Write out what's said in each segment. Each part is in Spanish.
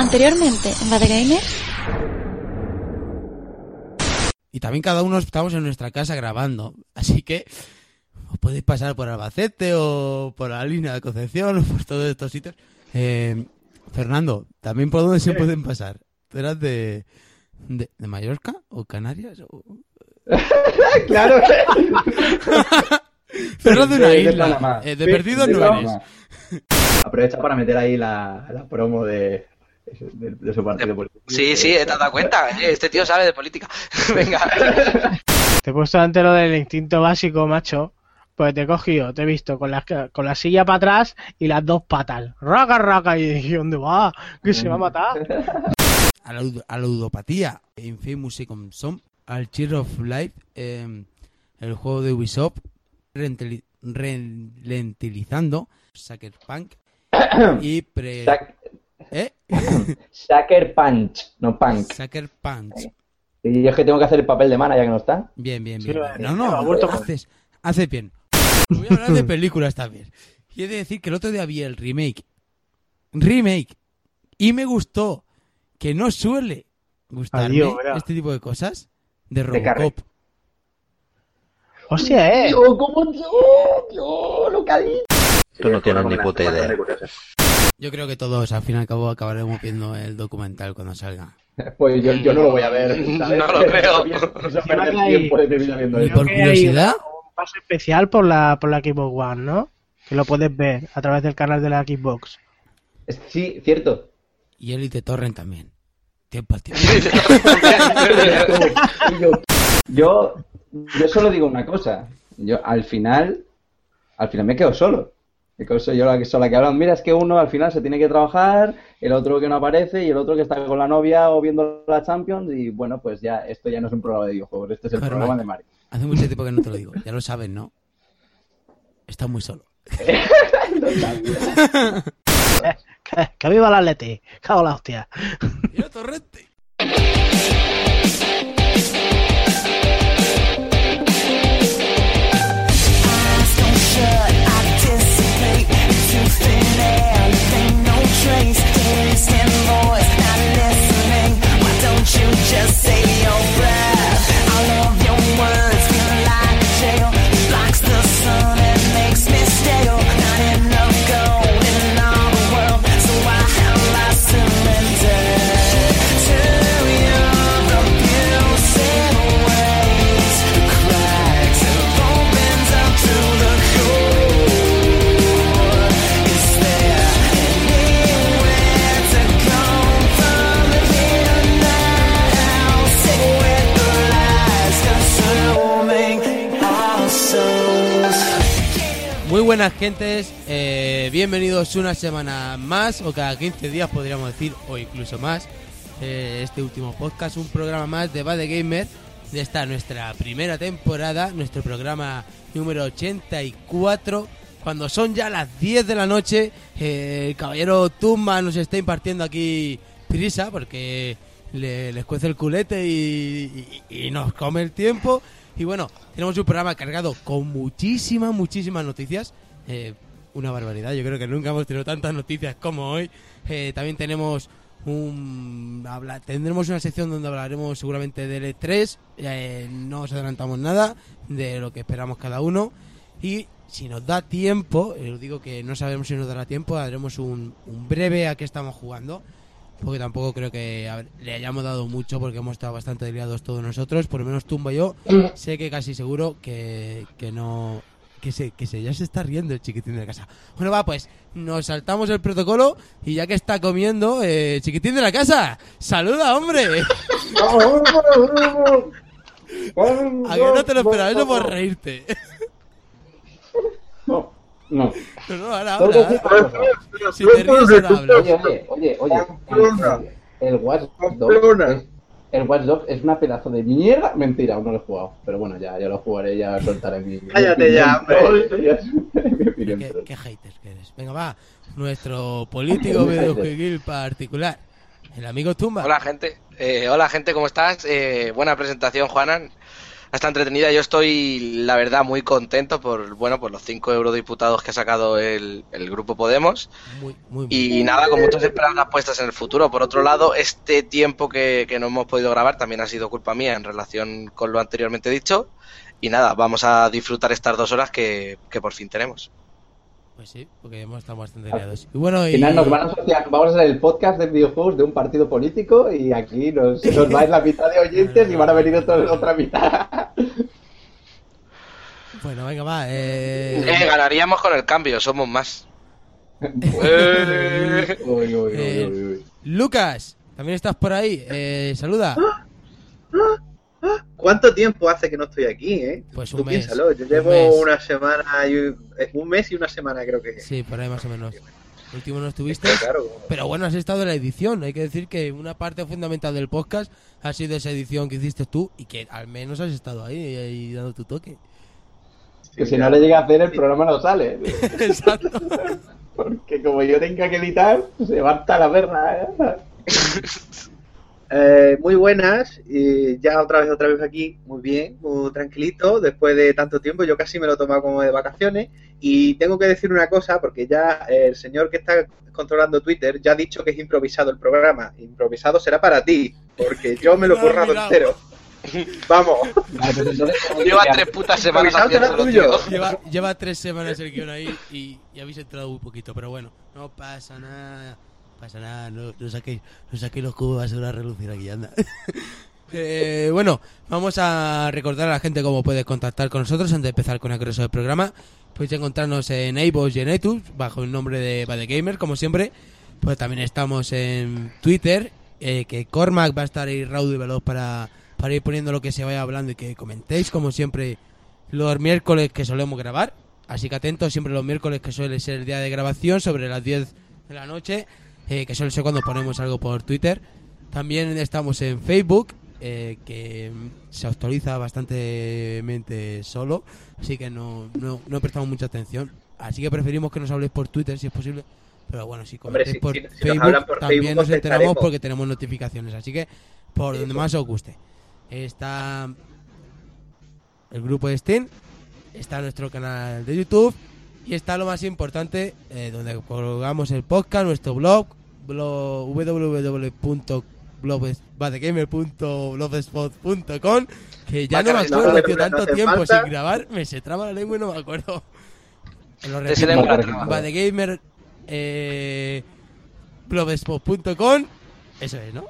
Anteriormente, en Bad Gamer. Y también cada uno estamos en nuestra casa grabando. Así que os podéis pasar por Albacete o por la línea de Concepción o por todos estos sitios. Eh, Fernando, ¿también por dónde se pueden pasar? ¿Tú eras de, de, de Mallorca o Canarias? O... claro. Pero de una De- de isla. Panamá. Eh, de Sí, perdido de no Panamá. eres. Aprovecha para meter ahí la, la promo de, de, de su partido político. Sí, sí, te has dado cuenta. eh, Este tío sabe de política. Venga. Te he puesto ante lo del instinto básico, macho. Pues te he cogido, te he visto con la, con la silla para atrás y las dos patas. Raca, raca. Y dije, ¿dónde va? Que se va a matar. a la, a la ludopatía, Infamous Second Son, al Cheer of Life, eh, el juego de Ubisoft, rentili- rentilizando, Sucker Punk y pre... Sac- ¿Eh? Sucker Punch, no Punk. Sucker Punch. Y yo es que tengo que hacer el papel de mana ya que no está. Bien, bien, Sí, bien. vale. No, no, Ha vuelto con- haces, haces bien. Voy a hablar de películas también. Y he de decir que el otro día vi el remake. Remake. Y me gustó. Que no suele gustarme Adiós, este tipo de cosas. De. Robocop. Hostia, eh. ¿cómo yo? Yo, lo que ha dicho. Tú no tienes ni puta idea. Yo creo que todos al fin y al cabo acabaremos viendo el documental cuando salga. Pues yo, yo no lo voy a ver. ¿sabes? No lo creo. Eso tiempo de viendo Y por curiosidad, Un paso especial por la, por la Xbox One, ¿no? Que lo puedes ver a través del canal de la Xbox. Sí, cierto. y Elite Torrent también. Tiempo al tiempo. yo, yo solo digo una cosa. Yo al final, al final me quedo solo. Soy yo la que sola que hablan. Mira, es que uno al final se tiene que trabajar, el otro que no aparece y el otro que está con la novia o viendo la Champions. Y bueno, pues ya, esto ya no es un programa de videojuegos, este es el Claro, programa vale. de Mario. Hace mucho tiempo que no te lo digo. Ya lo sabes, ¿no? Estás muy solo. Que, que viva el Atleti. Cago la hostia. Mira Torrente. Muy buenas gentes, eh, bienvenidos una semana más o cada 15 días podríamos decir o incluso más. eh, este último podcast, un programa más de Bad Gamer de esta nuestra primera temporada, nuestro programa número 84. Cuando son ya las 10 de la noche, eh, el caballero Tumba nos está impartiendo aquí prisa porque le, les cuece el culete y, nos come el tiempo. Y bueno, tenemos un programa cargado con muchísimas, muchísimas noticias. Eh, una barbaridad, yo creo que nunca hemos tenido tantas noticias como hoy. Eh, también tenemos un... habla- tendremos una sección donde hablaremos seguramente del E3. Eh, no os adelantamos nada de lo que esperamos cada uno. Y si nos da tiempo, eh, os digo que no sabemos si nos dará tiempo, haremos un, un breve a qué estamos jugando. Porque tampoco creo que a ver, le hayamos dado mucho porque hemos estado bastante liados todos nosotros, por lo menos Tumba y yo. Sé que casi seguro que, que no... Que se, que se ya se está riendo el chiquitín de la casa. Bueno, va, pues nos saltamos el protocolo y ya que está comiendo, eh, chiquitín de la casa, saluda, hombre. A que no te lo esperaba, eso por reírte. No, no, ahora, ahora. Si te ríes, ahora. Oye, oye, oye, oye. El, el Watch Dogs es, el Watch Dogs es una pedazo de mierda. Mentira, aún no lo he jugado. Pero bueno, ya, ya lo jugaré, ya soltaré mi. Cállate ya, hombre. Mi opinión, ¿Qué, pero- qué haters que eres. Venga, va. Nuestro político videojueguil particular. El amigo Tumba. Hola gente, Eh, hola gente, ¿cómo estás? Eh, buena presentación, Juanan. Está entretenida. Yo estoy, la verdad, muy contento por, bueno, por los cinco eurodiputados que ha sacado el, el grupo Podemos. Muy, muy Y nada, con muchas esperanzas puestas en el futuro. Por otro lado, este tiempo que, que no hemos podido grabar también ha sido culpa mía en relación con lo anteriormente dicho. Y nada, vamos a disfrutar estas dos horas que, que por fin tenemos. Pues sí, porque hemos estado bastante liados. Y bueno, Al y... final nos van a asociar, vamos a hacer el podcast de videojuegos de un partido político y aquí nos, nos va a ir la mitad de oyentes y van a venir otra, otra mitad. Bueno, venga, va. Eh... Eh, ganaríamos con el cambio, somos más. Uy, uy, uy, Eh, uy, uy. Lucas, también estás por ahí. Eh, saluda. ¿Cuánto tiempo hace que no estoy aquí, eh? Pues Tú un mes. piénsalo, yo un llevo mes. una semana y un, eh, un mes y una semana creo que. Sí, por ahí más o menos. Último no estuviste. Claro, Pero bueno, has estado en la edición. Hay que decir que una parte fundamental del podcast ha sido esa edición que hiciste tú y que al menos has estado ahí, ahí dando tu toque. Que si no le llega a hacer el programa no sale. Exacto. Porque como yo tenga que editar, se va hasta la perna. ¿eh? Eh, muy buenas, y ya otra vez, otra vez aquí, muy bien, muy tranquilito, después de tanto tiempo, yo casi me lo he tomado como de vacaciones, y tengo que decir una cosa, porque ya el señor que está controlando Twitter ya ha dicho que es improvisado el programa, improvisado será para ti, porque yo me lo he currado entero. Vamos, Vale, pues entonces, ¿cómo Lleva tres putas semanas haciéndolo. Lleva, lleva tres semanas el guion ahí y, y habéis entrado muy poquito, pero bueno, no pasa nada. Pasa nada, no, no saquéis, no saquéis los cubos, va a ser una relucir aquí, anda. Eh, bueno, vamos a recordar a la gente cómo puede contactar con nosotros antes de empezar con el grueso del programa. Podéis encontrarnos en iVoox y en iTunes bajo el nombre de Bad Gamer, como siempre. Pues también estamos en Twitter, eh, que Cormac va a estar ahí raudo y veloz para, para ir poniendo lo que se vaya hablando y que comentéis, como siempre, los miércoles que solemos grabar. Así que atentos siempre los miércoles, que suele ser el día de grabación, sobre las 10 de la noche, eh, que suele ser cuando ponemos algo por Twitter. También estamos en Facebook, eh, que se actualiza bastantemente solo, así que no, no, no prestamos mucha atención. Así que preferimos que nos habléis por Twitter si es posible. Pero bueno, si Hombre, si- por si- Facebook, también nos enteramos porque tenemos notificaciones. Así que por donde más os guste. Está el grupo de Steam, está nuestro canal de YouTube y está lo más importante, eh, donde colgamos el podcast, nuestro blog, blog www.badgamer.blogspot.com que ya no me acuerdo, no, tío, tanto tiempo falta. sin grabar, me se traba la lengua y no me acuerdo. Lo repito, traba. Badgamer eh, blogspot.com eso es, ¿no?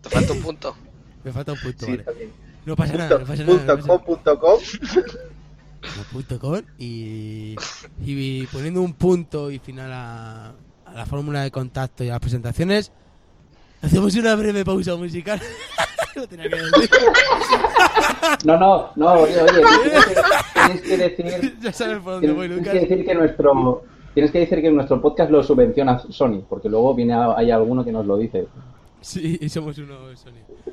Te falta un punto. Me falta un punto, sí, vale. No pasa nada, no pasa nada. Punto no pasa nada. com, punto com. Com y, y poniendo un punto y final a, a la fórmula de contacto y a las presentaciones, hacemos una breve pausa musical. Lo tenía que decir. No, no, no, oye, oye, tienes que decir, ya sabes por dónde voy, tienes que decir que nuestro, tienes que decir que nuestro podcast lo subvenciona Sony, porque luego viene hay alguno que nos lo dice. Sí, y somos uno, Sony.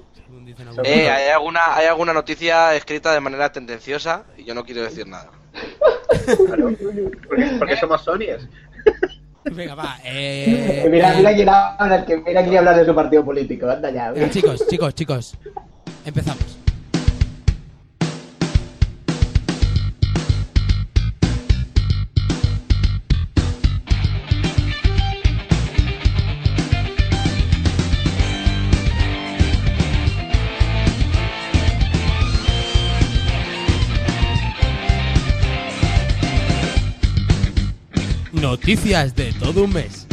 Según dicen algunos. Eh, ¿hay alguna, hay alguna noticia escrita de manera tendenciosa y yo no quiero decir nada. Claro, porque, porque somos Sonyers. Venga, va. Eh, mira, eh, mira quién habla, que mira quién hablar de su partido político, anda ya. venga, chicos, chicos, chicos. Empezamos. Noticias de todo un mes.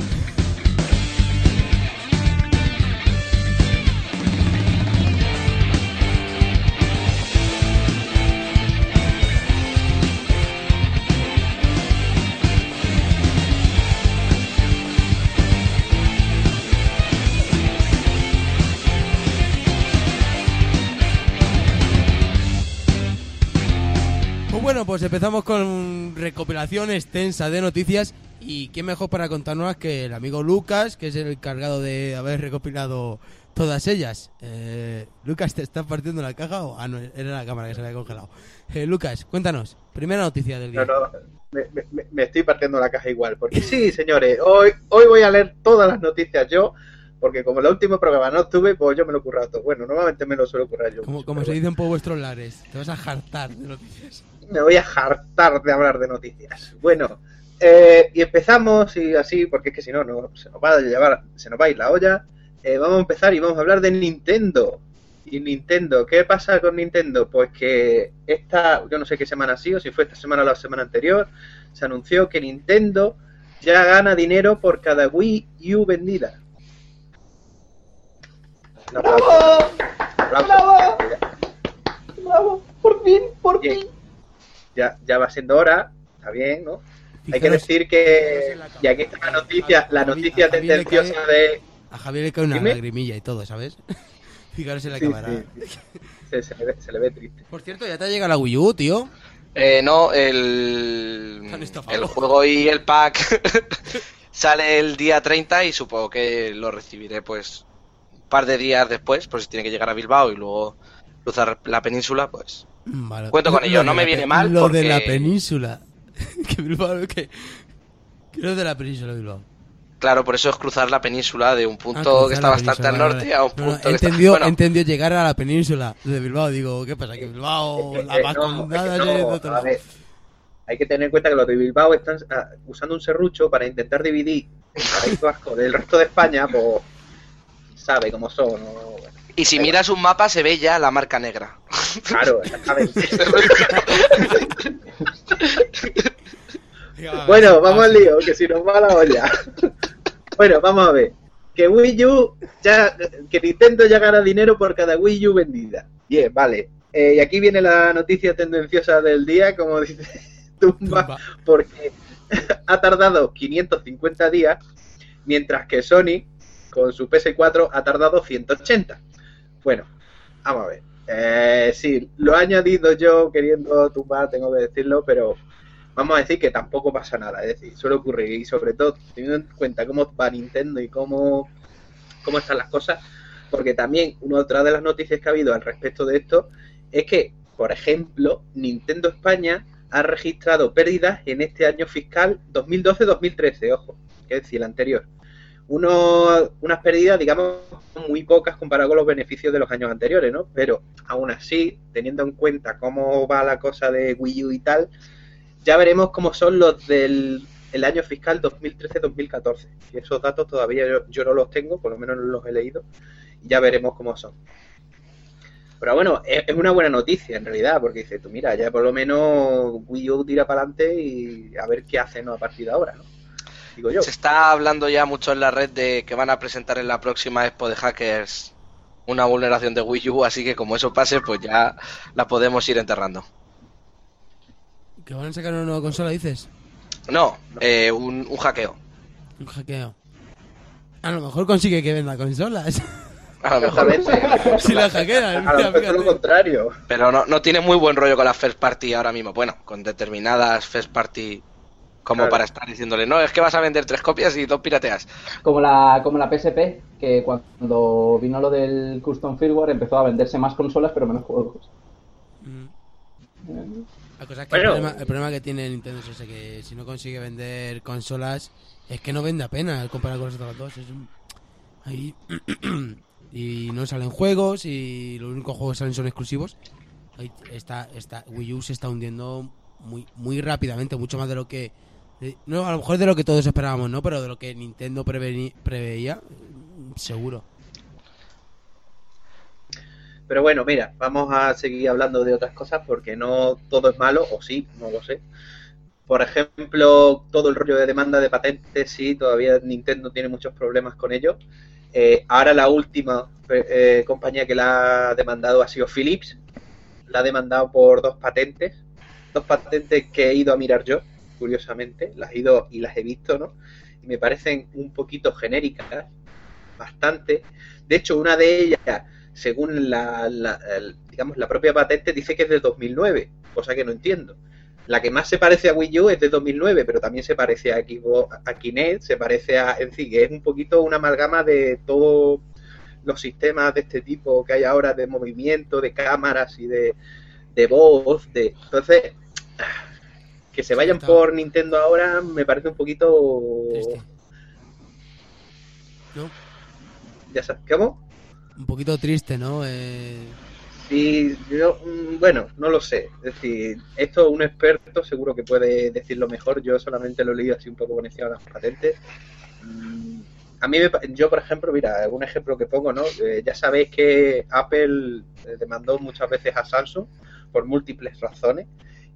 Pues bueno, pues empezamos con recopilación extensa de noticias y quién mejor para contárnoslas que el amigo Lucas, que es el encargado de haber recopilado todas ellas. Eh, Lucas, ¿te estás partiendo la caja o...? Ah, no, era la cámara que se había congelado. Eh, Lucas, cuéntanos, primera noticia del día. No, no, me, me- me estoy partiendo la caja igual. Porque sí, señores, hoy, hoy voy a leer todas las noticias yo. porque como el último programa no estuve, pues yo me lo currado todo. Bueno, normalmente me lo suelo currar yo. Como, mucho, como se dicen por vuestros lares, te vas a jartar de noticias. bueno, me voy a hartar de hablar de noticias. Bueno, eh, y empezamos y así, porque es que si no, no se nos va a llevar, se nos va a ir la olla. Eh, vamos a empezar y vamos a hablar de Nintendo. Y Nintendo, ¿qué pasa con Nintendo? Pues que esta, yo no sé qué semana ha sido, si fue esta semana o la semana anterior, se anunció que Nintendo ya gana dinero por cada Wii U vendida. Un aplauso. Aplauso. ¡Bravo! ¡Por fin! ¡Por Bien. fin! Ya, ya va siendo hora, está bien, ¿no? Hay que decir que, y aquí está la noticia, la noticia tendenciosa cae- de... A Javier le cae una Dime. lagrimilla y todo, ¿sabes? Fijaros en la Sí, cámara. sí. Se, se le ve, se le ve triste. Por cierto, ya te llega la Wii U, tío. Eh, no, el, el juego y el pack sale el día 30 y supongo que lo recibiré pues un par de días después, por si tiene que llegar a Bilbao y luego cruzar la península, pues Vale. Cuento con Lo- ello, lo no me viene mal Lo porque- de la península. que Bilbao, que... que lo de la península de Bilbao. claro, por eso es cruzar la península de un Ah, punto cruzar que está bastante península, al norte vale. a un No, no, punto que está... entendió, bueno, entendió llegar a la península de Bilbao. Digo, ¿qué pasa? Que Bilbao, Eh, la eh, no, es es a ver, hay que tener en cuenta que los de Bilbao están ah, usando un serrucho para intentar dividir el País Vasco del resto de España, pues sabe cómo son. ¿no? Bueno, y si miras un mapa se ve ya la marca negra. claro, exactamente. Bueno, va, vamos va. al lío, que si nos va la olla. bueno, vamos a ver. Que Wii U, ya, que Nintendo ya gana dinero por cada Wii U vendida. Bien, vale. Eh, y aquí viene la noticia tendenciosa del día, como dice Tumba, Tumba. porque ha tardado 550 días, mientras que Sony, con su PS4, ha tardado 180. Bueno, vamos a ver. Eh, sí, lo he añadido yo queriendo tumbar, tengo que decirlo, pero vamos a decir que tampoco pasa nada. Es decir, suele ocurrir y sobre todo teniendo en cuenta cómo va Nintendo y cómo, cómo están las cosas, porque también una otra de las noticias que ha habido al respecto de esto es que, por ejemplo, Nintendo España ha registrado pérdidas en este año fiscal 2012-2013, ojo, es decir, el anterior. Uno, unas pérdidas, digamos, muy pocas comparado con los beneficios de los años anteriores, ¿no? Pero aún así, teniendo en cuenta cómo va la cosa de Wii U y tal, ya veremos cómo son los del el año fiscal 2013-2014. Y esos datos todavía yo, no los tengo, por lo menos no los he leído, y ya veremos cómo son. Pero bueno, es, es una buena noticia en realidad, porque dices tú, mira, ya por lo menos Wii U tira para adelante y a ver qué hace ¿no? a partir de ahora, ¿no? Digo yo. Se está hablando ya mucho en la red de que van a presentar en la próxima Expo de Hackers una vulneración de Wii U, así que como eso pase, pues ya la podemos ir enterrando. ¿Que van a sacar una nueva consola, dices? No, eh, un, un hackeo. Un hackeo. A lo mejor consigue que venda consolas. A lo mejor. Si la hackean. A lo mejor lo contrario. Pero no, no tiene muy buen rollo con la first party ahora mismo. Bueno, con determinadas first party como Claro. para estar diciéndole, no, es que vas a vender tres copias y dos pirateas. Como la, como la PSP, que cuando vino lo del custom firmware empezó a venderse más consolas pero menos juegos. Mm. La cosa es que Bueno. el, problema, el problema que tiene Nintendo es ese, que si no consigue vender consolas, es que no vende apenas comparado con los otros dos. Es un- ahí- y no salen juegos y los únicos juegos que salen son exclusivos. Ahí está, está, Wii U se está hundiendo muy, muy rápidamente, mucho más de lo que... de- no, a lo mejor de lo que todos esperábamos, ¿no? Pero de lo que Nintendo preveía, seguro. Pero bueno, mira, vamos a seguir hablando de otras cosas porque no todo es malo, o sí, no lo sé. Por ejemplo, todo el rollo de demanda de patentes, sí, todavía Nintendo tiene muchos problemas con ello. Eh, ahora la última eh, compañía que la ha demandado ha sido Philips. La ha demandado por dos patentes. Dos patentes que he ido a mirar yo, curiosamente. Las he ido y las he visto, ¿no? Y me parecen un poquito genéricas, bastante. De hecho, una de ellas según la, la- digamos la propia patente dice que es de 2009, cosa que no entiendo. La que más se parece a Wii U es de 2009, pero también se parece a, Xbox- a Kinect, se parece a, en fin, que es un poquito una amalgama de todos los sistemas de este tipo que hay ahora de movimiento, de cámaras y de, de voz, de entonces que se vayan por Nintendo ahora me parece un poquito Triste. ¿No? ya sabes, ¿cómo? Un poquito triste, ¿no? Eh, Sí, yo, mm, bueno, no lo sé. Es decir, esto un experto seguro que puede decirlo mejor. Yo solamente lo he leído así un poco por encima de las patentes. Mm, A mí, me pa- yo por ejemplo, mira, un ejemplo que pongo, ¿no? Eh, ya sabéis que Apple eh, demandó muchas veces a Samsung por múltiples razones.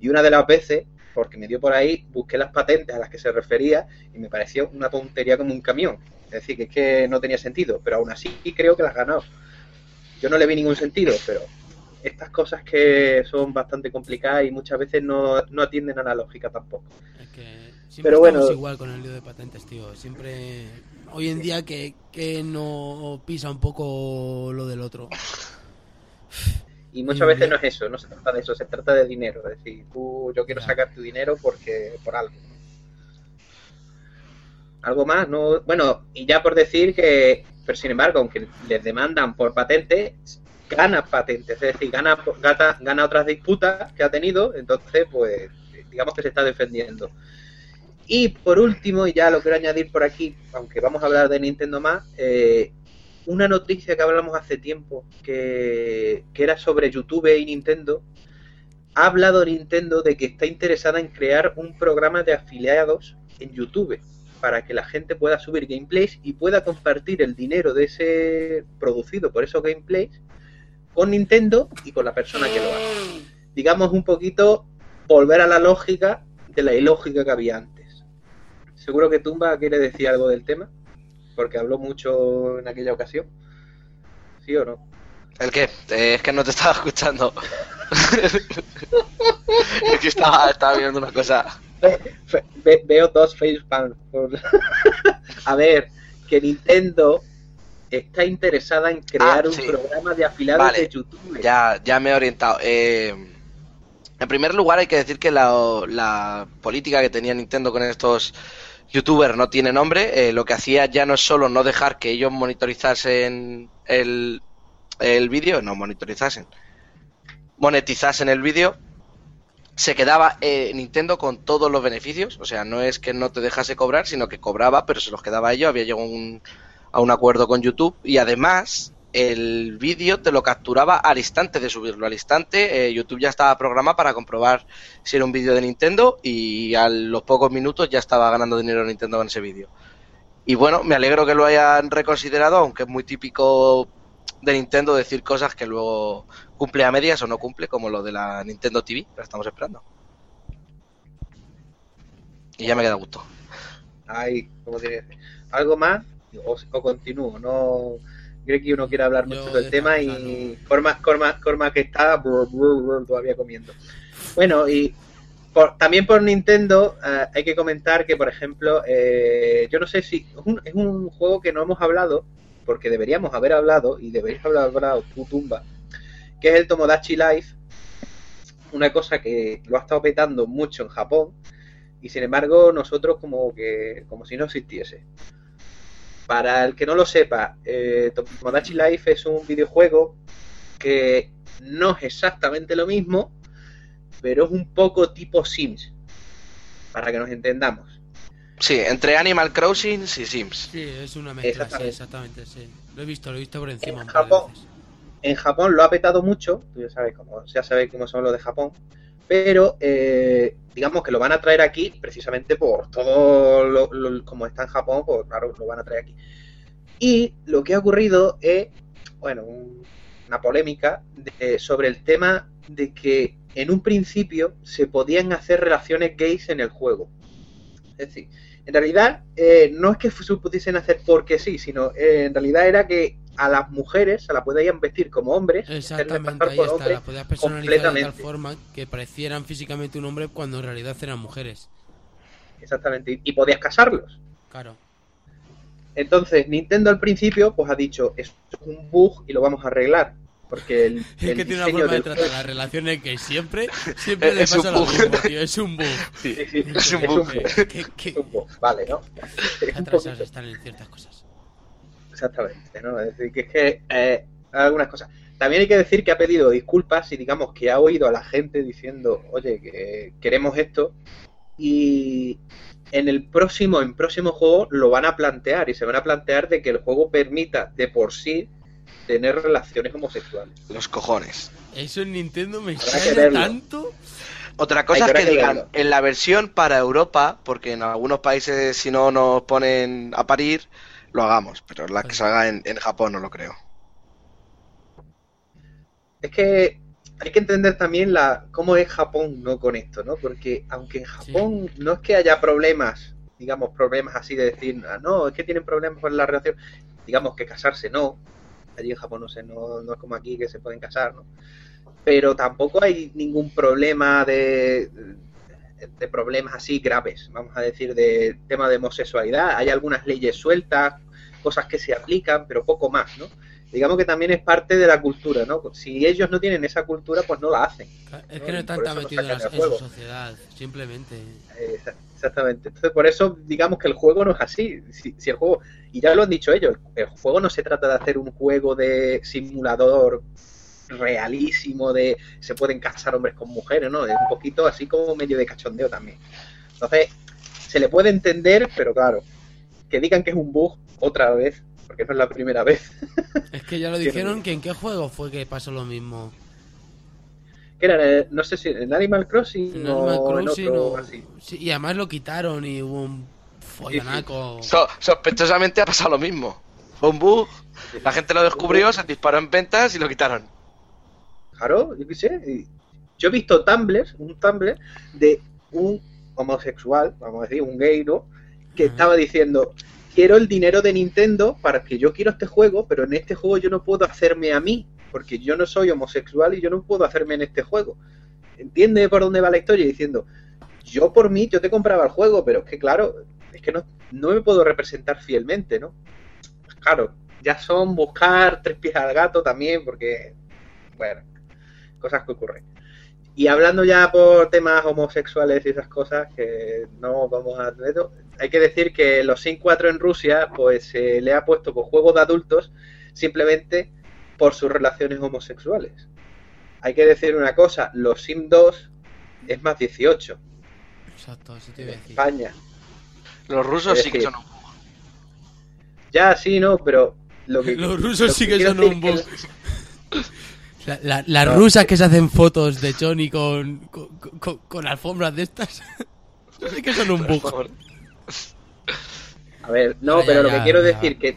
Y una de las veces, porque me dio por ahí, busqué las patentes a las que se refería y me pareció una tontería como un camión. Es decir, que es que no tenía sentido, pero aún así creo que las ganó. Yo no le vi ningún sentido, pero estas cosas que son bastante complicadas y muchas veces no, no atienden a la lógica tampoco. es que siempre Pero bueno. igual con el lío de patentes, tío. Siempre. Hoy en día que, que no pisa un poco lo del otro. Y muchas veces no es eso, no se trata de eso, se trata de dinero. Es decir, tú, yo quiero sacar tu dinero porque por algo. Algo más, no. Bueno, y ya por decir que, pero sin embargo, aunque les demandan por patente, gana patentes, es decir, gana, gana, gana otras disputas que ha tenido, entonces, pues, digamos que se está defendiendo. Y por último, y ya lo quiero añadir por aquí, aunque vamos a hablar de Nintendo más, eh, una noticia que hablamos hace tiempo, que, era sobre YouTube y Nintendo, ha hablado Nintendo de que está interesada en crear un programa de afiliados en YouTube para que la gente pueda subir gameplays y pueda compartir el dinero de ese producido por esos gameplays con Nintendo y con la persona que lo hace. Digamos un poquito volver a la lógica de la ilógica que había antes. Seguro que Tumba quiere decir algo del tema, porque habló mucho en aquella ocasión. ¿Sí o no? ¿El qué? Eh, es que no te estaba escuchando. es que estaba, estaba viendo una cosa. Ve- veo dos facepalms. por- a ver, que Nintendo está interesada en crear Ah, un programa de afiliados Vale, de YouTube. Ya, ya me he orientado. Eh, en primer lugar, hay que decir que la, la política que tenía Nintendo con estos youtubers no tiene nombre. Eh, lo que hacía ya no es solo no dejar que ellos monitorizasen el, el vídeo, no monitorizasen, monetizasen el vídeo, se quedaba eh, Nintendo con todos los beneficios. O sea, no es que no te dejase cobrar, sino que cobraba, pero se los quedaba a ellos. Había llegado un- a un acuerdo con YouTube y además el vídeo te lo capturaba al instante de subirlo. Al instante, eh, YouTube ya estaba programado para comprobar si era un vídeo de Nintendo y a los pocos minutos ya estaba ganando dinero Nintendo con ese vídeo. Y bueno, me alegro que lo hayan reconsiderado, aunque es muy típico de Nintendo decir cosas que luego cumple a medias o no cumple, como lo de la Nintendo TV, pero estamos esperando. Y ya me queda gusto. Ay. ¿Algo más? O continúo, no... Creo que uno quiere hablar mucho del de tema esta y cosa Corma, Corma, Corma que está brr, brr, brr, todavía comiendo. Bueno, y por- también por Nintendo eh, hay que comentar que, por ejemplo, eh, yo no sé si es un, es un juego que no hemos hablado, porque deberíamos haber hablado, y deberías haber hablado tu tumba, que es el Tomodachi Life, una cosa que lo ha estado petando mucho en Japón, y sin embargo nosotros como que como si no existiese. Para el que no lo sepa, eh, Tomodachi Life es un videojuego que no es exactamente lo mismo, pero es un poco tipo Sims, para que nos entendamos. Sí, entre Animal Crossing y Sims. Sí, es una mezcla, sí, Exactamente. exactamente, sí. Lo he visto, lo he visto por encima En Japón. veces. En Japón lo ha petado mucho, tú ya sabes cómo, ya sabes cómo son los de Japón, pero eh, digamos que lo van a traer aquí precisamente por todo lo, lo- como está en Japón, pues claro, lo van a traer aquí. Y lo que ha ocurrido es, bueno, un- una polémica de- sobre el tema de que en un principio se podían hacer relaciones gays en el juego. Es decir, en realidad eh, no es que se pudiesen hacer porque sí, sino eh, en realidad era que a las mujeres se las podían vestir como hombres, Exactamente, pasar ahí por está. hombres, La podías personalizar de tal completamente. forma que parecieran físicamente un hombre cuando en realidad eran mujeres. exactamente, y- podías casarlos. Claro. Entonces, Nintendo al principio pues ha dicho, es un bug y lo vamos a arreglar. Porque el, Es el que tiene una forma de tratar juego- las relaciones que siempre, siempre le Es pasa un lo bug. mismo, tío. Es un bug. Sí, sí, Es un bug. Que es un bug, vale, ¿no? Atrasados están en ciertas cosas. Exactamente, ¿no? Es decir, que es que eh, algunas cosas. También hay que decir que ha pedido disculpas y digamos que ha oído a la gente diciendo, oye, que queremos esto. Y en el próximo, en próximo juego lo van a plantear y se van a plantear de que el juego permita de por sí tener relaciones homosexuales. Los cojones. Eso en Nintendo me extraña tanto. Otra cosa es que que digan, verlo. en la versión para Europa, porque en algunos países si no nos ponen a parir, lo hagamos, pero la que salga en, en Japón no lo creo. Es que hay que entender también la cómo es Japón no con esto, ¿no? Porque aunque en Japón no es que haya problemas, digamos, problemas así de decir, ah, no, es que tienen problemas con la relación, digamos que casarse no. Allí en Japón no sé, no, no es como aquí que se pueden casar, ¿no? Pero tampoco hay ningún problema de, de problemas así graves, vamos a decir, de tema de homosexualidad. Hay algunas leyes sueltas, cosas que se aplican, pero poco más, ¿no? Digamos que también es parte de la cultura, ¿no? Si ellos no tienen esa cultura, pues no la hacen. Es que no están tan no metidos en, su sociedad, simplemente. Exa- Exactamente. Entonces, por eso, digamos que el juego no es así. Si, si el juego, y ya lo han dicho ellos, el, el juego no se trata de hacer un juego de simulador realísimo de se pueden casar hombres con mujeres, ¿no? Es un poquito así como medio de cachondeo también. Entonces, se le puede entender, pero claro, que digan que es un bug otra vez, porque no es la primera vez. Es que ya lo dijeron que en qué juego fue que pasó lo mismo. Que era, eh, no sé si en Animal Crossing En o Animal en Crossing otro o- así. sí, y además lo quitaron y hubo un follonaco. So- sospechosamente ha pasado lo mismo. Fue un bug, la gente lo descubrió, se disparó en ventas y lo quitaron. Claro, yo qué sé. Yo he visto Tumblr, un Tumblr de un homosexual, vamos a decir, un gay, ¿no? Que estaba diciendo, quiero el dinero de Nintendo para que yo quiero este juego, pero en este juego yo no puedo hacerme a mí, porque yo no soy homosexual y yo no puedo hacerme en este juego. ¿Entiende por dónde va la historia? Diciendo, yo por mí, yo te compraba el juego, pero es que claro, es que no, no me puedo representar fielmente, ¿no? Pues claro, ya son buscar tres pies al gato también, porque, bueno, cosas que ocurren. Y hablando ya por temas homosexuales y esas cosas, que no vamos a hay que decir que los Sim 4 en Rusia, pues se le ha puesto por juegos de adultos simplemente por sus relaciones homosexuales. Hay que decir una cosa, los Sim 2 es más 18 Exacto, eso te en iba a decir. España. Los rusos sí que son un Ya, sí, no, pero lo que Los lo rusos sí que son un bug. La- la- las No. rusas que se hacen fotos de Johnny con, con, con- con alfombras de estas. sí que son un bug. A ver, no, Ya, pero ya, lo ya, que quiero ya. decir que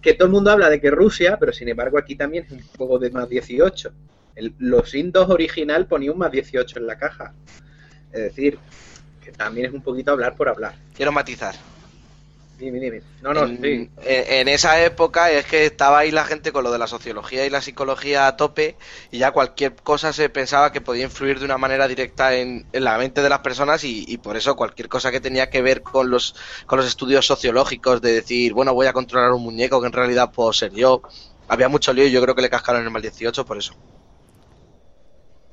que todo el mundo habla de que Rusia, pero sin embargo aquí también es un juego de más 18. El- los 2 original ponía un más 18 en la caja. Es decir, que también es un poquito hablar por hablar. Quiero matizar. Dime, dime. No, no, en, sí. en- en esa época es que estaba ahí la gente con lo de la sociología y la psicología a tope y ya cualquier cosa se pensaba que podía influir de una manera directa en, en la mente de las personas y, y por eso cualquier cosa que tenía que ver con los, con los estudios sociológicos de decir, bueno, voy a controlar un muñeco que en realidad puedo ser yo. Había mucho lío y yo creo que le cascaron el mal 18 por eso.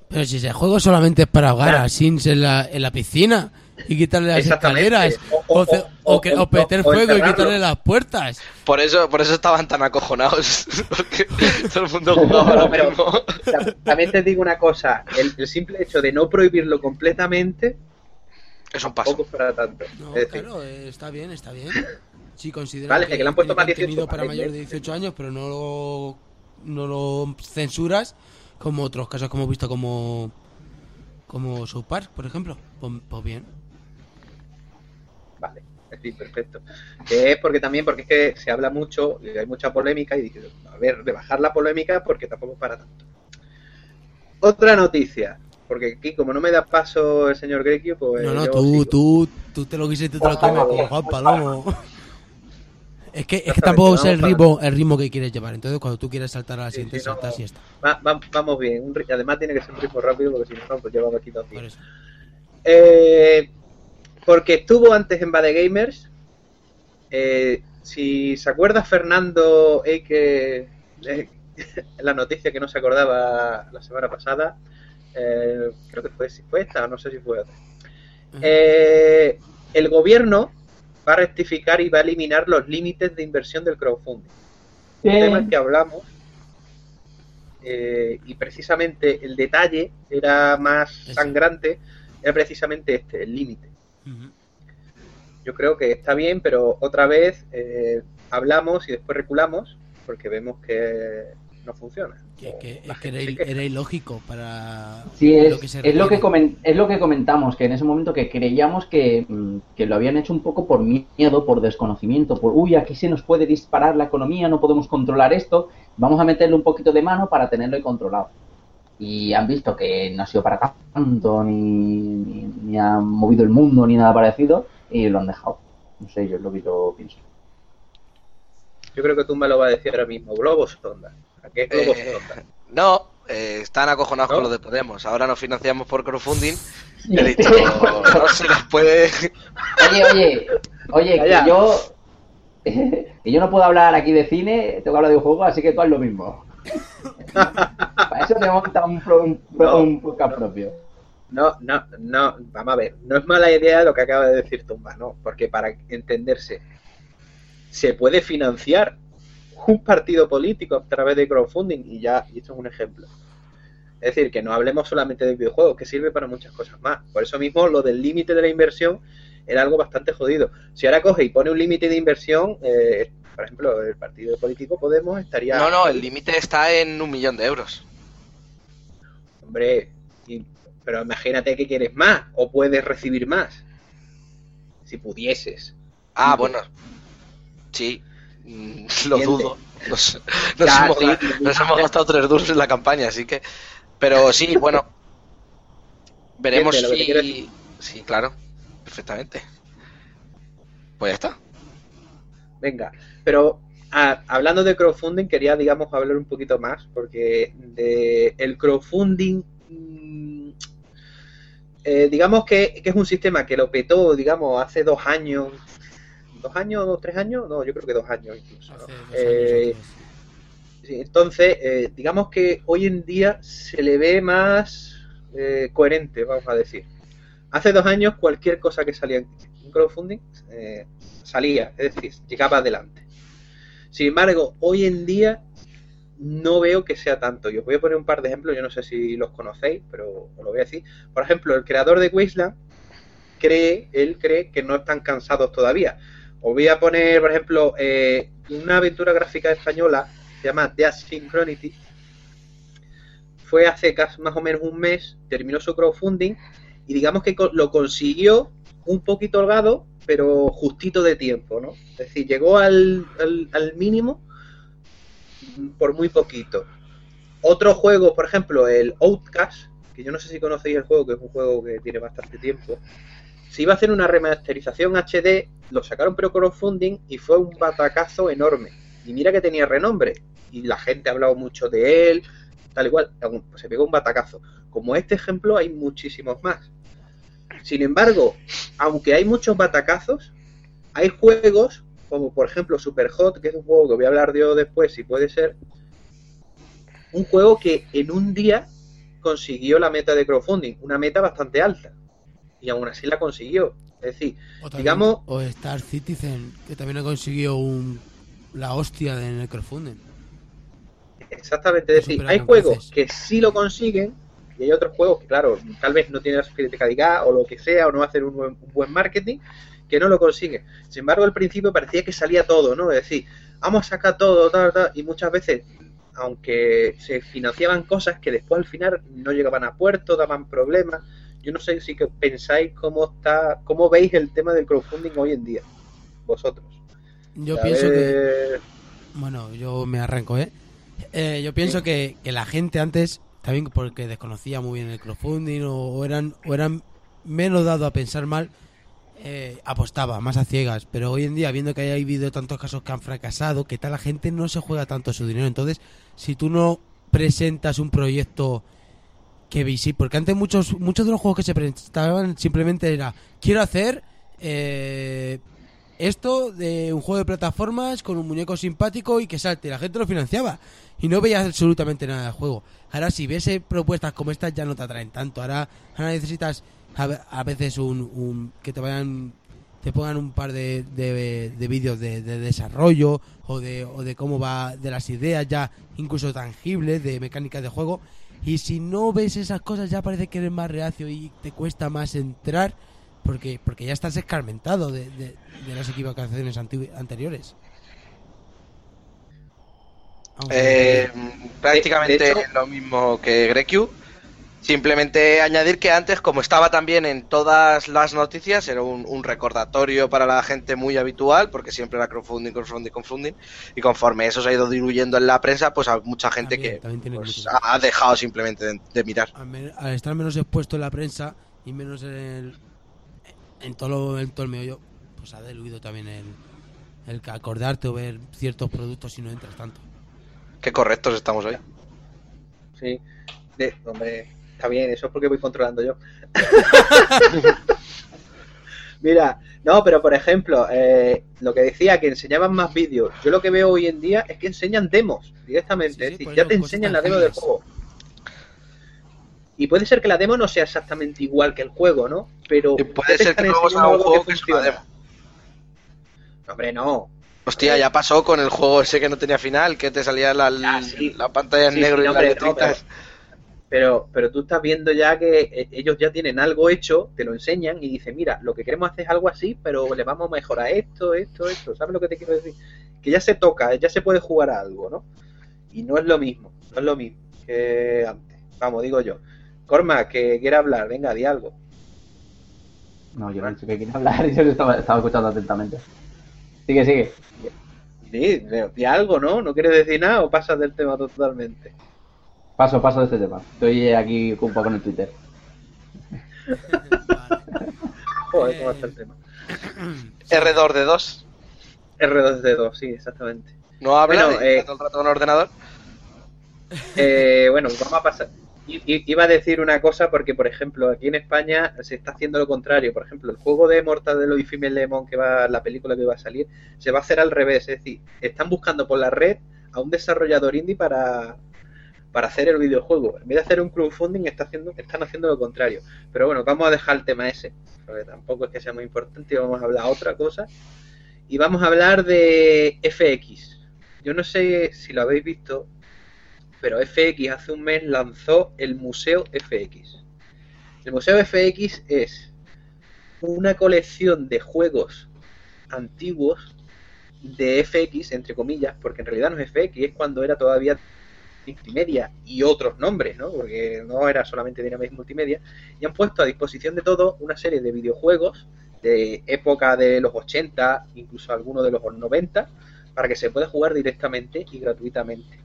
Pero si ese juego solamente es para ahogar a Sims en la, en la piscina y quitarle las escaleras. O- O, o- o- o que- o- o meter o fuego y quitarle las puertas. Por eso, por eso estaban tan acojonados. Porque todo el mundo jugaba a lo Pero- mismo. Ta- También te digo una cosa, el, el simple hecho de no prohibirlo completamente Es un paso. tampoco para tanto. No, es decir, claro, eh, está bien, está bien. Si consideran Vale, que le han puesto más 18, contenido para mayores de bien. 18 años, pero no lo, no lo censuras como otros casos que hemos visto como como South Park, por ejemplo. Pues, pues bien. Fin, perfecto. Que es porque también, porque es que se habla mucho, y hay mucha polémica, y dije, a ver, de bajar la polémica porque tampoco es para tanto. Otra noticia, porque aquí como no me da paso el señor Grekio, pues No, no, yo tú, sigo. tú, tú te lo tú te lo comes como Juan Palomo. Es que, es que tampoco sé el ritmo, el ritmo que quieres llevar. Entonces, cuando tú quieres saltar a la Sí, siguiente, sí, no. saltas y está. Va- va- vamos bien, un además tiene que ser un ritmo rápido porque si no, pues llevamos aquí dos días. Eh, porque estuvo antes en Bad Gamers. Eh, si se acuerda Fernando eh, que eh, la noticia que no se acordaba la semana pasada, eh, creo que fue, si fue esta o no sé si fue otra. Eh, el gobierno va a rectificar y va a eliminar los límites de inversión del crowdfunding. Un tema que hablamos eh, y precisamente el detalle era más sangrante, era precisamente este, el límite. Yo creo que está bien, pero otra vez eh, hablamos y después reculamos porque vemos que no funciona. Que, que- La es que era, ilógico para Sí, es, lo que se es lo que es lo que comentamos, que en ese momento que creíamos que, mm, que lo habían hecho un poco por miedo, por desconocimiento, por, uy, aquí se nos puede disparar la economía, no podemos controlar esto, vamos a meterle un poquito de mano para tenerlo controlado. Y han visto que no ha sido para tanto, ni, ni, ni ha movido el mundo, ni nada parecido, y lo han dejado. No sé, yo es lo que yo pienso. Yo creo que tú me lo vas a decir ahora mismo. Globos sonda. ¿A qué Globos Eh, sonda? No, eh, están acojonados ¿No? con lo de Podemos. Ahora nos financiamos por crowdfunding. He dicho, no se les puede. Oye, oye, oye, Calla. que yo, que yo no puedo hablar aquí de cine, tengo que hablar de un juego, así que tú haz lo mismo. Para eso te monta un, pro- un, pro- No. un podcast propio. No, no, no, vamos a ver, no es mala idea lo que acaba de decir Tumba, no, porque para entenderse, se puede financiar un partido político a través de crowdfunding y ya, y esto es un ejemplo. Es decir, que no hablemos solamente de videojuegos, que sirve para muchas cosas más. Por eso mismo lo del límite de la inversión era algo bastante jodido. Si ahora coge y pone un límite de inversión, eh, por ejemplo, el partido político Podemos estaría... No, no, el límite está en un millón de euros. Hombre, pero imagínate que quieres más o puedes recibir más. Si pudieses. Ah, bueno. Sí, lo dudo. Nos, nos Ya, hemos, sí, sí, sí. gastado tres duros en la campaña, así que. Pero sí, bueno. Veremos si. Sí, claro. Perfectamente. Pues ya está. Venga, pero ah, hablando de crowdfunding, quería, digamos, hablar un poquito más, porque de el crowdfunding, mm, eh, digamos que, que es un sistema que lo petó, digamos, hace dos años, dos años, dos, tres años, no, yo creo que dos años incluso. ¿no? Hace dos Eh, años Entonces, eh, digamos que hoy en día se le ve más eh, coherente, vamos a decir. Hace dos años cualquier cosa que salía crowdfunding eh, salía, es decir, llegaba adelante. Sin embargo, hoy en día no veo que sea tanto. Y os voy a poner un par de ejemplos, yo no sé si los conocéis, pero os lo voy a decir. Por ejemplo, el creador de Wasteland cree, él cree que no están cansados todavía. Os voy a poner, por ejemplo, eh, una aventura gráfica española se llama The Asynchronity. Fue hace casi más o menos un mes, terminó su crowdfunding y digamos que lo consiguió un poquito holgado, pero justito de tiempo, ¿no? Es decir, llegó al, al, al mínimo por muy poquito. Otro juego, por ejemplo, el Outcast, que yo no sé si conocéis el juego, que es un juego que tiene bastante tiempo. Se iba a hacer una remasterización HD, lo sacaron pero crowdfunding y fue un batacazo enorme. Y mira que tenía renombre. Y la gente ha hablado mucho de él, tal igual. Pues se pegó un batacazo. Como este ejemplo hay muchísimos más. Sin embargo, aunque hay muchos batacazos, hay juegos, como por ejemplo Superhot, que es un juego que voy a hablar de yo después, si puede ser, un juego que en un día consiguió la meta de crowdfunding, una meta bastante alta. Y aún así la consiguió. Es decir, O también- digamos- O Star Citizen, que también ha conseguido un, la hostia en el crowdfunding. Exactamente, es decir, hay juegos que sí lo consiguen y hay otros juegos que, claro, tal vez no tienen la criticalidad o lo que sea, o no hacen un buen, un buen marketing, que no lo consiguen. Sin embargo, al principio parecía que salía todo, ¿no? Es decir, vamos a sacar todo, tal, tal, y muchas veces, aunque se financiaban cosas que después al final no llegaban a puerto, daban problemas. Yo no sé si que pensáis cómo está, cómo veis el tema del crowdfunding hoy en día, vosotros. Yo A pienso que... Bueno, yo me arranco, ¿eh? Eh, yo pienso que, que la gente antes, también porque desconocía muy bien el crowdfunding o, eran, o eran menos dado a pensar mal, eh, apostaba más a ciegas. Pero hoy en día, viendo que hay habido tantos casos que han fracasado, que tal la gente no se juega tanto su dinero. Entonces, si tú no presentas un proyecto que visible, porque antes muchos muchos de los juegos que se presentaban simplemente era, quiero hacer... Eh, esto de un juego de plataformas con un muñeco simpático y que salte. La gente lo financiaba y no veía absolutamente nada del juego. Ahora, si ves eh, propuestas como estas, ya no te atraen tanto. Ahora, ahora necesitas a, ve- a veces un, un- que te vayan te pongan un par de, de, de vídeos de, de desarrollo o de, o de cómo va de las ideas ya incluso tangibles de mecánicas de juego y si no ves esas cosas ya parece que eres más reacio y te cuesta más entrar porque porque ya estás escarmentado de, de, de las equivocaciones anteriores. Eh, prácticamente hecho- lo mismo que Grecu. Simplemente añadir que antes, como estaba también en todas las noticias, era un, un recordatorio para la gente muy habitual, porque siempre era crowdfunding, crowdfunding, crowdfunding, y conforme eso se ha ido diluyendo en la prensa, pues hay mucha gente También, que también pues, ha dejado simplemente de, de mirar. al, al estar menos expuesto en la prensa y menos en el, en todo lo, en todo el meollo, pues ha diluido también el, el que acordarte o ver ciertos productos si no entras tanto. Qué correctos estamos hoy. Sí. De- hombre, está bien, eso es porque voy controlando yo. Mira, no, pero por ejemplo, eh, lo que decía, que enseñaban más vídeos. Yo lo que veo hoy en día es que enseñan demos directamente. Sí, sí, es decir, por ya te enseñan la demo del juego. Y puede ser que la demo no sea exactamente igual que el juego, ¿no? Pero Y puede ser que luego salga un algo juego que es una demo. Hombre, no. Hostia, ya pasó con el juego ese que no tenía final, que te salía la, Ah, sí. la pantalla en Sí, negro sí, y las no, letritas. Pero, pero tú estás viendo ya que eh, ellos ya tienen algo hecho, te lo enseñan y dicen, mira, lo que queremos hacer es algo así, pero le vamos a mejorar esto, esto, esto. ¿Sabes lo que te quiero decir? Que ya se toca, ya se puede jugar a algo, ¿no? Y no es lo mismo, no es lo mismo que antes. Vamos, digo yo. Corma, que quiere hablar, venga, di algo. No, yo no he dicho que quiera hablar, yo estaba, estaba escuchando atentamente. Sigue, sigue. Di, di algo, ¿no? ¿No quieres decir nada o pasas del tema totalmente? Paso, paso de este tema. Estoy aquí ocupado con el Twitter. Joder, ¿cómo está el tema? R2 de 2. R2D2, sí, exactamente. No habla Bueno, eh, todo el rato con el ordenador. Eh, bueno, vamos a pasar. Iba a decir una cosa porque, por ejemplo, aquí en España se está haciendo lo contrario. Por ejemplo, el juego de Mortadelo y Female Lemon, que va, la película que va a salir, se va a hacer al revés. Es decir, están buscando por la red a un desarrollador indie para, para hacer el videojuego. En vez de hacer un crowdfunding, está haciendo, están haciendo lo contrario. Pero bueno, vamos a dejar el tema ese, porque tampoco es que sea muy importante. Vamos a hablar otra cosa. Y vamos a hablar de FX. Yo no sé si lo habéis visto, pero FX hace un mes lanzó el Museo FX. El Museo FX es una colección de juegos antiguos de FX, entre comillas, porque en realidad no es FX, es cuando era todavía multimedia y otros nombres, ¿no? Porque no era solamente Dynamics Multimedia, y han puesto a disposición de todo una serie de videojuegos de época de los 80, incluso algunos de los 90, para que se pueda jugar directamente y gratuitamente.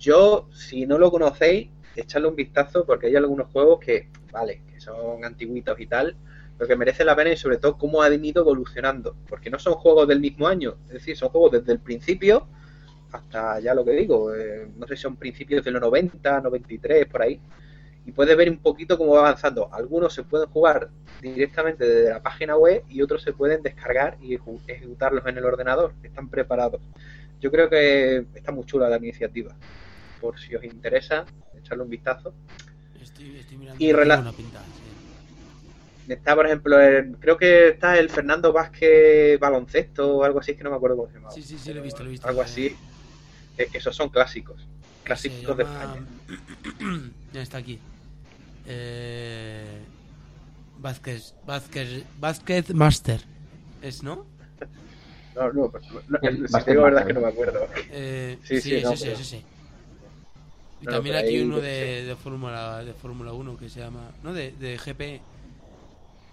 Yo, si no lo conocéis, echadle un vistazo porque hay algunos juegos que, vale, que son antiguitos y tal, pero que merece la pena y sobre todo cómo han ido evolucionando, porque no son juegos del mismo año, es decir, son juegos desde el principio hasta ya lo que digo, eh, no sé si son principios de los 90, 93, por ahí, y puedes ver un poquito cómo va avanzando. Algunos se pueden jugar directamente desde la página web y otros se pueden descargar y ejecutarlos en el ordenador, están preparados. Yo creo que está muy chula la iniciativa. Por si os interesa, echarle un vistazo. Estoy, estoy mirando Y rela- una pinta, sí. Está, por ejemplo, el- creo que está el Fernando Vázquez baloncesto o algo así, que no me acuerdo cómo se llamaba. Sí, sí, sí, lo he visto, lo he visto. Algo Eh, así. Eh, Esos son clásicos. Clásicos de España. Ya está aquí. Eh... Vázquez, Vázquez, Vázquez Master. ¿Es, no? No, no, pues, no, El si digo verdad es que no me acuerdo. Eh, Sí, sí, sí, no, pero- ese, ese. Y también aquí uno de, de Fórmula de Fórmula 1 que se llama... No, de, de GP.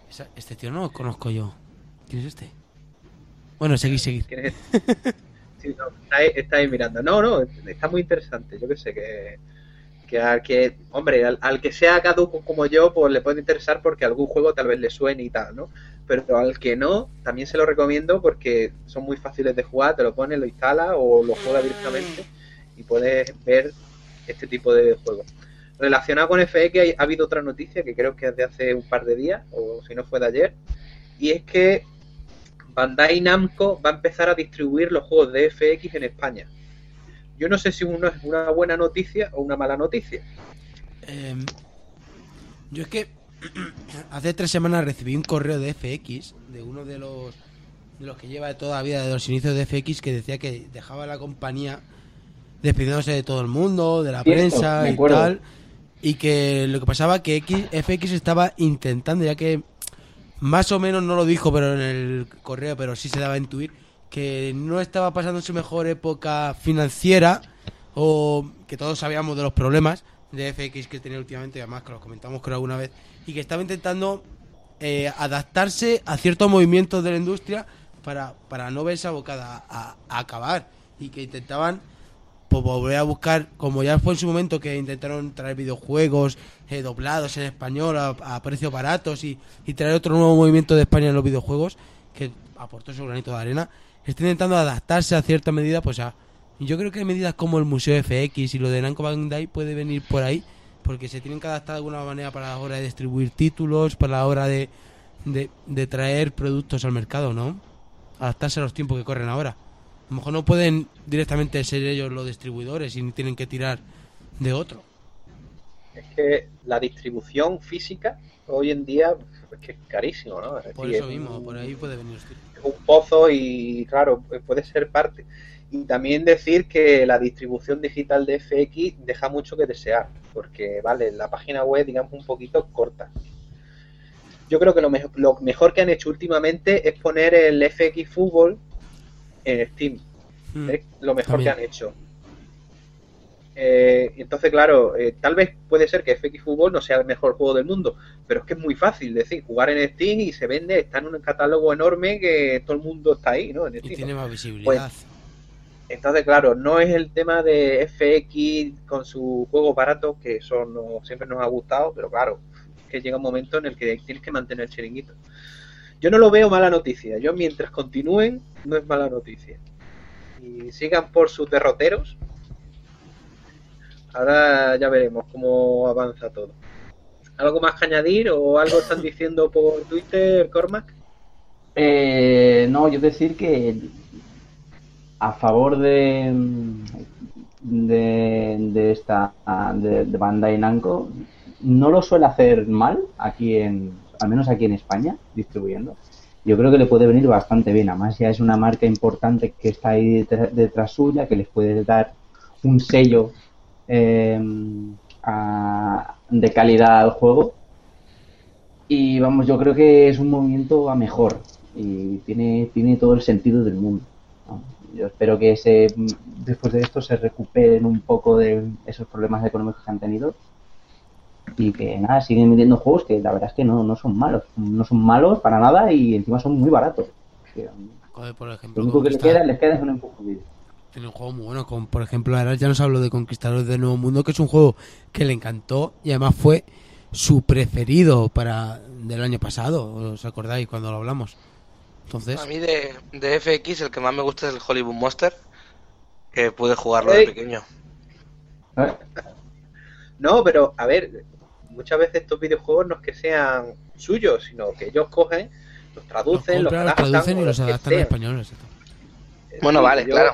Esa- este tío no lo conozco yo. ¿Quién es este? Bueno, seguid, seguid. ¿Quién es este? Sí, no, está, ahí, está ahí mirando. No, no, está muy interesante. Yo que sé que, que al que, hombre, al, al que sea caduco como yo, pues le puede interesar porque algún juego tal vez le suene y tal, ¿no? Pero al que no, también se lo recomiendo porque son muy fáciles de jugar, te lo pones, lo instalas o lo juegas directamente y puedes ver este tipo de juegos. Relacionado con FX ha habido otra noticia que creo que es de hace un par de días, o si no fue de ayer, y es que Bandai Namco va a empezar a distribuir los juegos de FX en España. Yo no sé si uno es una buena noticia o una mala noticia. Em, yo es que hace tres semanas recibí un correo de FX, de uno de los, de los que lleva de toda la vida, de los inicios de FX, que decía que dejaba la compañía despidiéndose de todo el mundo, de la Cierto, prensa y acuerdo. tal. Y que lo que pasaba que X, FX estaba intentando, ya que más o menos no lo dijo, pero en el correo, pero sí se daba a intuir que no estaba pasando su mejor época financiera o que todos sabíamos de los problemas de FX que tenía últimamente, además que los comentamos creo alguna vez, y que estaba intentando eh, adaptarse a ciertos movimientos de la industria para, para no verse abocada a, a acabar y que intentaban pues volver a buscar, como ya fue en su momento que intentaron traer videojuegos eh, doblados en español a, precios baratos y, y traer otro nuevo movimiento de España en los videojuegos que aportó su granito de arena, está intentando adaptarse a cierta medida, pues a... Yo creo que medidas como el Museo FX y lo de Namco Bandai puede venir por ahí, porque se tienen que adaptar de alguna manera para la hora de distribuir títulos, para la hora de, de traer productos al mercado, ¿no? Adaptarse a los tiempos que corren ahora. A lo mejor no pueden directamente ser ellos los distribuidores y tienen que tirar de otro. Es que la distribución física hoy en día es que es carísimo, ¿no? Es Por decir, eso es mismo, un- por ahí puede venir usted. es un pozo y claro, pues puede ser parte. Y también decir que la distribución digital de FX deja mucho que desear, porque vale, la página web digamos un poquito corta. Yo creo que lo, mejo- lo mejor que han hecho últimamente es poner el FX Fútbol en Steam. Mm. Es lo mejor También. que han hecho. Eh, entonces, claro, eh, tal vez puede ser que FX Fútbol no sea el mejor juego del mundo, pero es que es muy fácil decir, jugar en Steam y se vende, está en un catálogo enorme que todo el mundo está ahí, ¿no? En Y Steam. tiene más visibilidad. Entonces, claro, no es el tema de FX con sus juegos baratos, que eso no, siempre nos ha gustado, pero claro, es que llega un momento en el que tienes que mantener el chiringuito. Yo no lo veo mala noticia. Yo, mientras continúen, no es mala noticia. Y sigan por sus derroteros. Ahora ya veremos cómo avanza todo. ¿Algo más que añadir o algo están diciendo por Twitter, Cormac? Eh, no, yo decir que a favor de de, esta de, de Bandai Namco no lo suele hacer mal aquí en al menos aquí en España distribuyendo yo creo que le puede venir bastante bien. Además ya es una marca importante que está ahí detrás, detrás suya que les puede dar un sello eh, de calidad al juego. Y vamos yo creo que es un movimiento a mejor y tiene, tiene todo el sentido del mundo. Yo espero que se, después de esto se recuperen un poco de esos problemas económicos que han tenido y que nada, siguen vendiendo juegos que la verdad es que no, no son malos, no son malos para nada y encima son muy baratos. Que, Joder, por Lo único que le Conquistar- queda, les queda es un empujón. Tiene un juego muy bueno, como por ejemplo, ahora ya nos habló de Conquistadores del Nuevo Mundo, que es un juego que le encantó y además fue su preferido para del año pasado, ¿os acordáis cuando lo hablamos? Entonces, A mí de, de FX el que más me gusta es el Hollywood Monster, que pude jugarlo de pequeño. ¿Eh? No, pero a ver, muchas veces estos videojuegos no es que sean suyos, sino que ellos cogen, los traducen, los, compran, los adaptan traducen y los adaptan al español. Bueno, Sí, vale, yo- claro.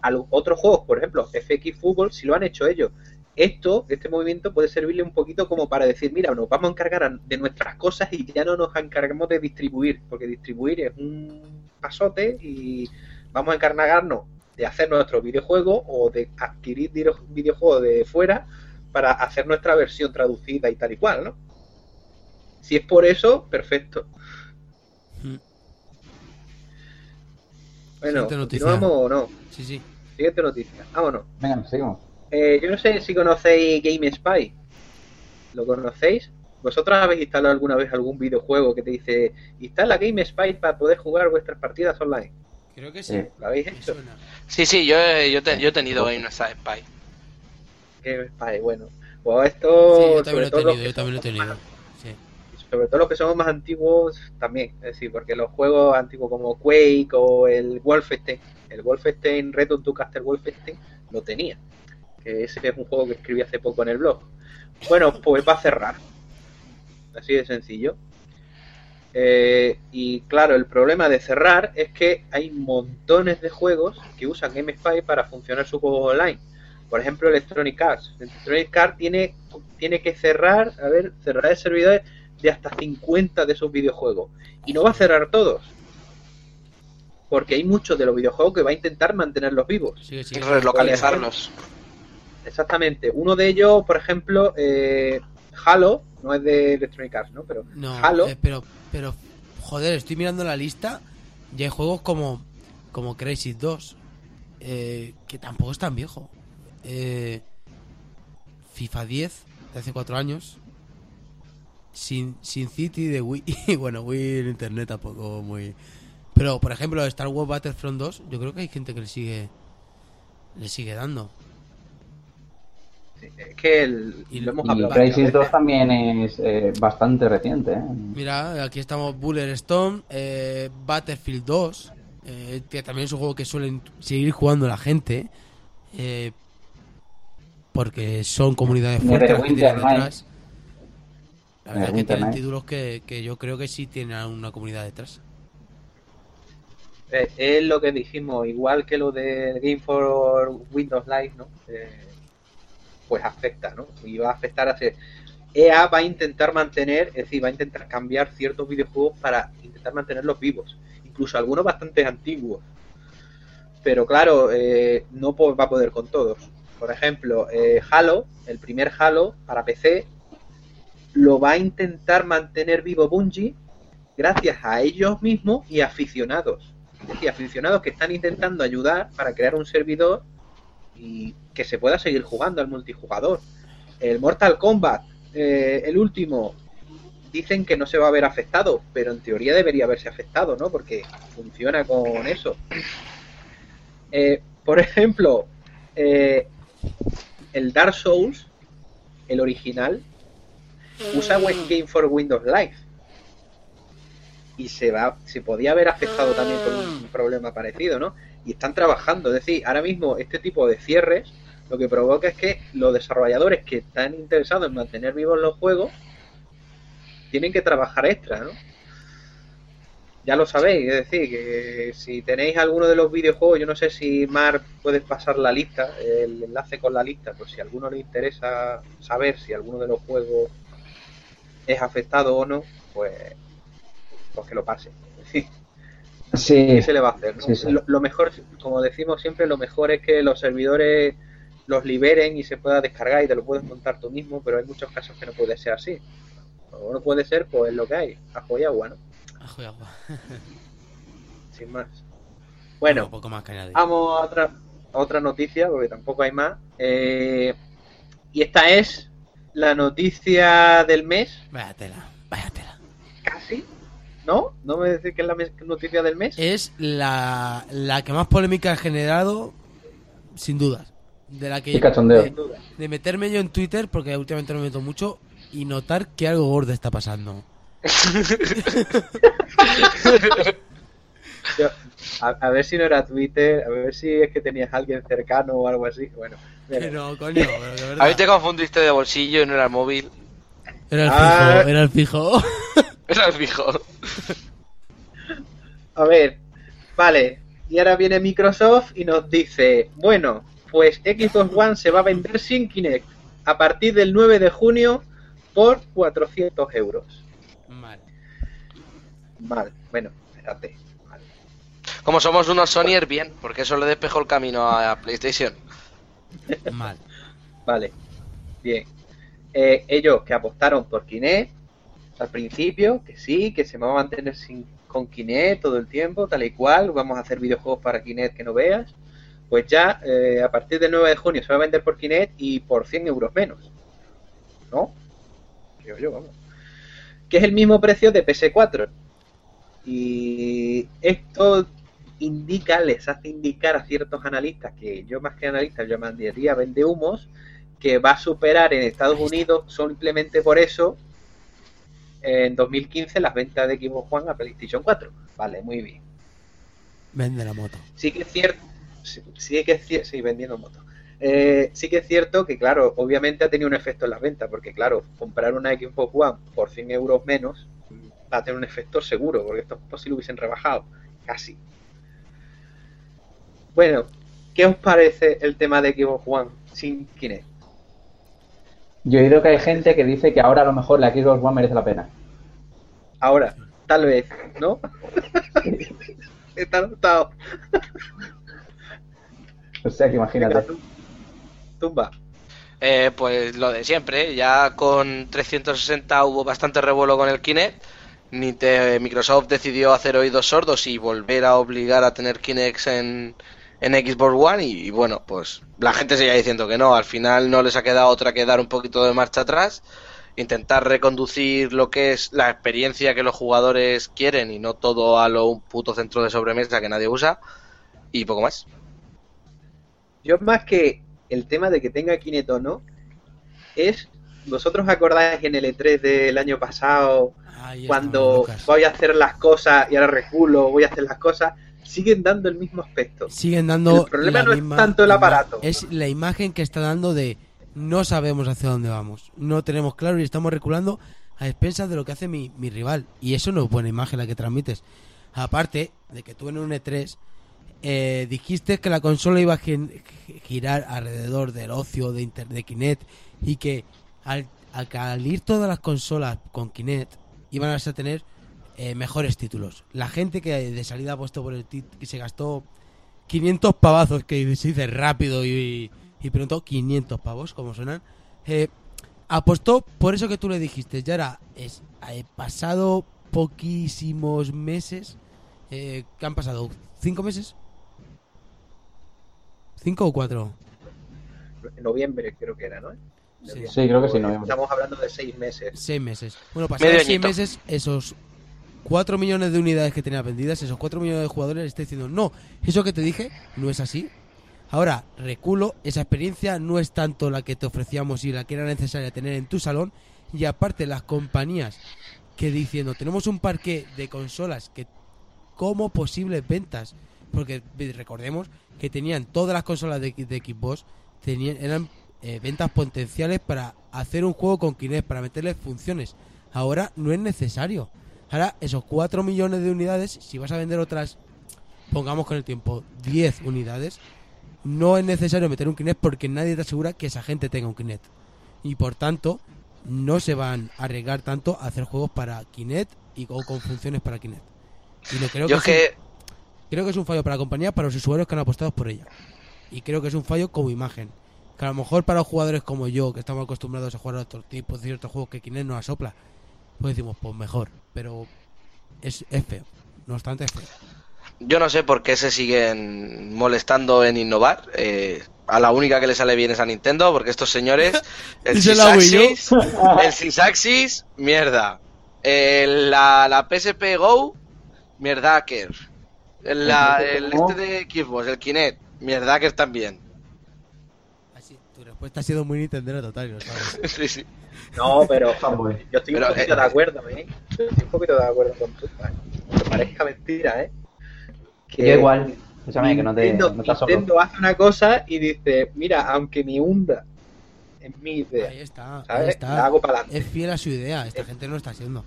A los otros juegos, por ejemplo, FX Fútbol, si lo han hecho ellos. Esto, este movimiento puede servirle un poquito como para decir, mira, nos vamos a encargar de nuestras cosas y ya no nos encargamos de distribuir, porque distribuir es un pasote y vamos a encargarnos de hacer nuestro videojuego o de adquirir video- videojuegos de fuera para hacer nuestra versión traducida y tal y cual, ¿no? Si es por eso, perfecto. Mm. Bueno, Siguiente noticia. ¿continuamos o no? Sí, sí. Siguiente noticia. Vámonos. Venga, seguimos. Eh, yo no sé si conocéis Game Spy. ¿Lo conocéis? ¿Vosotros habéis instalado alguna vez algún videojuego que te dice instala Game Spy para poder jugar vuestras partidas online? Creo que sí. ¿Lo habéis hecho? Sí, sí, yo, he- yo, te- yo he tenido Game Spy. Game Spy, bueno. Esto, Sí, yo sobre también lo he tenido, que yo también lo he tenido. más- Sí. sobre todo los que somos más antiguos también, es decir, porque los juegos antiguos como Quake o el Wolfenstein, el Wolfenstein Return to Castle Wolfenstein lo tenía, que ese es un juego que escribí hace poco en el blog. Bueno, pues va a cerrar, así de sencillo. Eh, y claro, el problema de cerrar es que hay montones de juegos que usan GameSpy para funcionar sus juegos online. Por ejemplo, Electronic Arts. Electronic Arts tiene, tiene que cerrar, a ver, cerrar el servidor de hasta 50 de esos videojuegos. Y no va a cerrar todos. Porque hay muchos de los videojuegos que va a intentar mantenerlos vivos. Sigue, sigue. Relocalizarlos. Exactamente. Uno de ellos, por ejemplo, eh, Halo, no es de Electronic Arts, ¿no? Pero No, Halo, eh, pero, pero, joder, estoy mirando la lista y hay juegos como, como Crazy 2, eh, que tampoco es tan viejo. Eh, FIFA 10, de hace cuatro años. Sin, Sin City de Wii. Y bueno, Wii en internet tampoco muy. Pero, por ejemplo, Star Wars Battlefront 2, yo creo que hay gente que le sigue. Le sigue dando. es que el- Y- lo hemos hablado. Crisis 2 veces. también es eh, bastante reciente. ¿eh? Mira, aquí estamos Buller Stone, eh, Battlefield 2, eh, que también es un juego que suelen seguir jugando la gente, eh, porque son comunidades fuertes las que tienen detrás. La verdad es que tienen títulos que, que yo creo que sí tienen una comunidad detrás. Eh, es lo que dijimos, igual que lo de Game for Windows Live, ¿no? Eh, pues afecta, ¿no? Y va a afectar a ser. EA va a intentar mantener, es decir, va a intentar cambiar ciertos videojuegos para intentar mantenerlos vivos, incluso algunos bastante antiguos. Pero claro, eh, no va a poder con todos. Por ejemplo, eh, Halo, el primer Halo para PC, lo va a intentar mantener vivo Bungie gracias a ellos mismos y aficionados. Es decir, aficionados que están intentando ayudar para crear un servidor y que se pueda seguir jugando al multijugador. El Mortal Kombat, eh, el último, dicen que no se va a ver afectado, pero en teoría debería haberse afectado, ¿no? Porque funciona con eso. Eh, por ejemplo, el Dark Souls, el original, usa Game for Windows Live y se va se podía haber afectado también por un problema parecido, ¿no? Y están trabajando, es decir, ahora mismo este tipo de cierres lo que provoca es que los desarrolladores que están interesados en mantener vivos los juegos tienen que trabajar extra, ¿no? Ya lo sabéis, es decir, que si tenéis alguno de los videojuegos, yo no sé si Mar puedes pasar la lista, el enlace con la lista, pues si a alguno le interesa saber si alguno de los juegos es afectado o no, pues, pues que lo pase. Sí, ¿Qué se le va a hacer? no? Sí, sí. Lo, lo mejor, como decimos siempre, lo mejor es que los servidores los liberen y se pueda descargar y te lo puedes montar tú mismo, pero hay muchos casos que no puede ser así. O no puede ser, pues es lo que hay, ajo y agua, ¿no? Ajo y agua. Sin más. Bueno, Un poco más que añadir. vamos a otra, a otra noticia, porque tampoco hay más. Eh, y esta es la noticia del mes, Vaya tela, vaya tela. casi. ¿No? ¿No me decís que es la noticia del mes? Es la, la que más polémica ha generado, sin dudas. De la que cachondeo. de- de meterme yo en Twitter, porque últimamente no me meto mucho, y notar que algo gordo está pasando. Yo- a, a ver si no era Twitter, a ver si es que tenías a alguien cercano o algo así. Bueno. Pero, coño, pero de A verdad. ver, te confundiste de bolsillo y no era el móvil. Era el Ah. fijo, era el fijo. Era el fijo. A ver, vale. Y ahora viene Microsoft y nos dice, bueno, pues Xbox One se va a vender sin Kinect a partir del 9 de junio por 400 euros. Mal. Bueno, espérate. Mal. Como somos unos Sonyer, bien, porque eso le despejó el camino a PlayStation. Mal. Vale, bien. Eh, ellos que apostaron por Kinect al principio, que sí, que se va a mantener sin, con Kinect todo el tiempo, tal y cual, vamos a hacer videojuegos para Kinect que no veas, pues ya eh, a partir del 9 de junio se va a vender por Kinect y por 100 euros menos. ¿No? Creo yo, vamos. Que es el mismo precio de PS4. Y esto indica, les hace indicar a ciertos analistas, que yo más que analistas yo mandaría vende humos, que va a superar en Estados Unidos simplemente por eso en 2015 las ventas de Xbox One a PlayStation 4. Vale, muy bien. Vende la moto. Sí que es cierto, sí, sí que es cierto, sí, vendiendo motos. Eh, sí que es cierto que, claro, obviamente ha tenido un efecto en las ventas, porque, claro, comprar una Xbox One por 100 euros menos va a tener un efecto seguro, porque esto es posible lo hubiesen rebajado, casi. Bueno, ¿qué os parece el tema de Xbox One sin Kinect? Yo he oído que hay gente que dice que ahora a lo mejor la Xbox One merece la pena. Ahora, tal vez, ¿no? Está anotado. O sea que imagínate. Tumba. Eh, pues lo de siempre, ya con 360 hubo bastante revuelo con el Kinect. Nite- Microsoft decidió hacer oídos sordos y volver a obligar a tener Kinect en, en Xbox One. Y, y bueno, pues la gente seguía diciendo que no. Al final no les ha quedado otra que dar un poquito de marcha atrás, intentar reconducir lo que es la experiencia que los jugadores quieren y no todo a lo un puto centro de sobremesa que nadie usa. Y poco más. Yo más que el tema de que tenga Kinect o no, es, vosotros acordáis en el E3 del año pasado, Ahí cuando voy a hacer las cosas y ahora reculo, voy a hacer las cosas, siguen dando el mismo aspecto. Siguen dando. El problema no es tanto el aparato. Es la imagen que está dando de no sabemos hacia dónde vamos. No tenemos claro y estamos reculando a expensas de lo que hace mi, mi rival. Y eso no es buena imagen la que transmites. Aparte de que tú en un E3 eh, dijiste que la consola iba a girar alrededor del ocio de, inter- de Kinect y que al, al todas las consolas con Kinect iban a tener eh, mejores títulos. La gente que de salida ha por el que se gastó 500 pavazos, que se dice rápido y, y pronto 500 pavos, como suenan, eh, apostó por eso que tú le dijiste. Ya es, eh, pasado poquísimos meses, eh, ¿qué han pasado? ¿Cinco meses? ¿Cinco o cuatro? Noviembre creo que era, ¿no? Sí. Sí, creo que sí, noviembre. Estamos hablando de seis meses. Seis meses. Bueno, pasados seis meses, esos 4 millones de unidades que tenía vendidas, esos 4 millones de jugadores está diciendo, no, eso que te dije no es así. Ahora, reculo, esa experiencia no es tanto la que te ofrecíamos y la que era necesaria tener en tu salón. Y aparte, las compañías que diciendo, tenemos un parque de consolas que como posibles ventas, porque recordemos que tenían todas las consolas de, de Xbox, tenían, eran eh, ventas potenciales para hacer un juego con Kinect, para meterle funciones. Ahora no es necesario. Ahora, esos 4 millones de unidades, si vas a vender otras, pongamos con el tiempo, 10 unidades, no es necesario meter un Kinect porque nadie te asegura que esa gente tenga un Kinect. Y por tanto, no se van a arriesgar tanto a hacer juegos para Kinect y o con funciones para Kinect. Y no creo Yo es que, es un- que creo que es un fallo para la compañía, para los usuarios que han apostado por ella. Y creo que es un fallo como imagen. Que a lo mejor para los jugadores como yo, que estamos acostumbrados a jugar a otros tipos de ciertos juegos que Kinect nos asopla, pues decimos, pues mejor. Pero es, es feo. No obstante, es feo. Yo no sé por qué se siguen molestando en innovar. Eh, a la única que le sale bien es a Nintendo, porque estos señores, el Sysaxis, el Sysaxis, mierda. El- la, la PSP Go, mierdaker. El, la- el este de Xbox, el Kinect, mierdaker también. Respuesta ha sido muy Nintendo total, lo sabes. Sí, sí. No, pero Fanboy. yo estoy Pero, un poquito eh, de acuerdo, ¿eh? Estoy un poquito de acuerdo con tú. ¿eh? Aunque parezca mentira, ¿eh? Que Yo igual. Escúchame, que no te, Nintendo, no solo. Nintendo hace una cosa y dice, mira, aunque me hunda en mi idea, Ahí está, ahí ¿sabes? La está. hago para adelante. Es fiel a su idea. Esta gente no está siendo.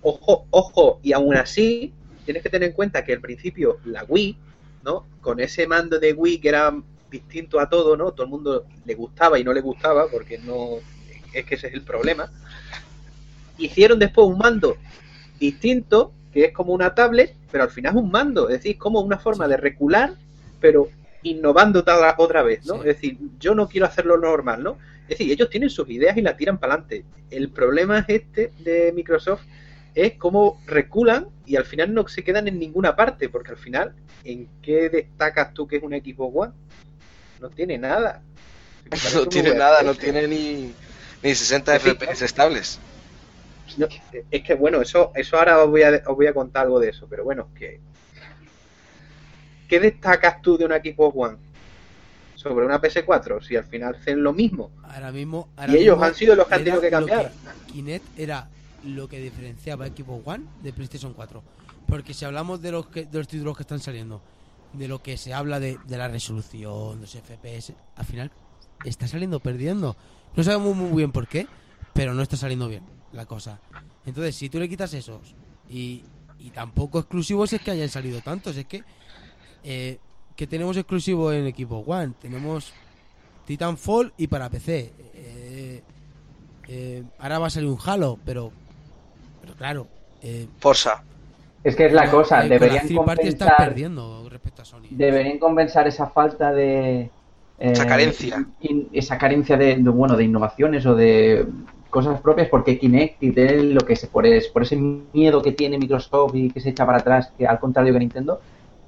Ojo, ojo, y aún así, tienes que tener en cuenta que al principio la Wii, ¿no? Con ese mando de Wii que era distinto a todo, ¿no? Todo el mundo le gustaba y no le gustaba, porque no. Es que ese es el problema. Hicieron después un mando distinto, que es como una tablet, pero al final es un mando, es decir, como una forma de recular, pero innovando otra otra vez, ¿no? Sí. Es decir, yo no quiero hacerlo normal, ¿no? Es decir, ellos tienen sus ideas y la tiran para adelante. El problema es este de Microsoft es cómo reculan y al final no se quedan en ninguna parte, porque al final, ¿en qué destacas tú que es un Xbox One? No tiene nada. No tiene nada, no tiene ni, ni 60 Sí, FPS estables. No, es que bueno, eso, eso ahora os voy, a, os voy a contar algo de eso, pero bueno, que ¿qué destacas tú de una Xbox One sobre una PS4 si al final hacen lo mismo? Ahora mismo. ahora Y ellos mismo han sido los que han tenido que cambiar. Kinect era lo que diferenciaba a Xbox One de PlayStation 4. Porque si hablamos de los, que, de los títulos que están saliendo, de lo que se habla de, de la resolución, los FPS, al final está saliendo perdiendo. No sabemos muy bien por qué, pero no está saliendo bien la cosa. Entonces, si tú le quitas esos y, y tampoco exclusivos es que hayan salido tantos, es que eh, que tenemos exclusivo en Xbox One, tenemos Titanfall y para PC. Eh, eh, ahora va a salir un Halo, pero pero claro, Forza. Es que es la cosa, eh, deberían compensar, perdiendo respecto a Sony. deberían compensar esa falta de, eh, Esa carencia. in- esa carencia de, de, bueno, de innovaciones o de cosas propias porque Kinect y de lo que se por, es, por ese miedo que tiene Microsoft y que se echa para atrás, que al contrario que Nintendo,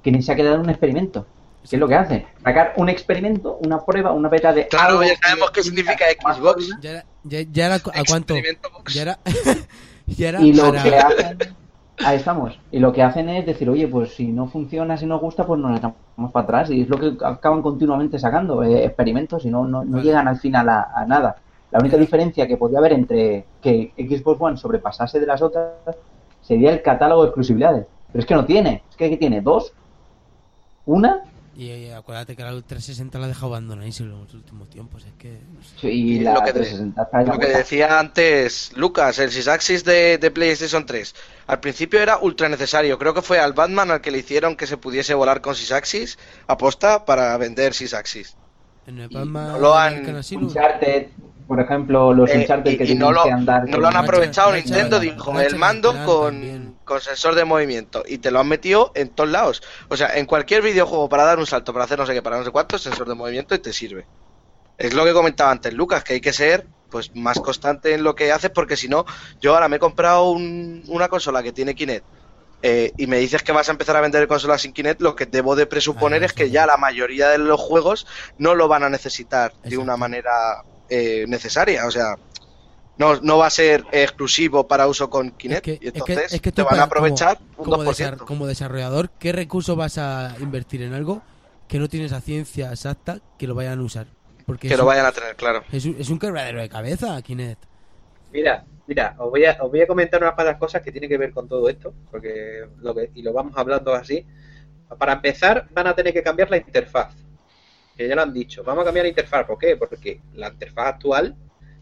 Kinect se ha quedado en un experimento. ¿Qué es lo que hace? Sacar un experimento, una prueba, una beta de Claro, algo ya sabemos qué significa Xbox. Ya era, ya, ya era a cuánto. Experimento Box. Ya era. ya era Y lo para- que hacen, ahí estamos. Y lo que hacen es decir, oye, pues si no funciona, si no gusta, pues nos echamos para atrás. Y es lo que acaban continuamente sacando, eh, experimentos y no, no, no llegan al final a, a nada. La única diferencia que podría haber entre que Xbox One sobrepasase de las otras sería el catálogo de exclusividades. Pero es que no tiene. Es que ¿qué tiene dos, una Y, eh, acuérdate que la 360 la ha dejado abandonadísima en los últimos tiempos. Es que. no sé. y Y la lo que te- 360 está ya Lo que decía antes Lucas, el Sysaxis de, de PlayStation 3. Al principio era ultra necesario. Creo que fue al Batman al que le hicieron que se pudiese volar con Sysaxis aposta para vender Sysaxis. En el Batman no lo han- Uncharted, por ejemplo, los Eh, Uncharted y- que y no lo- que andar No lo han aprovechado Nintendo, dijo el mando con, también. Con sensor de movimiento y te lo han metido en todos lados. O sea, en cualquier videojuego para dar un salto, para hacer no sé qué, para no sé cuánto, sensor de movimiento y te sirve. Es lo que comentaba antes Lucas, que hay que ser pues más constante en lo que haces porque si no, yo ahora me he comprado un- una consola que tiene Kinect eh, y me dices que vas a empezar a vender consolas sin Kinect, lo que debo de presuponer Ah, es que ya la mayoría de los juegos no lo van a necesitar de una manera eh, necesaria. O sea, no, no va a ser exclusivo para uso con Kinect Es que- y es que- entonces es que te van a aprovechar un como, 2%. desar- como desarrollador, ¿qué recursos vas a invertir en algo que no tienes a ciencia exacta que lo vayan a usar? Porque que lo un, vayan a tener, claro. es, un, es un quebradero de cabeza, Kinect. Mira, mira, os voy a, os voy a comentar unas cuantas cosas que tienen que ver con todo esto, porque lo que, y lo vamos hablando así. Para empezar, van a tener que cambiar la interfaz. Que ya lo han dicho. Vamos a cambiar la interfaz. ¿Por qué? Porque la interfaz actual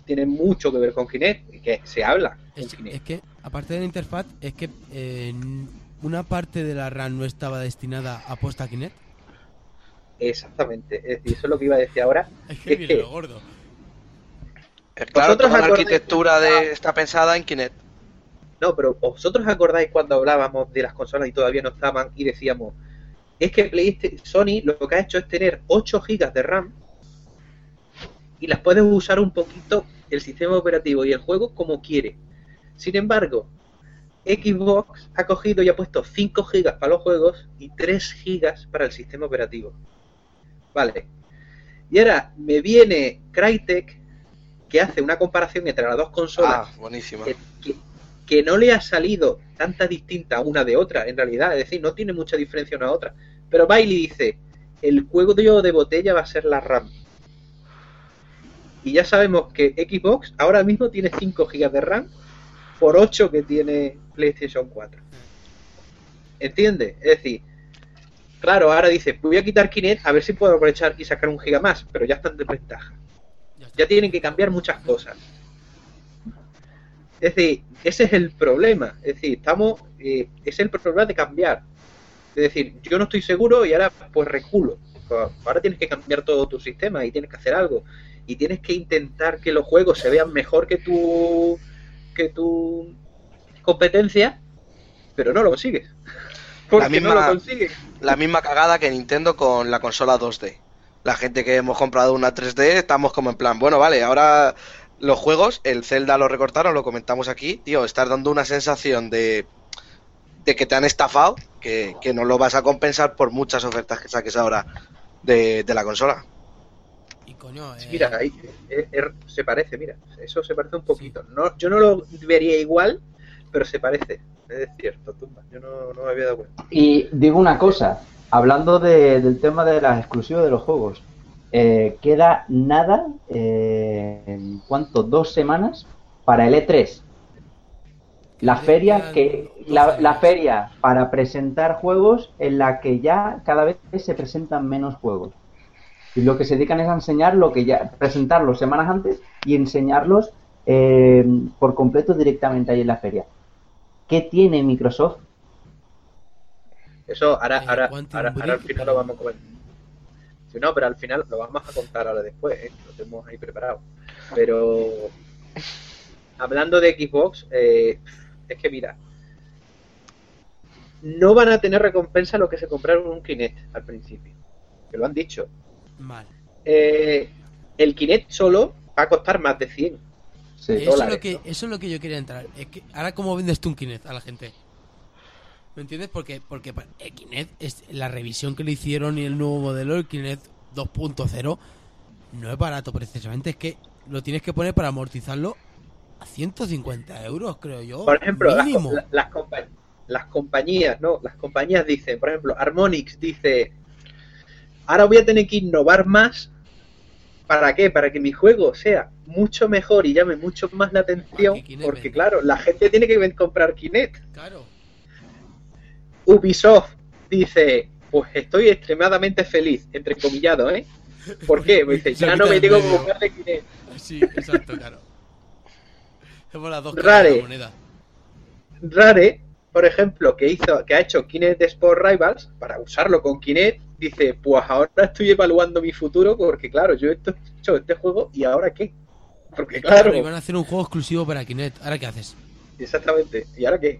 tiene mucho que ver con Kinect que se habla Es, Kinect. es que, aparte de la interfaz, es que eh, una parte de la RAM no estaba destinada a posta Kinect. Exactamente. Es decir, eso es lo que iba a decir ahora. Es que viene lo gordo. Eh, Claro, toda la arquitectura de, está pensada en Kinect. No, pero ¿vosotros acordáis cuando hablábamos de las consolas y todavía no estaban y decíamos, es que PlayStation, Sony lo que ha hecho es tener 8 GB de RAM y las puedes usar un poquito el sistema operativo y el juego como quiere. Sin embargo, Xbox ha cogido y ha puesto 5 GB para los juegos y 3 GB para el sistema operativo. Vale. Y ahora me viene Crytek que hace una comparación entre las dos consolas Ah, buenísima. que, que- que no le ha salido tanta distinta una de otra, en realidad, es decir, no tiene mucha diferencia una a otra. Pero Bailey dice, el juego de botella va a ser la RAM. Y ya sabemos que Xbox ahora mismo tiene 5 GB de RAM por 8 que tiene PlayStation 4. ¿Entiendes? Es decir, claro, ahora dice, voy a quitar Kinect a ver si puedo aprovechar y sacar un giga más, pero ya están de ventaja. Ya tienen que cambiar muchas cosas. Es decir, ese es el problema. Es decir, estamos. eh, es el problema de cambiar. Es decir, yo no estoy seguro y ahora pues reculo. Ahora tienes que cambiar todo tu sistema y tienes que hacer algo. Y tienes que intentar que los juegos se vean mejor que tu. que tu competencia, pero no lo consigues. Porque no misma- lo consigues. La misma cagada que Nintendo con la consola 2D. La gente que hemos comprado una 3D estamos como en plan, bueno, vale, ahora los juegos, el Zelda lo recortaron, lo comentamos aquí, tío, estás dando una sensación de, de que te han estafado, que, que no lo vas a compensar por muchas ofertas que saques ahora de, de la consola. Y coño, eh, Mira, ahí, eh, eh, se parece, mira, eso se parece un poquito. No, yo no lo vería igual, pero se parece. Es cierto, tumba. Yo no, no me había dado cuenta. Y digo una cosa, hablando de- del tema de las exclusivas de los juegos, eh, queda nada, eh, ¿en ¿cuánto? Dos semanas para el E3. La feria que la, 12 la días. feria para presentar juegos en la que ya cada vez se presentan menos juegos. Y lo que se dedican es a enseñar lo que ya presentarlos semanas antes y enseñarlos eh, por completo directamente ahí en la feria. ¿Qué tiene Microsoft? Eso ahora, Eh, ahora, ahora, ahora al final lo vamos a comentar. Si no, pero al final lo vamos a contar ahora después, ¿eh? lo tenemos ahí preparado. Pero hablando de Xbox, eh, es que mira, no van a tener recompensa lo que se compraron un Kinect al principio, que lo han dicho. Mal. eh, el Kinect solo va a costar más de 100. Sí. eso, es lo que, ¿no? eso es lo que yo quería entrar. Es que ahora, ¿cómo vendes tú un Kinect a la gente? ¿Me entiendes? Porque, porque el Kinect, es la revisión que le hicieron y el nuevo modelo, el Kinect 2.0, no es barato precisamente. Es que lo tienes que poner para amortizarlo a 150 euros, creo yo. Por ejemplo, las, mínimo. las, compa- las compañías, ¿no? Las compañías dicen, por ejemplo, Harmonix dice, ahora voy a tener que innovar más. ¿Para qué? Para que mi juego sea mucho mejor y llame mucho más la atención. Porque claro, la gente tiene que comprar Kinect. Claro. Ubisoft dice, pues estoy extremadamente feliz, entre comillados, ¿eh? ¿Por qué? Me dice, ya no me tengo que comprar de Kinect. Sí, exacto, claro. Las dos caras Rare. Rare, por ejemplo, que hizo, que ha hecho Kinect Sport Rivals para usarlo con Kinect, dice, pues ahora estoy evaluando mi futuro porque claro, yo he hecho este juego y ahora qué. Porque claro, iban a hacer un juego exclusivo para Kinect. ¿Ahora qué haces? exactamente. ¿Y ahora qué?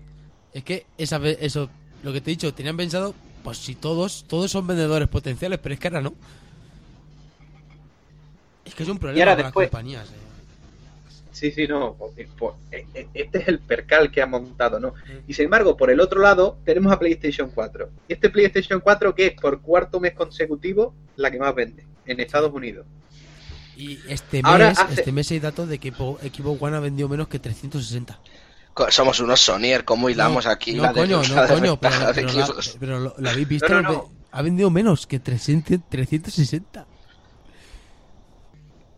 Es que esa eso, lo que te he dicho, tenían pensado, pues si todos, todos son vendedores potenciales, pero es que ahora no. Es que es un problema después- las compañías. eh. Sí, sí, no. eh, eh, este es el percal que ha montado, ¿no? Y sin embargo, por el otro lado, tenemos a PlayStation 4. Y este PlayStation 4 que es por cuarto mes consecutivo la que más vende en Estados Unidos. Y este mes, Ahora hace- este mes hay datos de que Equipo, Equipo One ha vendido menos que 360. Co- Somos unos Sonier, ¿cómo hilamos no, aquí no, la coño, no, coño, pero, pero la- pero lo, lo habéis visto, No, no, no. ha vendido menos que 300, 360.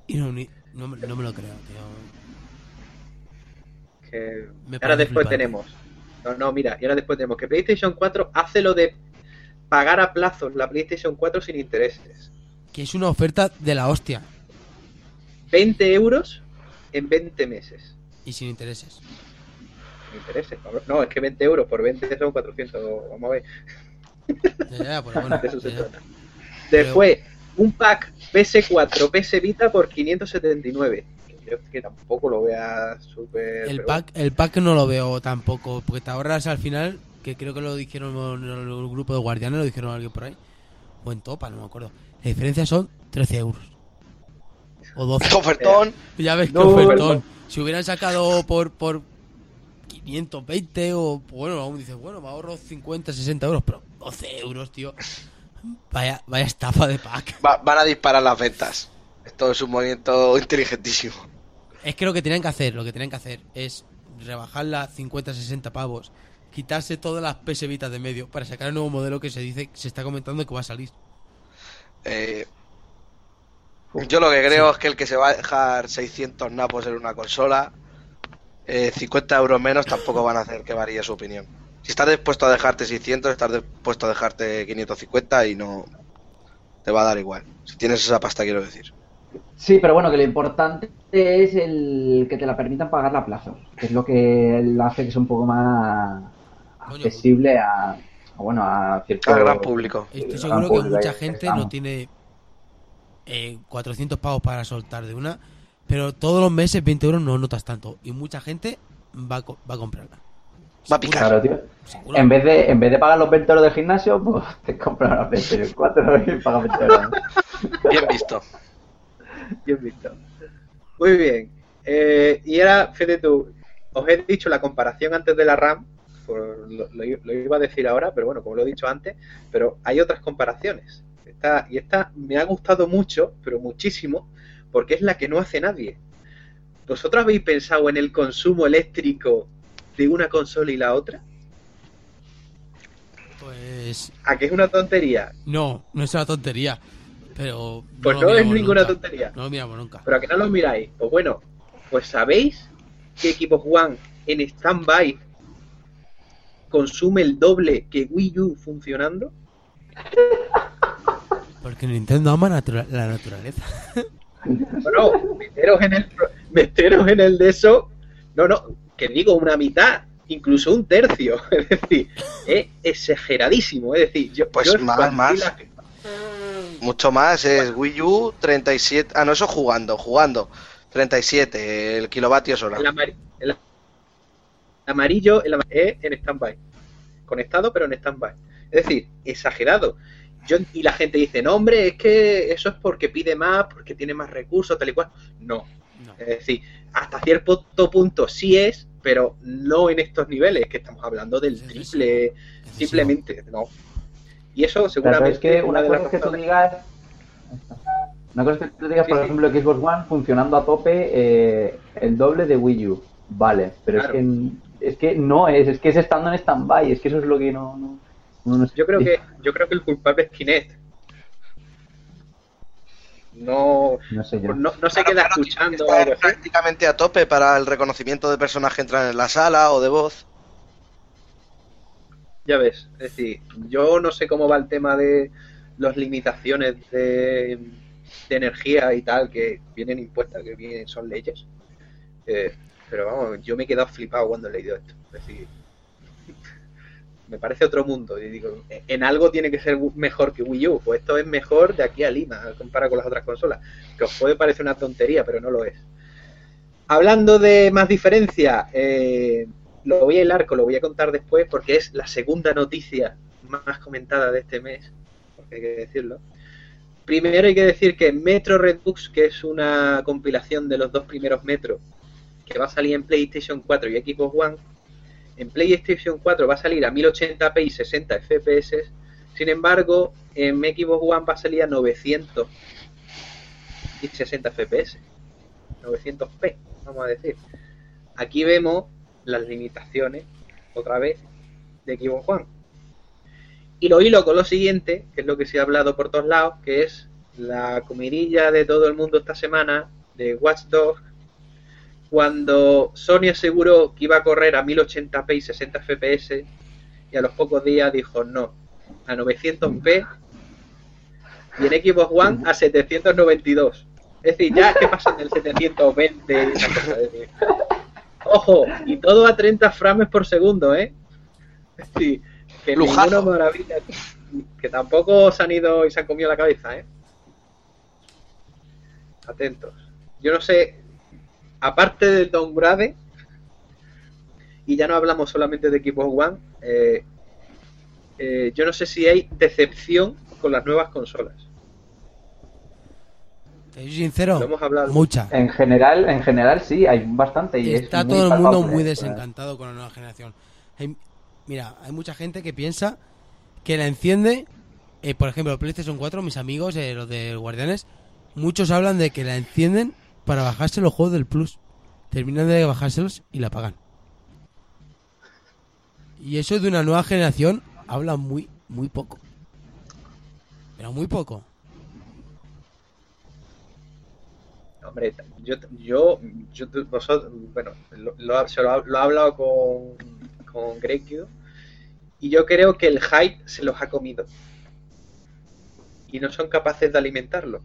Y no, ni- no, no me lo creo, tío. Que Me ahora después tenemos. No, no, mira, y ahora después tenemos que PlayStation 4 hace lo de pagar a plazos la PlayStation 4 sin intereses. Que es una oferta de la hostia 20 euros en 20 meses. y sin intereses. Sin intereses. No, es que 20 euros por 20 son 400. Vamos a ver. Ya, ya, pero bueno, De eso se ya, trata. Después, un pack PS4, PS Vita por 579. Yo que tampoco lo vea súper. El pack, el pack no lo veo tampoco, porque te ahorras al final, que creo que lo dijeron en el grupo de guardianes, lo dijeron alguien por ahí, o en Topa, no me acuerdo. La diferencia son 13 euros. O 12. Ofertón. Ya ves que No, ofertón. perdón. Si hubieran sacado por, por 520 o, bueno, aún dices, bueno, me ahorro 50, 60 euros, pero 12 euros, tío. Vaya, vaya estafa de pack. Va- van a disparar las ventas. Esto es un movimiento inteligentísimo. Es que lo que tenían que hacer, lo que tenían que hacer es rebajarla 50, 60 pavos, quitarse todas las PS de medio para sacar el nuevo modelo que se dice, se está comentando que va a salir. Eh, yo lo que creo es que el que se va a dejar 600 napos en una consola, eh, 50 euros menos tampoco van a hacer que varíe su opinión. Si estás dispuesto a dejarte 600, estás dispuesto a dejarte 550 y no te va a dar igual. Si tienes esa pasta, quiero decir. Sí, pero bueno, que lo importante es el que te la permitan pagar a plazos, que es lo que la hace que sea un poco más accesible a, a, bueno, a cierto Al gran público. Estoy seguro que público mucha gente no tiene eh, 400 pavos para soltar de una, pero todos los meses 20 euros no notas tanto y mucha gente va a, co- va a comprarla. Va a picar. Claro, tío. En vez de en vez de pagar los 20 euros del gimnasio, pues te compras la PS 4 y pagas 20 euros. Bien visto. Bien visto. Muy bien. Eh, y ahora, fíjate tú, os he dicho la comparación antes de la RAM, por- lo, lo i- lo iba a decir ahora, pero bueno, como lo he dicho antes, pero hay otras comparaciones. Esta, y esta me ha gustado mucho, pero muchísimo, porque es la que no hace nadie. ¿Vosotros habéis pensado en el consumo eléctrico de una consola y la otra? Pues ¿A que es una tontería? no, no es una tontería, pero Pues no, es ninguna nunca. tontería. No lo miramos nunca. Pero a que no lo miráis. Pues bueno, pues ¿sabéis que Xbox One en stand-by consume el doble que Wii U funcionando? Porque Nintendo ama natura- la naturaleza. Bueno, meteros en el pro- meteros en el de eso. No, no, que digo una mitad, incluso un tercio. Es decir, es exageradísimo. Es decir, yo, Pues yo más, más. la- Mucho más es Wii U 37. Ah, no, eso jugando, jugando. 37, el kilovatios hora. el, amar- el amarillo el ama- es en stand-by. Conectado, pero en stand-by. Es decir, exagerado. yo, y la gente dice, no, hombre, es que eso es porque pide más, porque tiene más recursos, tal y cual. No. No. Es decir, hasta cierto punto sí es, pero no en estos niveles, que estamos hablando del Sí, sí, triple, simplemente, no. Y eso Pero seguramente es que una de cosa las es que tú digas. Una cosa es que tú digas, por Sí, sí. ejemplo, que Xbox One funcionando a tope eh, el doble de Wii U. Vale, pero Claro. es que es que no es, es que es estando en stand-by, es que eso es lo que no. no, no- no- Yo creo que, yo creo que el culpable es Kinect. No, No sé yo. no, no se Claro, queda escuchando así. prácticamente a tope para el reconocimiento de personas que entran en la sala o de voz. Ya ves, es decir, yo no sé cómo va el tema de las limitaciones de, energía y tal que vienen impuestas, que vienen, son leyes. Eh, pero vamos, yo me he quedado flipado cuando he leído esto. Es decir, me parece otro mundo. Y digo, en algo tiene que ser mejor que Wii U. Pues esto es mejor de aquí a Lima, comparado con las otras consolas. Que os puede parecer una tontería, pero no lo es. Hablando de más diferencia, eh, lo voy a hilar, lo voy a contar después porque es la segunda noticia más comentada de este mes, porque hay que decirlo. Primero hay que decir que Metro Redux, que es una compilación de los dos primeros Metro, que va a salir en PlayStation 4 y Xbox One, en PlayStation 4 va a salir a 1080p y 60 FPS, sin embargo, en Xbox One va a salir a 900 y 60 FPS, 900p, vamos a decir. Aquí vemos las limitaciones, otra vez, de Xbox One. Y lo hilo con lo siguiente, que es lo que se ha hablado por todos lados, que es la comidilla de todo el mundo esta semana de Watch Dogs, cuando Sony aseguró que iba a correr a 1080p y 60 FPS, y a los pocos días dijo no, a 900p y en Xbox One a 792. Es decir, ya que pasan del 720 y decir, Ojo, y todo a 30 frames por segundo, ¿eh? Es decir, que Lujazo. maravilla. Que tampoco se han ido y se han comido la cabeza, ¿eh? Atentos. Yo no sé, aparte del downgrade, y ya no hablamos solamente de Xbox One, eh, eh, yo no sé si hay decepción con las nuevas consolas. Sincero, Lo hemos hablado. mucha. En general, en general sí, hay bastante y es Está muy todo el mundo muy sea, desencantado con la nueva generación. Hay- mira, hay mucha gente que piensa que la enciende, eh, por ejemplo, PlayStation 4, mis amigos, eh, los de Guardianes, muchos hablan de que la encienden para bajarse los juegos del Plus. Terminan de bajárselos y la pagan. Y eso de una nueva generación habla muy, muy poco. Pero muy poco. Hombre, yo, yo, yo vosotros, bueno, lo, lo, se lo, lo he hablado con, con Greg y yo creo que el hype se los ha comido. Y no son capaces de alimentarlo.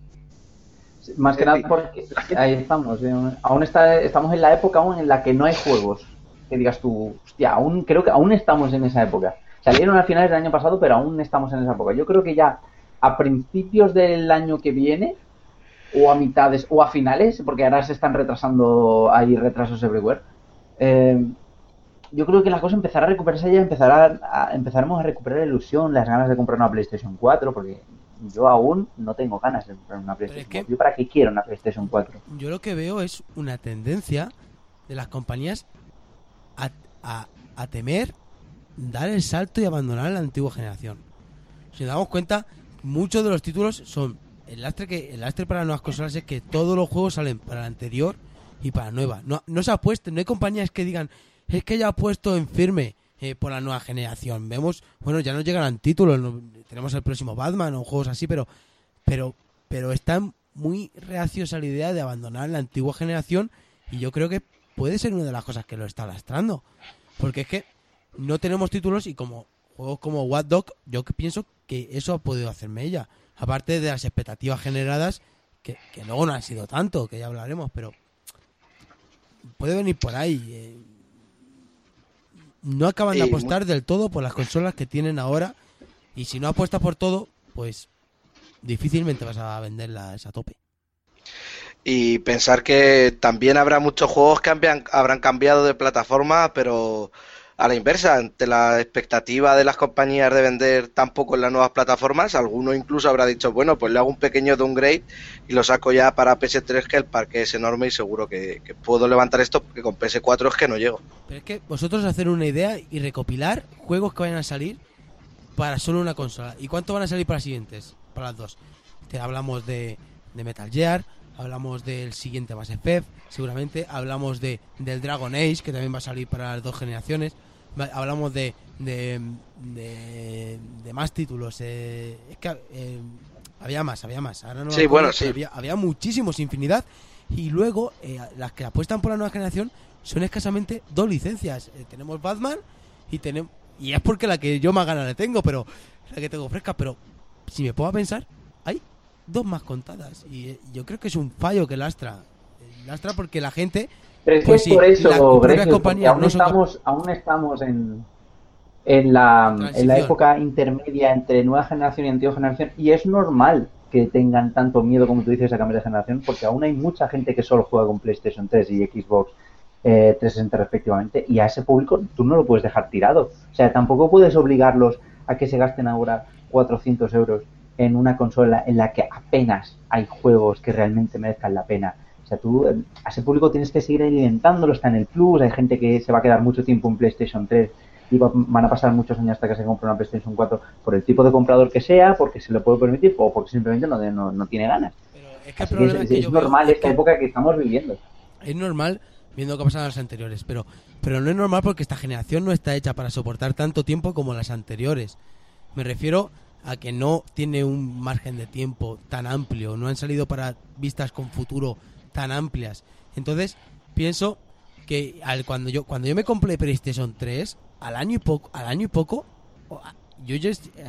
Más que nada porque ahí estamos, eh, aún está, estamos en la época aún en la que no hay juegos. Que digas tú, hostia, aún creo que aún estamos en esa época. Salieron a finales del año pasado, pero aún estamos en esa época. Yo creo que ya a principios del año que viene, o a mitades, o a finales, porque ahora se están retrasando, hay retrasos everywhere. eh, yo creo que la cosa empezará a recuperarse ya, empezará a, empezaremos a recuperar la ilusión, las ganas de comprar una PlayStation 4, porque yo aún no tengo ganas de comprar una es PlayStation que- 4. ¿Yo para qué quiero una PlayStation 4? yo lo que veo es una tendencia de las compañías a, a- a temer dar el salto y abandonar la antigua generación. Si nos damos cuenta, muchos de los títulos son el lastre que el lastre para nuevas consolas es que todos los juegos salen para la anterior y para la nueva. No, no se apuesten, no hay compañías que digan es que ya ha puesto en firme eh, por la nueva generación. Vemos, bueno, ya no llegarán títulos, no- tenemos el próximo Batman o juegos así, pero pero pero están muy reacios a la idea de abandonar la antigua generación y yo creo que puede ser una de las cosas que lo está lastrando. Porque es que no tenemos títulos y como juegos como What Dog, yo pienso que eso ha podido hacerme ella. Aparte de las expectativas generadas, que, que luego no han sido tanto, que ya hablaremos, pero puede venir por ahí. eh. No acaban de apostar del todo por las consolas que tienen ahora y si no apuestas por todo, pues difícilmente vas a venderlas a tope. Y pensar que también habrá muchos juegos que habrán cambiado de plataforma, pero a la inversa, ante la expectativa de las compañías de vender tan poco en las nuevas plataformas, alguno incluso habrá dicho, bueno, pues le hago un pequeño downgrade y lo saco ya para PS3, que el parque es enorme y seguro que, puedo levantar esto, porque con PS4 es que no llego. Pero es que vosotros hacer una idea y recopilar juegos que vayan a salir para solo una consola. ¿Y cuánto van a salir para las siguientes? Para las dos. Te hablamos de, de Metal Gear, hablamos del siguiente Mass Effect, seguramente hablamos de del Dragon Age, que también va a salir para las dos generaciones. Hablamos de, de, de, de más títulos. eh, es que eh, había más, había más. Ahora no Sí, acuerdo, bueno, sí. Había, había muchísimos, infinidad. Y luego, eh, las que apuestan por la nueva generación son escasamente dos licencias. Eh, tenemos Batman y tenemos. Y es porque la que yo más ganas le tengo, pero la que tengo fresca. Pero si me puedo pensar, hay dos más contadas. Y eh, yo creo que es un fallo que lastra. Eh, Lastra porque la gente. Pero es que Pues es sí, por eso, Grecio, porque compañías aún no son cap- estamos, aún estamos en, en, la, en la época intermedia entre nueva generación y antigua generación y es normal que tengan tanto miedo como tú dices a cambiar de generación porque aún hay mucha gente que solo juega con PlayStation 3 y Xbox eh, 360 respectivamente y a ese público tú no lo puedes dejar tirado. O sea, tampoco puedes obligarlos a que se gasten ahora 400 euros en una consola en la que apenas hay juegos que realmente merezcan la pena. O sea, tú eh, a ese público tienes que seguir alimentándolo, está en el Plus, hay gente que se va a quedar mucho tiempo en PlayStation 3 y va- van a pasar muchos años hasta que se compre una PlayStation 4 por el tipo de comprador que sea, porque se lo puede permitir o porque simplemente no, no, no tiene ganas. Pero es que el es, es que es yo veo- normal es esta que- época que estamos viviendo. es normal viendo lo que ha pasado en las anteriores, pero, pero no es normal porque esta generación no está hecha para soportar tanto tiempo como las anteriores. Me refiero a que no tiene un margen de tiempo tan amplio, no han salido para vistas con futuro tan amplias. Entonces, pienso que al, cuando yo cuando yo me compré PlayStation 3, al año y poco, al año y poco yo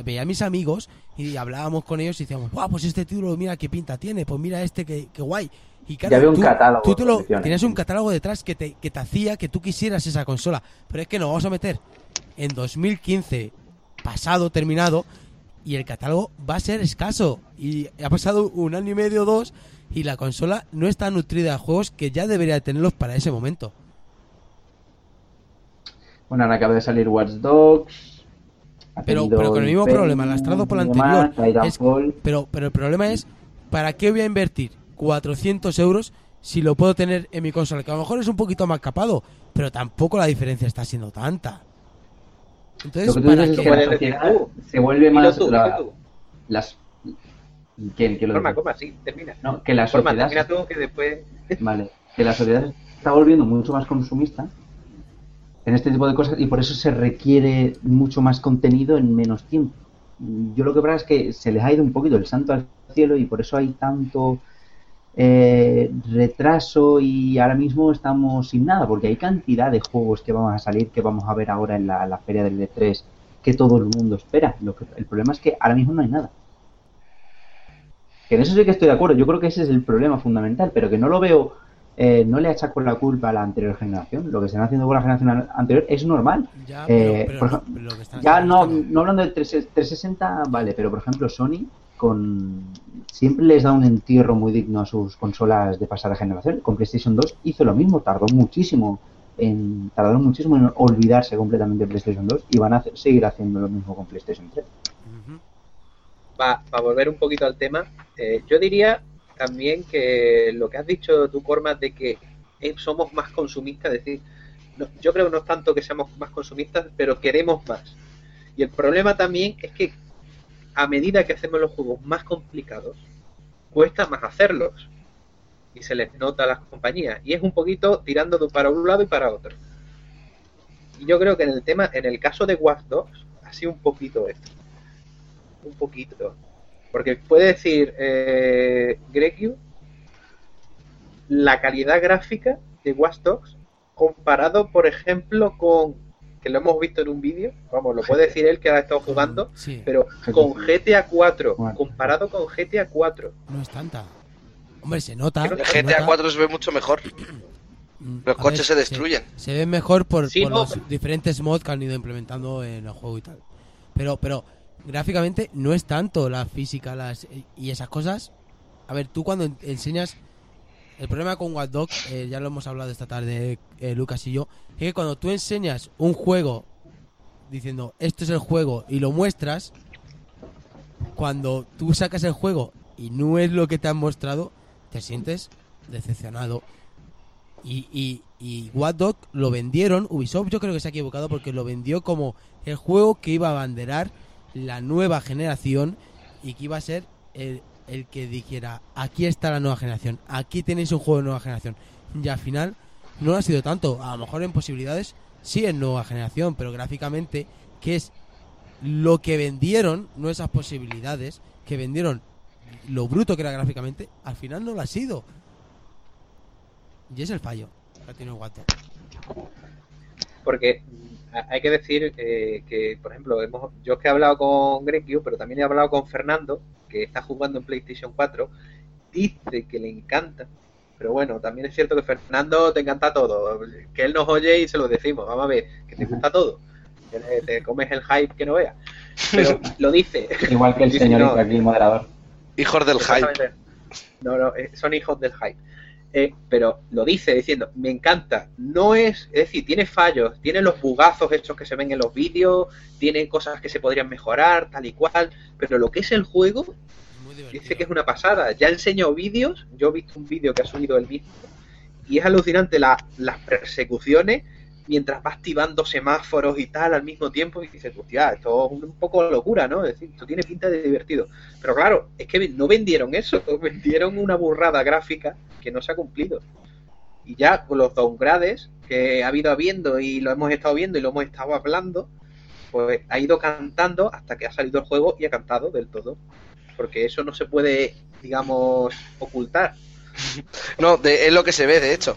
veía a mis amigos y hablábamos con ellos y decíamos, "Guau, pues este título mira qué pinta tiene, pues mira este que, que guay." Y claro, Ya había un tú- catálogo tú te de lo, opciones. tienes un catálogo detrás que te, que te hacía que tú quisieras esa consola. Pero es que nos vamos a meter en 2015, pasado, terminado, y el catálogo va a ser escaso. Y ha pasado un año y medio o dos, y la consola no está nutrida de juegos que ya debería tenerlos para ese momento. Bueno, ahora acaba de salir Watch Dogs. Pero, pero con el mismo Infamous problema, lastrado por la anterior. Es- pero, pero el problema es, ¿para qué voy a invertir 400 euros si lo puedo tener en mi consola? Que a lo mejor es un poquito más capado, pero tampoco la diferencia está siendo tanta. Entonces, Lo que tú ¿para dices es que la sociedad se vuelve más... tú, la- las... ¿Quién, quién lo Forma, dice? coma, sí, termina. No, que la Forma, sociedad... termina tú que después... Vale, que la sociedad está volviendo mucho más consumista en este tipo de cosas y por eso se requiere mucho más contenido en menos tiempo. Yo lo que pasa es que se les ha ido un poquito el santo al cielo y por eso hay tanto eh, retraso y ahora mismo estamos sin nada, porque hay cantidad de juegos que vamos a salir, que vamos a ver ahora en la, la feria del E3, que todo el mundo espera. Lo que, el problema es que ahora mismo no hay nada. Que en eso sí que estoy de acuerdo, yo creo que ese es el problema fundamental, pero que no lo veo, eh, no le achaco la culpa a la anterior generación. Lo que están haciendo con la generación an- anterior es normal. Ya, Eh, pero- pero por no- Ya no, hablando de 3- 360, vale, pero por ejemplo Sony con siempre les da un entierro muy digno a sus consolas de pasada generación. Con PlayStation 2 hizo lo mismo, tardó muchísimo en tardaron muchísimo en olvidarse completamente de PlayStation 2 y van a seguir haciendo lo mismo con PlayStation 3. Ujú. para volver un poquito al tema, eh, yo diría también que lo que has dicho tú, Cormas, de que eh, somos más consumistas, decir, no- yo creo no es tanto que seamos más consumistas, pero queremos más. Y el problema también es que a medida que hacemos los juegos más complicados, cuesta más hacerlos. Y se les nota a las compañías. Y es un poquito tirando para un lado y para otro. Y yo creo que en el tema, en el caso de Watch Dogs, ha un poquito esto un poquito. Porque puede decir eh, la calidad gráfica de Watch Dogs comparado, por ejemplo, con que lo hemos visto en un vídeo, vamos, lo puede decir él que ha estado jugando, Sí, pero con GTA 4, Bueno. comparado con GTA 4. no es tanta. Hombre, se nota. Se GTA nota. 4 se ve mucho mejor. Mm, Los a coches ver, se destruyen. Se, ven mejor por, Sí, por no, los pero- diferentes mods que han ido implementando en el juego y tal. Pero, pero gráficamente no es tanto la física las y esas cosas. A ver, tú cuando en- enseñas el problema con Watch eh, ya lo hemos hablado esta tarde eh, Lucas y yo, es que cuando tú enseñas un juego diciendo esto es el juego y lo muestras, cuando tú sacas el juego y no es lo que te han mostrado, te sientes decepcionado. Y, y, y Watch lo vendieron, Ubisoft yo creo que se ha equivocado porque lo vendió como el juego que iba a abanderar la nueva generación y que iba a ser el, el que dijera, aquí está la nueva generación, aquí tenéis un juego de nueva generación. Y al final no ha sido tanto, a lo mejor en posibilidades sí es nueva generación, pero gráficamente, que es lo que vendieron, no esas posibilidades, que vendieron lo bruto que era gráficamente, al final no lo ha sido. Y es el fallo porque hay que decir eh, que, por ejemplo, hemos, yo es que he hablado con Grenkio, pero también he hablado con Fernando, que está jugando en PlayStation 4, dice que le encanta, pero bueno, también es cierto que Fernando te encanta todo, que él nos oye y se lo decimos, vamos a ver, que te gusta todo, que te- te comes el hype que no veas, pero lo dice. Igual que el señorito no, aquí, el moderador. Hijos del hype. No, no, eh, son hijos del hype. Eh, pero lo dice diciendo, me encanta. No es, es decir, tiene fallos, tiene los bugazos estos que se ven en los vídeos, tiene cosas que se podrían mejorar, tal y cual. Pero lo que es el juego, dice que es una pasada. Ya enseñó vídeos, yo he visto un vídeo que ha subido él mismo, y es alucinante la- las persecuciones mientras va activando semáforos y tal al mismo tiempo. Y dices, hostia, esto es un poco locura, ¿no? Decir, esto tiene pinta de divertido. Pero claro, es que no vendieron eso, vendieron una burrada gráfica que no se ha cumplido. Y ya con los downgrades que ha habido habiendo y lo hemos estado viendo y lo hemos estado hablando, pues ha ido cantando hasta que ha salido el juego y ha cantado del todo. Porque eso no se puede, digamos, ocultar, No, de- es lo que se ve, de hecho.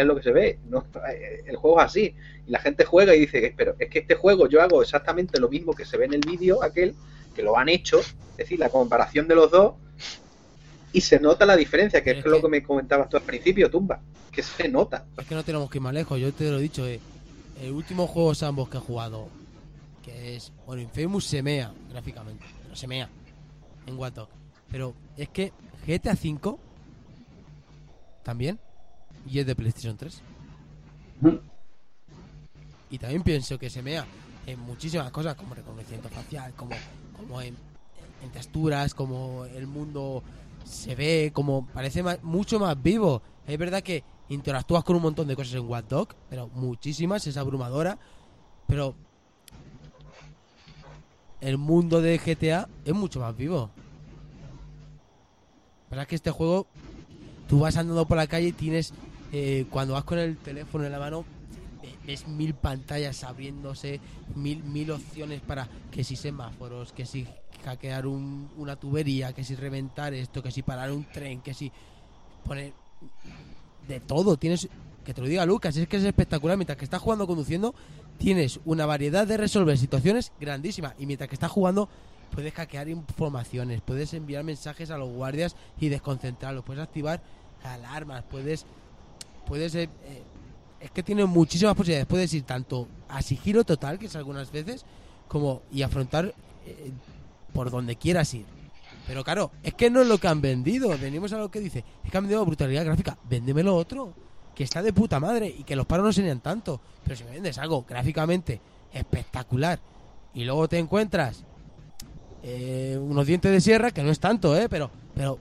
Que es lo que se ve. ¿no? Eh, El juego es así. Y la gente juega y dice, pero es que este juego yo hago exactamente lo mismo que se ve en el vídeo aquel, que lo han hecho, es decir, la comparación de los dos, y se nota la diferencia, que es es lo que- me comentabas tú al principio, Tumba, que se nota. Es que no tenemos que ir más lejos, yo te lo he dicho, eh. el último juego Sandbox que he jugado, que es, bueno, Infamous se mea gráficamente, pero se mea en Dogs. Pero es que GTA V también, y es de PlayStation 3. Y también pienso que se mea en muchísimas cosas, como reconocimiento facial, como, como en, en texturas, como el mundo se ve, como parece más- mucho más vivo. Es verdad que interactúas con un montón de cosas en Watch Dogs, pero muchísimas, es abrumadora. Pero el mundo de GTA es mucho más vivo. La verdad es que este juego, tú vas andando por la calle y tienes, eh, cuando vas con el teléfono en la mano, ve- ves mil pantallas abriéndose, mil, mil opciones para que si semáforos, que si hackear un- una tubería, que si reventar esto, que si parar un tren, que si poner de todo. Tienes, que te lo diga Lucas, es que es espectacular. Mientras que estás jugando conduciendo, tienes una variedad de resolver situaciones grandísima. Y mientras que estás jugando, puedes hackear informaciones, puedes enviar mensajes a los guardias y desconcentrarlos, puedes activar alarmas, puedes. Puedes. eh, es que tiene muchísimas posibilidades. Puedes ir tanto a sigilo total, que es algunas veces, como. y afrontar eh, por donde quieras ir. Pero claro, es que no es lo que han vendido. Venimos a lo que dice. Es que han vendido brutalidad gráfica. Véndemelo otro. Que está de puta madre. Y que los paros no serían tanto. Pero si me vendes algo gráficamente espectacular. Y luego te encuentras eh, unos dientes de sierra. Que no es tanto, ¿eh? Pero, pero,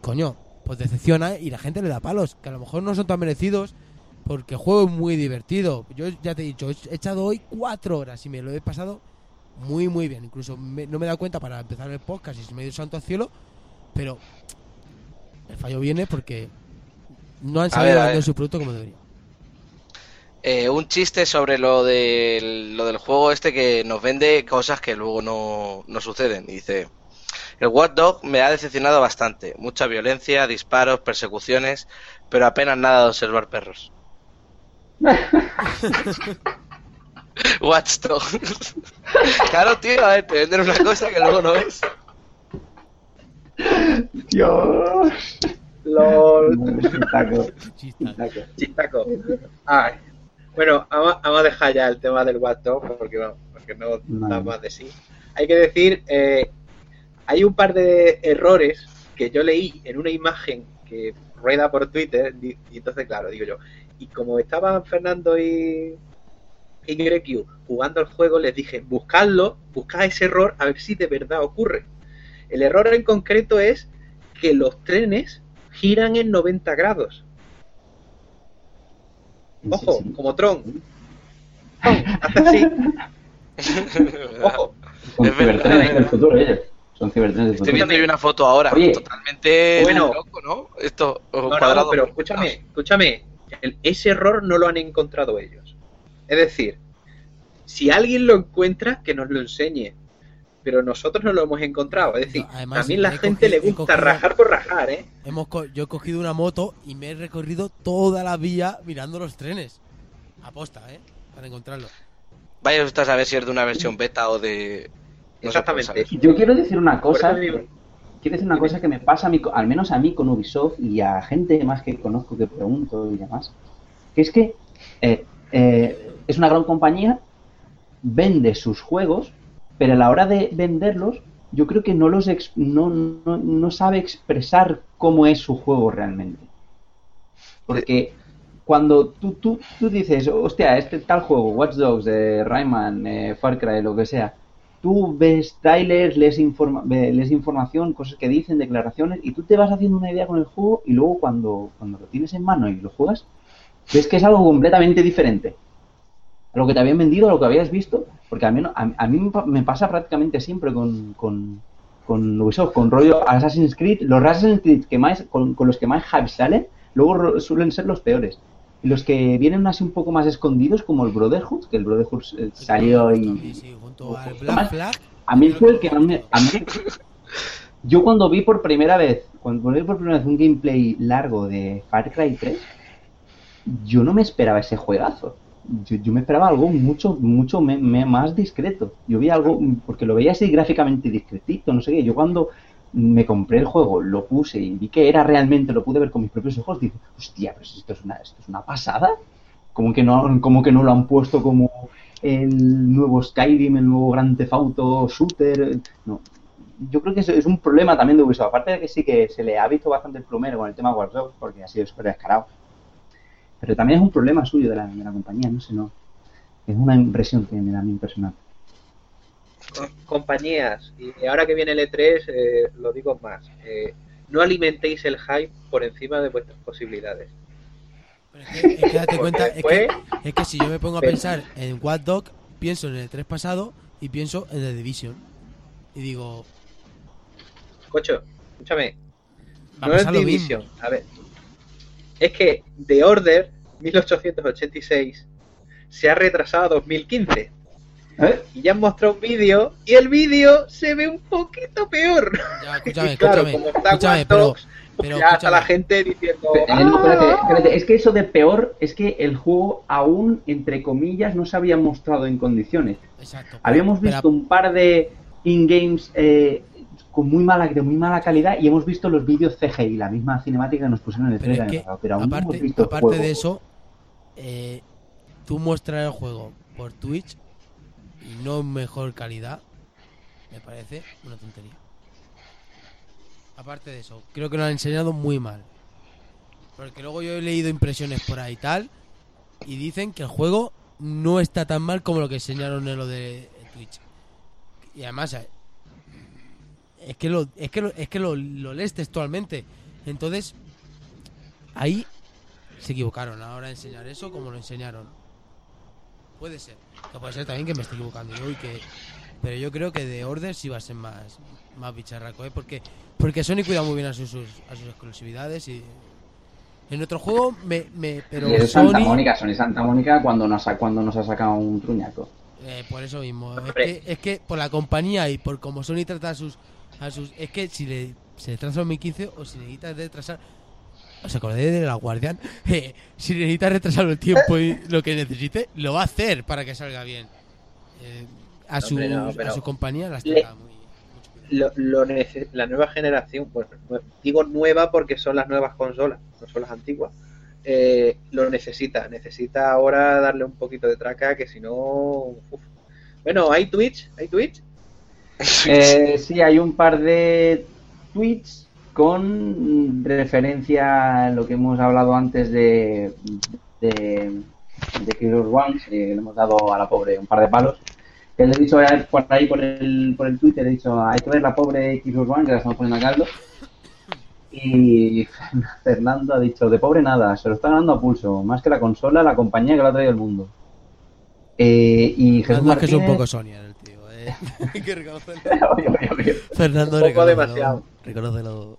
coño, pues decepciona y la gente le da palos. Que a lo mejor no son tan merecidos. Porque el juego es muy divertido. Yo ya te he dicho, he echado hoy cuatro horas y me lo he pasado muy, muy bien. Incluso me- no me he dado cuenta para empezar el podcast y se me ha ido santo al cielo. Pero el fallo viene porque no han sabido vender su producto como debería. Eh, un chiste sobre lo del, lo del juego este que nos vende cosas que luego no, no suceden. Y dice, el Watch Dog me ha decepcionado bastante. Mucha violencia, disparos, persecuciones, pero apenas nada de observar perros. Watch Dog. claro, tío, a ver, te venden una cosa que luego no ves. Dios. LOL. Chistaco, Chista. chistaco. Chistaco. Ay. Bueno, vamos, vamos a dejar ya el tema del Watch Dogs porque, vamos, porque no da más de sí. Hay que decir, eh, hay un par de errores que yo leí en una imagen que rueda por Twitter, y entonces, claro, digo yo, y como estaban Fernando y, y GreQ jugando al juego, les dije, buscadlo, buscad ese error a ver si de verdad ocurre. El error en concreto es que los trenes giran en 90 grados. Ojo, Sí, sí. como Tron. Tron, hace así. Ojo. Es verdad. Son cibertrenes Estoy viendo ahí una foto ahora, Oye. totalmente Bueno. loco, ¿no? Esto, no, cuadrado. pero escúchame, escúchame. El- ese error no lo han encontrado ellos. Es decir, si alguien lo encuentra, que nos lo enseñe. Pero nosotros no lo hemos encontrado. Es decir, No, además, también la gente cogido- le gusta cogido- rajar por rajar, ¿eh? Hemos co- yo he cogido una moto y me he recorrido toda la vía mirando los trenes. Aposta, ¿eh? Para encontrarlo. Vaya usted a saber si es de una versión beta o de. Puede Exactamente. Yo quiero decir una cosa. Quiero decir una cosa que me pasa a mí, al menos a mí con Ubisoft y a gente más que conozco que pregunto y demás, que es que eh, eh, es una gran compañía, vende sus juegos, pero a la hora de venderlos, yo creo que no los ex- no, no, no sabe expresar cómo es su juego realmente. Porque cuando tú, tú, tú dices, hostia, este tal juego, Watch Dogs, eh, Rayman, eh, Far Cry, lo que sea, tú ves trailers, lees, informa- lees información, cosas que dicen, declaraciones, y tú te vas haciendo una idea con el juego y luego cuando, cuando lo tienes en mano y lo juegas, ves que es algo completamente diferente a lo que te habían vendido, a lo que habías visto, porque a mí, a, a mí me pa- me pasa prácticamente siempre con, con, con Ubisoft, con rollo Assassin's Creed, los Assassin's Creed que más, con, con los que más hype salen, luego suelen ser los peores. Los que vienen así un poco más escondidos, como el Brotherhood, que el Brotherhood eh, salió y, sí, junto al Justo Black más. Flag. a mí fue el que. A mí, yo cuando vi por primera vez, cuando vi por primera vez un gameplay largo de Far Cry 3, yo no me esperaba ese juegazo. Yo, yo me esperaba algo mucho, mucho me- me- más discreto. Yo vi algo, porque lo veía así gráficamente discretito, no sé qué. Yo cuando me compré el juego, lo puse y vi que era realmente, lo pude ver con mis propios ojos, dije, hostia, pero esto es una, esto es una pasada. Como que no, como que no lo han puesto como el nuevo Skyrim, el nuevo Grand Theft Shooter. No. Yo creo que eso es un problema también de Ubisoft. Aparte de que sí que se le ha visto bastante el plumero con el tema Dogs, porque ha sido súper descarado. Pero también es un problema suyo de la, de la compañía, no sé, no. Es una impresión que me da a mí personal. Compañías, y ahora que viene el E3, eh, lo digo más, eh, no alimentéis el hype por encima de vuestras posibilidades. Pero es que, es que date cuenta, es que, es que si yo me pongo a pensar en Watch Dog, pienso en el 3 pasado y pienso en The Division. Y digo, Cocho, escúchame, no es Division. mismo. A ver, es que The Order 1886 se ha retrasado a 2015 ¿Eh? y ya han mostrado un vídeo y el vídeo se ve un poquito peor. Ya, escúchame, claro, escúchame, como está escúchame, pero, pero ya escúchame. la gente diciendo, no, espérate, "Ah". espérate. Es que eso de peor es que el juego aún, entre comillas, no se había mostrado en condiciones. Exacto. Habíamos pero- visto un par de in-games eh, con muy mala, de muy mala calidad y hemos visto los vídeos CGI, la misma cinemática que nos pusieron en el Pero es trailer, que, pero aún no aparte, hemos visto el aparte juego. de eso, eh, tú muestras el juego por Twitch y no mejor calidad, me parece una tontería. Aparte de eso, creo que lo han enseñado muy mal. Porque luego yo he leído impresiones por ahí y tal, y dicen que el juego no está tan mal como lo que enseñaron en lo de Twitch. Y además, eh, es que lo, es que es que lo, lo lees textualmente. Entonces, ahí se equivocaron a la hora de enseñar eso como lo enseñaron. Puede ser. Que puede ser también que me esté equivocando yo y que... Pero yo creo que de Order sí va a ser más, más bicharraco, ¿eh? Porque, porque Sony cuida muy bien a sus, sus- a sus exclusividades y... En otro juego, me, me, pero y es Santa Sony... Mónica, Sony Santa Mónica cuando nos ha, cuando nos ha sacado un truñaco. Eh, por eso mismo. Es que, es que por la compañía y por cómo Sony trata a sus, a sus. Es que si le, se retrasa 2015 o si necesitas retrasar. ¿Os acordáis de la Guardian? Eh, si necesitas retrasar el tiempo y lo que necesite, lo va a hacer para que salga bien. Eh, a, su, Hombre, no, pero- a su compañía las Le- muy. lo, la nueva generación, bueno, nue- digo nueva porque son las nuevas consolas, no son las antiguas, eh, lo necesita, necesita ahora darle un poquito de traca que si no... uf. Bueno, ¿hay Twitch? ¿Hay Twitch? Eh, sí, hay un par de tweets con referencia a lo que hemos hablado antes de, de, de Killer One, eh, le hemos dado a la pobre un par de palos. Que le he dicho a- por ahí por el, por el Twitter, le he dicho, hay que ver la pobre Killer One, que la estamos poniendo a caldo. Y Fernando ha dicho, de pobre nada, se lo está ganando a pulso, más que la consola, la compañía que lo ha traído al mundo. Eh, y Jesús Fernando es que es un Martínez- poco Sonia el tío, eh. Hay que reconocerlo. Fernando, Un poco reconócelo, demasiado. reconócelo.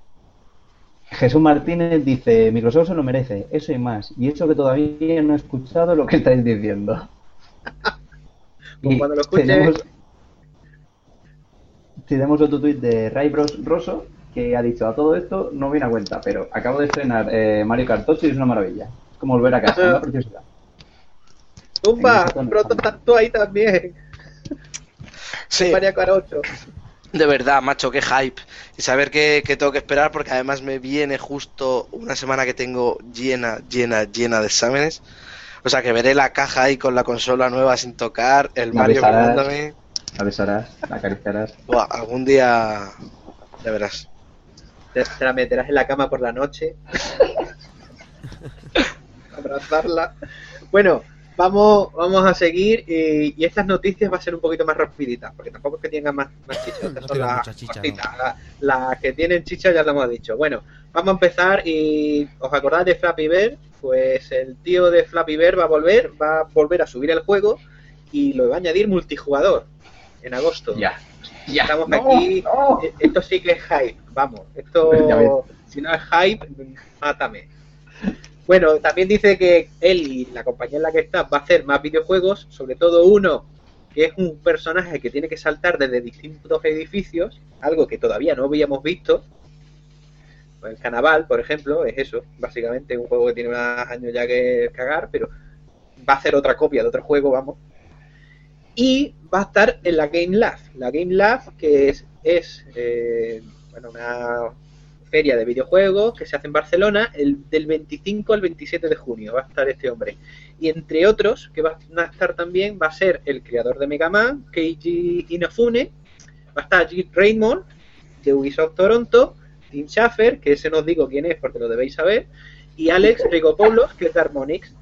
Jesús Martínez dice, Microsoft se lo merece, eso y más. Y eso que todavía no he escuchado lo que estáis diciendo. Pues cuando lo escuche- tenemos, tenemos otro tuit de Ray Bros Rosso que ha dicho a todo esto no viene a cuenta, pero acabo de estrenar eh, Mario Kart 8 y es una maravilla. Es como volver a casa, una preciosidad. Tumba, pronto estás tú ahí también. Sí, María Carocho. De verdad, macho, qué hype. Y saber que, que tengo que esperar porque además me viene justo una semana que tengo llena, llena, llena de exámenes. O sea que veré la caja ahí con la consola nueva sin tocar, el La Mario besarás. mirándome. La besarás, la acariciarás. Buah, algún día ya verás. Te, te la meterás en la cama por la noche. Abrazarla. Bueno, vamos, vamos a seguir y, y estas noticias va a ser un poquito más rapiditas, porque tampoco es que tengan más, más chicha. Estas No son las chicha. La- Las que tienen chicha ya lo hemos dicho. Bueno, vamos a empezar y ¿os acordáis de Flappy Bird? Pues el tío de Flappy Bird va a volver, va a volver a subir el juego y lo va a añadir multijugador en agosto. Ya. Ya. Estamos No, aquí. no. Eh, Esto sí que es hype, vamos. Esto, si no es hype, mátame. Bueno, también dice que él y la compañía en la que está va a hacer más videojuegos, sobre todo uno que es un personaje que tiene que saltar desde distintos edificios, algo que todavía no habíamos visto. Pues El Carnaval, por ejemplo, es eso, básicamente un juego que tiene más años ya que cagar, pero va a hacer otra copia de otro juego, vamos. Y va a estar en la Game Lab. La Game Lab, que es, es eh, bueno, una feria de videojuegos que se hace en Barcelona el, del 25 al 27 de junio. Va a estar este hombre. Y entre otros, que va a estar también, va a ser el creador de Mega Man, Keiji Inafune. Va a estar Jim Raymond, de Ubisoft Toronto. Tim Schafer, que ese no os digo quién es porque lo debéis saber. Y Alex Rigopoulos, que es de Harmonix.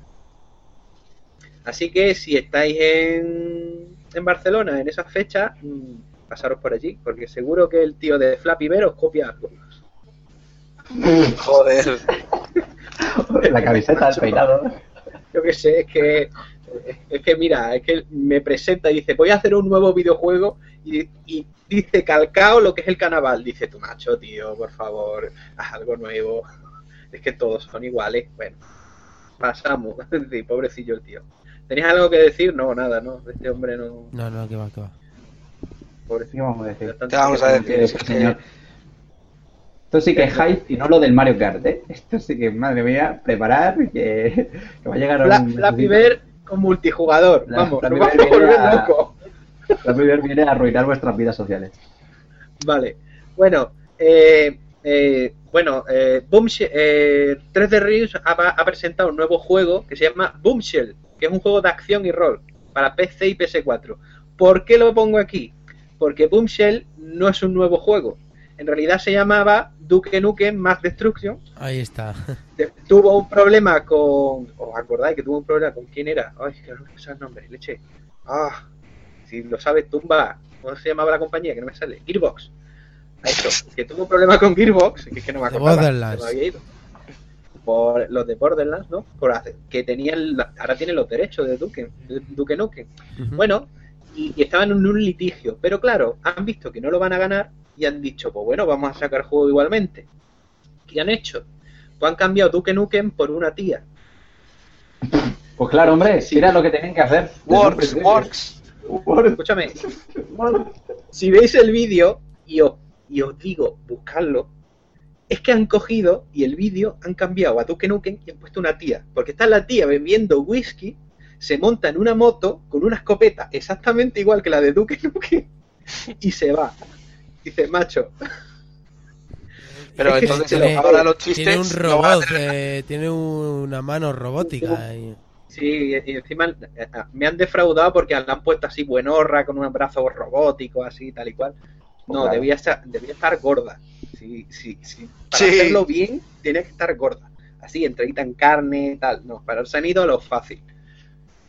Así que si estáis en, en Barcelona en esa fecha, mm, pasaros por allí, porque seguro que el tío de Flappy Bear os copia algo. Joder. La camiseta, el peinado. Yo qué sé, es que es que mira, es que me presenta y dice, voy a hacer un nuevo videojuego y, y dice calcao lo que es el carnaval. Dice, tu macho, tío, por favor, haz algo nuevo. Es que todos son iguales. Bueno, pasamos. Sí, pobrecillo el tío. ¿Tenías algo que decir? No, nada, no. Este hombre no. No, no, que va, que va. ¿Qué Pobrecillo. vamos a decir? ¿Qué vamos a decir? Es que- señor. Esto sí que es hype y no lo del Mario Kart, ¿eh? Esto sí que, madre mía, preparar que, que va a llegar a un... Flappy Bear con multijugador. La- Vamos, Flappy nos vamos Bear a volver viene a- locos. Flappy Bear viene a arruinar vuestras vidas sociales. Vale. Bueno, eh, eh, bueno, eh, Boomshell, eh, 3D Realms ha, ha presentado un nuevo juego que se llama Boomshell, que es un juego de acción y rol para PC y PS4. ¿Por qué lo pongo aquí? Porque Boomshell no es un nuevo juego. En realidad se llamaba Duke Nukem Mass Destruction. Ahí está. Tuvo un problema con. ¿Os acordáis que tuvo un problema con quién era? Ay, que no me el nombre, leche. Ah, si lo sabes, tumba. ¿Cómo se llamaba la compañía? Que no me sale. Gearbox. Eso, que tuvo un problema con Gearbox, que es que no me acordaba. Borderlands. se me había ido. Por los de Borderlands, ¿no? Por hacer, que tenían, ahora tienen los derechos de Duke, de Duke Nukem. Bueno, y, y estaban en un litigio, pero claro, han visto que no lo van a ganar y han dicho, pues bueno, vamos a sacar juego igualmente. ¿Qué han hecho? Pues han cambiado Duke Nukem por una tía. Pues claro, hombre, Sí. mira lo que tienen que hacer. Works, works. Works. Escúchame, si veis el vídeo y os, y os digo, buscarlo, es que han cogido y el vídeo han cambiado a Duke Nukem y han puesto una tía. Porque está la tía bebiendo whisky, se monta en una moto con una escopeta exactamente igual que la de Duke Nukem y se va. Dice, macho, Pero Es que entonces tiene- ahora los chistes Tiene un no robot, tener- eh, tiene una mano robótica. y- Sí, y encima eh, me han defraudado porque la han puesto así buenorra, con un brazo robótico, así, tal y cual. No, Claro. debía, estar, debía estar gorda. Si, si, si, para Sí. hacerlo bien, tiene que estar gorda. Así, entradita en carne, tal. No, para el sonido lo fácil.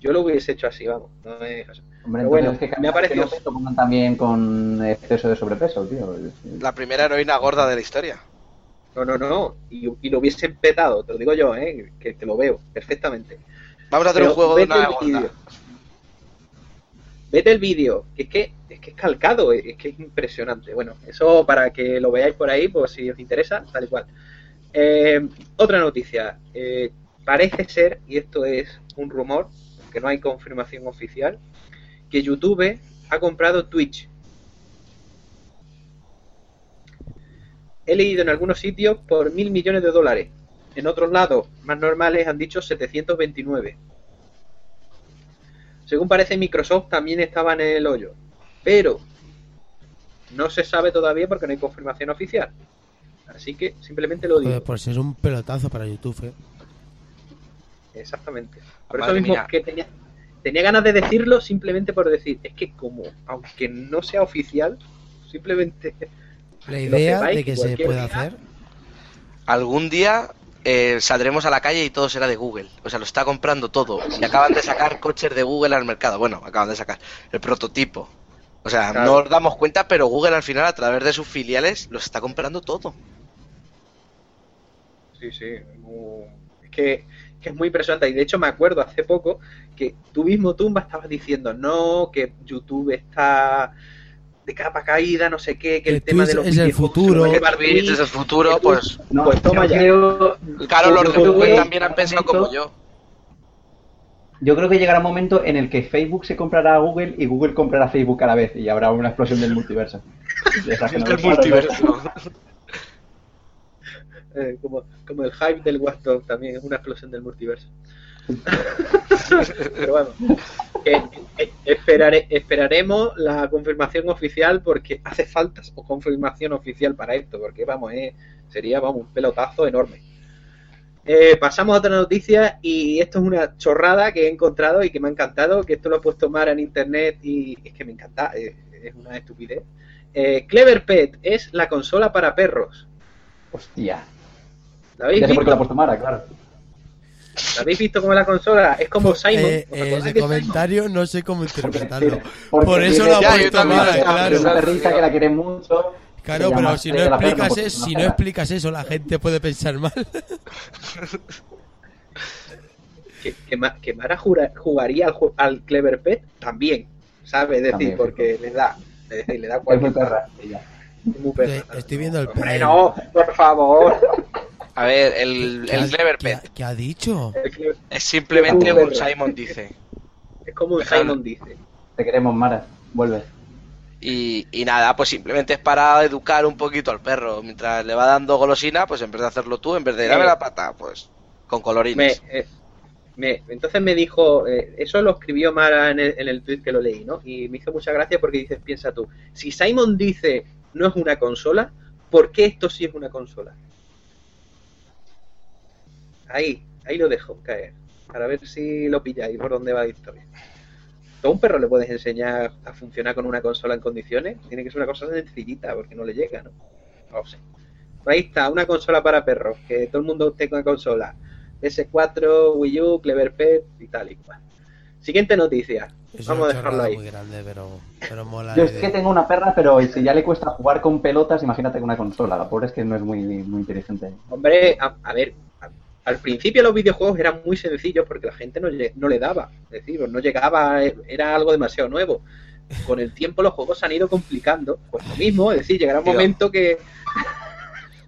Yo lo hubiese hecho así, vamos. No eso. Hombre, Pero bueno, entonces, que me ha parecido- que no se también con exceso de sobrepeso, tío. La primera heroína gorda de la historia. No, no, no. Y, y lo hubiesen petado, te lo digo yo, ¿eh? Que, que lo veo perfectamente. Vamos a hacer Pero un juego de una gorda. Vete el vídeo, que es que es que es calcado, es que es impresionante. Bueno, eso para que lo veáis por ahí, pues si os interesa, tal y cual. Eh, otra noticia. Eh, parece ser, y esto es un rumor, que no hay confirmación oficial, que YouTube ha comprado Twitch. He leído en algunos sitios por mil millones de dólares. En otros lados, más normales, han dicho 729. Según parece, Microsoft también estaba en el hoyo. Pero no se sabe todavía porque no hay confirmación oficial. Así que simplemente lo digo. Por ser un pelotazo para YouTube, eh. Exactamente. Por Madre eso mismo mía. que tenía, tenía ganas de decirlo simplemente por decir. Es que como, aunque no sea oficial, simplemente... La idea sepáis, de que se pueda día- hacer. Algún día eh, saldremos a la calle y todo será de Google. O sea, lo está comprando todo. Y acaban de sacar coches de Google al mercado. Bueno, acaban de sacar el prototipo. O sea, Claro. no nos damos cuenta, pero Google al final, a través de sus filiales, los está comprando todo. Sí, sí. muy- Es que, que es muy impresionante. Y de hecho me acuerdo hace poco que tú mismo, Tumba, estabas diciendo, no, que YouTube está de capa caída, no sé qué, que el tema Twitch de los es el futuro. Twitch es el futuro, que pues No, pues toma yo ya. creo- claro, los de Google también han pensado como yo. Yo creo que llegará un momento en el que Facebook se comprará a Google y Google comprará a Facebook a la vez y habrá una explosión del multiverso. De esas que no El multiverso. Eh, como, como el hype del Watch Dogs también es una explosión del multiverso. Pero bueno, que- que esperare- esperaremos la confirmación oficial porque hace falta o confirmación oficial para esto, porque vamos, eh, sería vamos, un pelotazo enorme. Eh, pasamos a otra noticia y esto es una chorrada que he encontrado y que me ha encantado, que esto lo he puesto Mara en internet y es que me encanta, eh, es una estupidez. Eh, Clever Pet es la consola para perros. Hostia. ¿La habéis Ya sé por qué la ha visto? puesto Mara, claro. ¿La habéis visto como la consola? Es como Simon. Eh, ¿Os eh, de Simon? comentario no sé cómo interpretarlo. Porque Por eso lo ha puesto yo claro. Es una perrita que la quiere mucho. Claro, pero si no explicas eso, si no explicas eso, la gente puede pensar mal. que, que, Ma- que Mara jura- jugaría al, Clever Pet también, ¿sabes? Es decir, También, porque le da, es decir, le da Es muy cualquier perra. ella. es muy perra. Estoy viendo el Hombre, no, por favor. A ver, el, ¿Qué ha- el Clever qué ha- Pet ¿Qué ha dicho? Es simplemente un Simon dice. Es como un. Simon dice. Te queremos, Mara. Vuelve. Y, y nada, pues simplemente es para educar un poquito al perro. Mientras le va dando golosina, pues en vez de hacerlo tú, en vez de dame la pata, pues con Me, colorines. eh, me- entonces me dijo, eh, eso lo escribió Mara en el, en el tweet que lo leí, ¿no? Y me hizo mucha gracia porque dices, piensa tú, si Simon dice no es una consola, ¿por qué esto sí es una consola? Ahí, ahí lo dejo caer, para ver si lo pilláis por dónde va la historia. ¿Todo un perro le puedes enseñar a funcionar con una consola en condiciones? Tiene que ser una cosa sencillita, porque no le llega, ¿no? No sé. Ahí está, una consola para perros, que todo el mundo tenga consola. PS4, Wii U, Clever Pet y tal y cual. Siguiente noticia. Es Vamos una a dejarlo ahí. muy grande, pero, pero mola. Yo es que tengo una perra, pero si ya le cuesta jugar con pelotas, imagínate con una consola. La pobre es que no es muy, muy inteligente. Hombre, a, a ver, a- al principio los videojuegos eran muy sencillos porque la gente no, le daba. Es decir, no llegaba, era algo demasiado nuevo. Con el tiempo los juegos se han ido complicando. Pues lo mismo, es decir, llegará un Tío. momento que...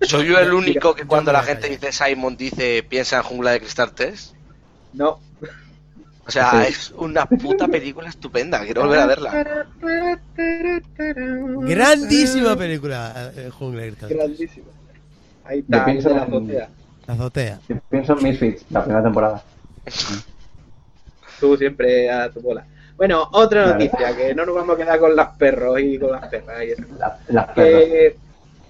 ¿Soy yo el único que cuando la gente dice Simon dice piensa en Jungla de Cristal 3? No. O sea, Sí. es una puta película estupenda, quiero volver a verla. Grandísima película, eh, Jungle Cristal. Grandísimo. Ahí está, pienso de la en- azotea. La azotea. Yo pienso en Misfits, la primera temporada. Tú siempre a tu bola. Bueno, otra Vale. noticia, que no nos vamos a quedar con las perros y con las perras y eso. La- las perras. Que-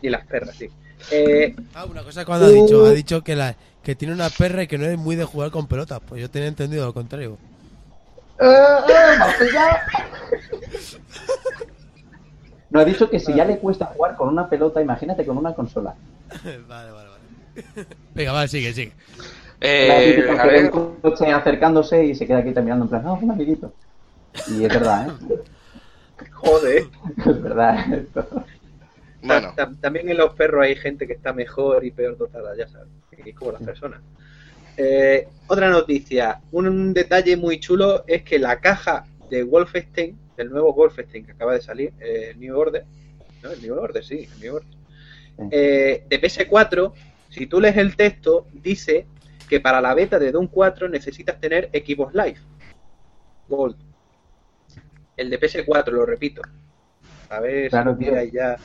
y las perras, sí. Eh, Ah, una cosa cuando ha dicho, ha dicho que la que tiene una perra y que no es muy de jugar con pelotas. Pues yo tenía entendido lo contrario. No, he dicho que si ya le cuesta jugar con una pelota, imagínate con una consola. vale, vale. Venga, vale, sigue, sigue. Eh, a que ve ver, un coche acercándose y se queda aquí terminando en plan, no, un amiguito. Y es verdad, ¿eh? Joder. Es verdad. esto. bueno, Ta- ta- También en los perros hay gente que está mejor y peor dotada, ya sabes. Es como las personas. Eh, otra noticia. Un detalle muy chulo es que la caja de Wolfenstein, del nuevo Wolfenstein que acaba de salir, eh, New Order, ¿no? El New Order, sí, el New Order. Eh, de PS4, si tú lees el texto, dice que para la beta de Doom 4 necesitas tener equipos live. Gold. El de PS4, lo repito. A ver Claro, si tío. ya.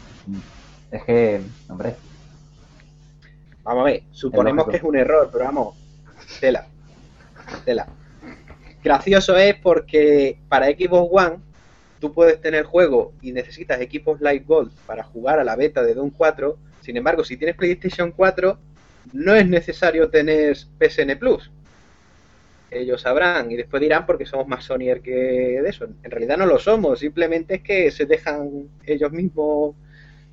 Es que, hombre, Vamos a ver, suponemos que es un error, pero vamos, tela. Tela. Gracioso es porque para Xbox One tú puedes tener juego y necesitas equipos Live Gold para jugar a la beta de Doom 4. Sin embargo, si tienes PlayStation 4, no es necesario tener PSN Plus. Ellos sabrán y después dirán porque somos más Sonyer que de eso. En realidad no lo somos, simplemente es que se dejan ellos mismos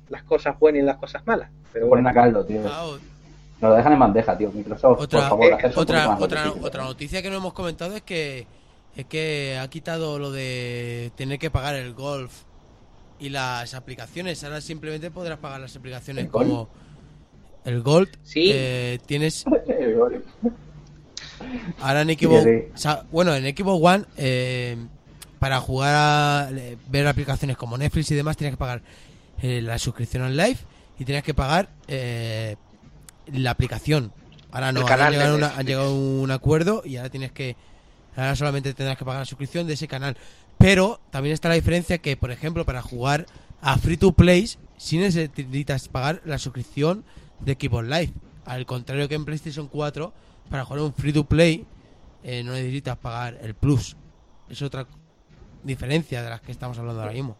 las cosas buenas y las cosas malas. Pero bueno, a caldo, tío. Ah, Nos lo dejan en bandeja, tío. Microsoft, Otra, por favor, eh, otra, otra, otra noticia que no hemos comentado es que es que ha quitado lo de tener que pagar el golf y las aplicaciones. Ahora simplemente podrás pagar las aplicaciones como el Gold. Sí. eh, tienes ahora en Xbox, Sí, sí. o sea, bueno, en Xbox One eh, para jugar a ver aplicaciones como Netflix y demás tienes que pagar eh, la suscripción al live y tienes que pagar eh, la aplicación. Ahora no, ahora han llegado, una- han llegado a un acuerdo y ahora tienes que ahora solamente tendrás que pagar la suscripción de ese canal. Pero también está la diferencia que, por ejemplo, para jugar a Free to Play, sí necesitas pagar la suscripción de Xbox Live. Al contrario que en PlayStation 4, para jugar un Free to Play, eh, no necesitas pagar el Plus. Es otra diferencia de las que estamos hablando ahora mismo.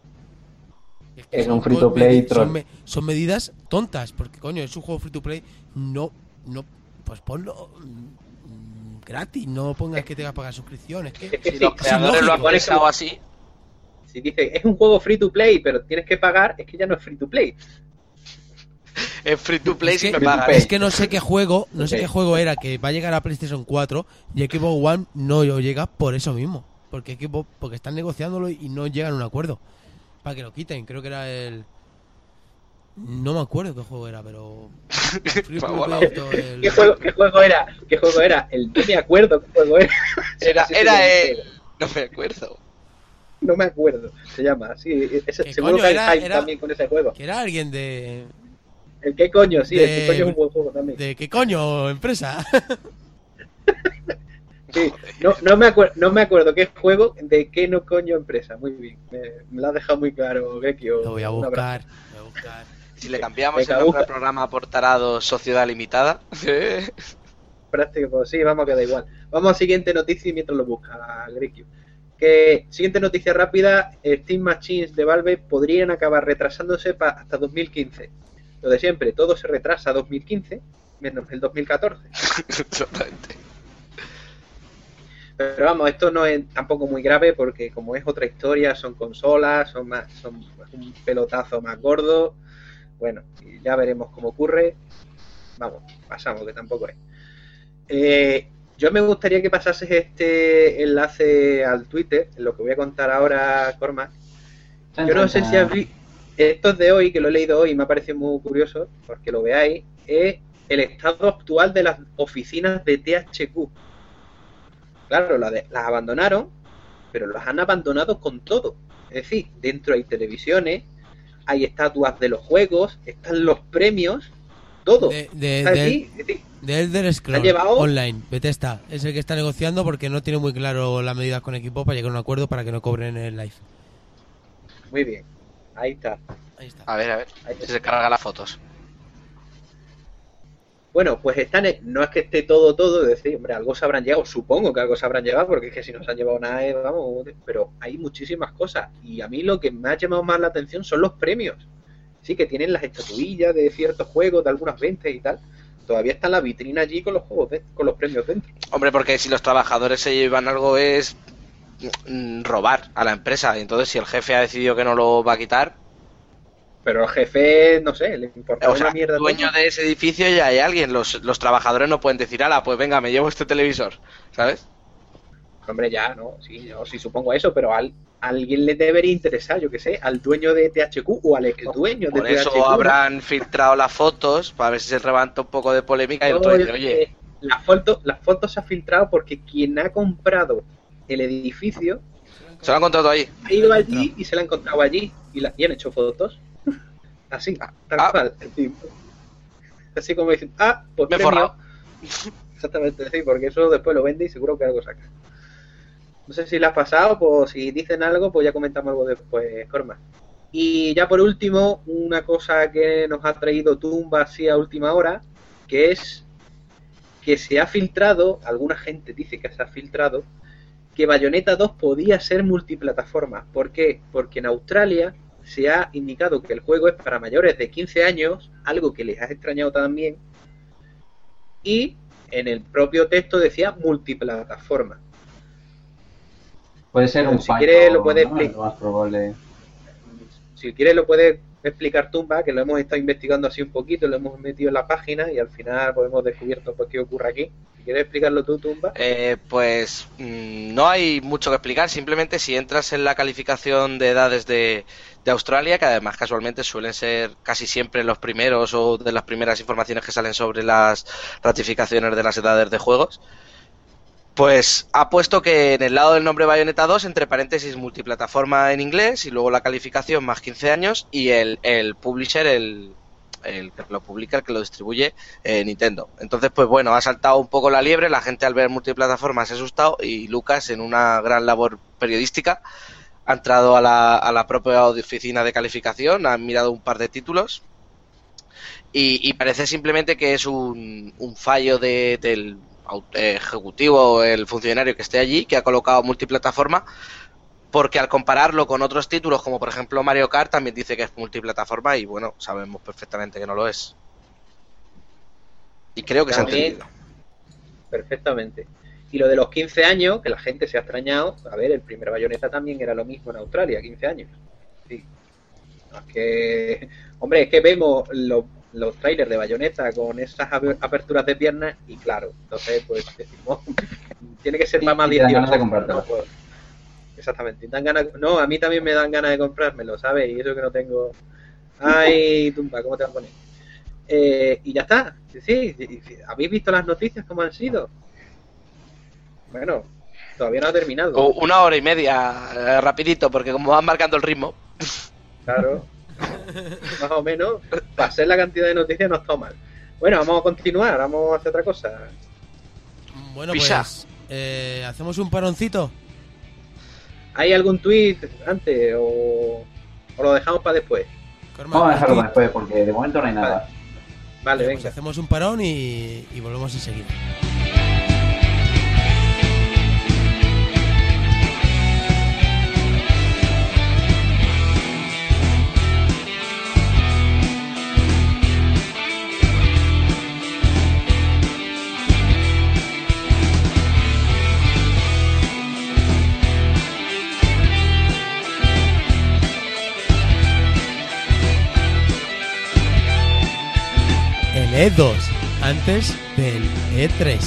Es que Es son un free to play son, me- son medidas tontas, porque coño, es un juego free to play, no, no, pues ponlo gratis, no pongas que tengas que pagar suscripción, es que Es que si los creadores lo han pensado así, Si dice, es un juego free to play, pero tienes que pagar, es que ya no es free to play. es free to play Es si que- me pagas. Es que no sé qué juego, no sé qué juego era que va a llegar a PlayStation 4 y Xbox One no llega por eso mismo. Porque Xbox, porque están negociándolo y no llegan a un acuerdo. Para que lo quiten, creo que era el no me acuerdo qué juego era, pero el- ¿Qué juego, qué juego era? ¿Qué juego era? El, no me acuerdo qué juego era. Era, era el... No me acuerdo. No me acuerdo. Se llama, sí. Ese, ¿Qué seguro coño que hay era? también con ese juego. que era alguien de El qué coño, sí, el de- qué coño es un buen juego también. de qué coño empresa. Sí, no, no, me acuerdo, no me acuerdo qué juego, de qué no coño empresa. Muy bien. Me, me lo has dejado muy claro, Gekio. Lo voy a buscar, lo voy a buscar. Si le cambiamos el nombre al programa por tarado Sociedad Limitada. Práctico, pues sí, vamos a quedar igual. Vamos a siguiente noticia y mientras lo busca Grikio. Que siguiente noticia rápida, Steam Machines de Valve podrían acabar retrasándose pa- hasta 2015. Lo de siempre, todo se retrasa a 2015, menos el 2014. Exactamente. Pero vamos, esto no es tampoco muy grave porque como es otra historia, son consolas, son más, son un pelotazo más gordo. Bueno, ya veremos cómo ocurre. Vamos, pasamos, que tampoco es. Eh, yo me gustaría que pasases este enlace al Twitter, en lo que voy a contar ahora, Cormac. Yo no sé si has visto. Esto es de hoy, que lo he leído hoy y me ha parecido muy curioso, porque lo veáis. Es el estado actual de las oficinas de THQ. Claro, de- las abandonaron, pero las han abandonado con todo. Es decir, dentro hay televisiones, hay estatuas de los juegos, están los premios, todo. De, de, de- es decir, de Elder Scrolls llevado? Online, Bethesda, es el que está negociando porque no tiene muy claro las medidas con equipo para llegar a un acuerdo para que no cobren el live. muy bien. Ahí está. Ahí está. A ver, a ver. Ahí Si se carga las fotos. Bueno, pues están, no es que esté todo, todo, es decir, hombre, algo se habrán llegado, supongo que algo se habrán llegado, porque es que si no se han llevado nada, eh, vamos, pero hay muchísimas cosas. Y a mí lo que me ha llamado más la atención son los premios. Sí, que tienen las estatuillas de ciertos juegos, de algunas ventas y tal. Todavía está la vitrina allí con los juegos, de- con los premios dentro. Hombre, porque si los trabajadores se llevan algo es mm, robar a la empresa. Entonces, si el jefe ha decidido que no lo va a quitar, Pero el jefe, no sé, le importa O sea, una mierda. dueño todo. de ese edificio ya hay alguien. Los, los trabajadores no pueden decir, ala, pues venga, me llevo este televisor. ¿Sabes? Hombre, ya, no, sí, yo sí supongo eso, pero al, alguien le debería interesar, yo qué sé, al dueño de THQ o al ex dueño de Por THQ. eso habrán filtrado las fotos para ver si se levanta un poco de polémica y el No, otro dice, oye, eh, las fotos, las fotos se han filtrado porque quien ha comprado el edificio se lo han encontrado ahí. ha ido allí y se la ha encontrado allí y, la, y han hecho fotos. Así, tal Ah. cual. sí. Así como dicen, ah, pues Me premio. Exactamente, sí, porque eso después lo vende y seguro que algo saca. No sé si le has pasado, pues si dicen algo, pues ya comentamos algo después, Corma. Y ya por último, una cosa que nos ha traído Tumba así a última hora, que es que se ha filtrado, alguna gente dice que se ha filtrado, que Bayonetta 2 podía ser multiplataforma. ¿Por qué? Porque en Australia se ha indicado que el juego es para mayores de 15 años, algo que les ha extrañado también, y en el propio texto decía multiplataforma. Puede ser un Si quieres lo puedes ¿no? explicar. Lo más probable. Si quieres lo puedes explicar Tumba, que lo hemos estado investigando así un poquito, lo hemos metido en la página y al final pues, hemos descubierto pues, qué ocurre aquí. Si quieres explicarlo tú, Tumba. Eh, pues mm, no hay mucho que explicar, simplemente si entras en la calificación de edades de, de Australia, que además casualmente suelen ser casi siempre los primeros o de las primeras informaciones que salen sobre las ratificaciones de las edades de juegos, pues ha puesto que en el lado del nombre Bayonetta 2, entre paréntesis, multiplataforma en inglés y luego la calificación más 15 años y el, el publisher, el, el que lo publica, el que lo distribuye, eh, Nintendo. Entonces, pues bueno, ha saltado un poco la liebre, la gente al ver multiplataforma se ha asustado y Lucas, en una gran labor periodística, ha entrado a la, a la propia oficina de calificación, ha mirado un par de títulos y, parece simplemente que es un, un fallo de- del ejecutivo o el funcionario que esté allí que ha colocado multiplataforma porque al compararlo con otros títulos como por ejemplo Mario Kart también dice que es multiplataforma y bueno, sabemos perfectamente que no lo es. Y creo que se ha entendido. Perfectamente. Y lo de los 15 años, que la gente se ha extrañado, a ver, el primer Bayonetta también era lo mismo en Australia, 15 años. Sí. No, es que, hombre, es que vemos los, los trailers de Bayonetta con esas aperturas de piernas y claro, entonces pues decimos, tiene que ser más y te dan 18. ganas de comprártelo. No, pues, exactamente. dan ganas, no, a mí también me dan ganas de comprármelo, ¿sabes? Y eso que no tengo... Ay, tumba, ¿cómo te vas a poner? Eh, y ya está. Sí, sí. ¿Habéis visto las noticias cómo han sido? Bueno, todavía no ha terminado. Una hora y media, eh, rapidito, porque como van marcando el ritmo. Claro. Más o menos, para ser la cantidad de noticias no está mal. Bueno, vamos a continuar, vamos a hacer otra cosa. Bueno, Pisa. pues eh, hacemos un paroncito. ¿Hay algún tweet antes o, o lo dejamos para después? Cormac, Vamos a dejarlo para después porque de momento no hay nada. Vale, Pues venga. hacemos un parón y, y volvemos enseguida. E2, antes del E E3.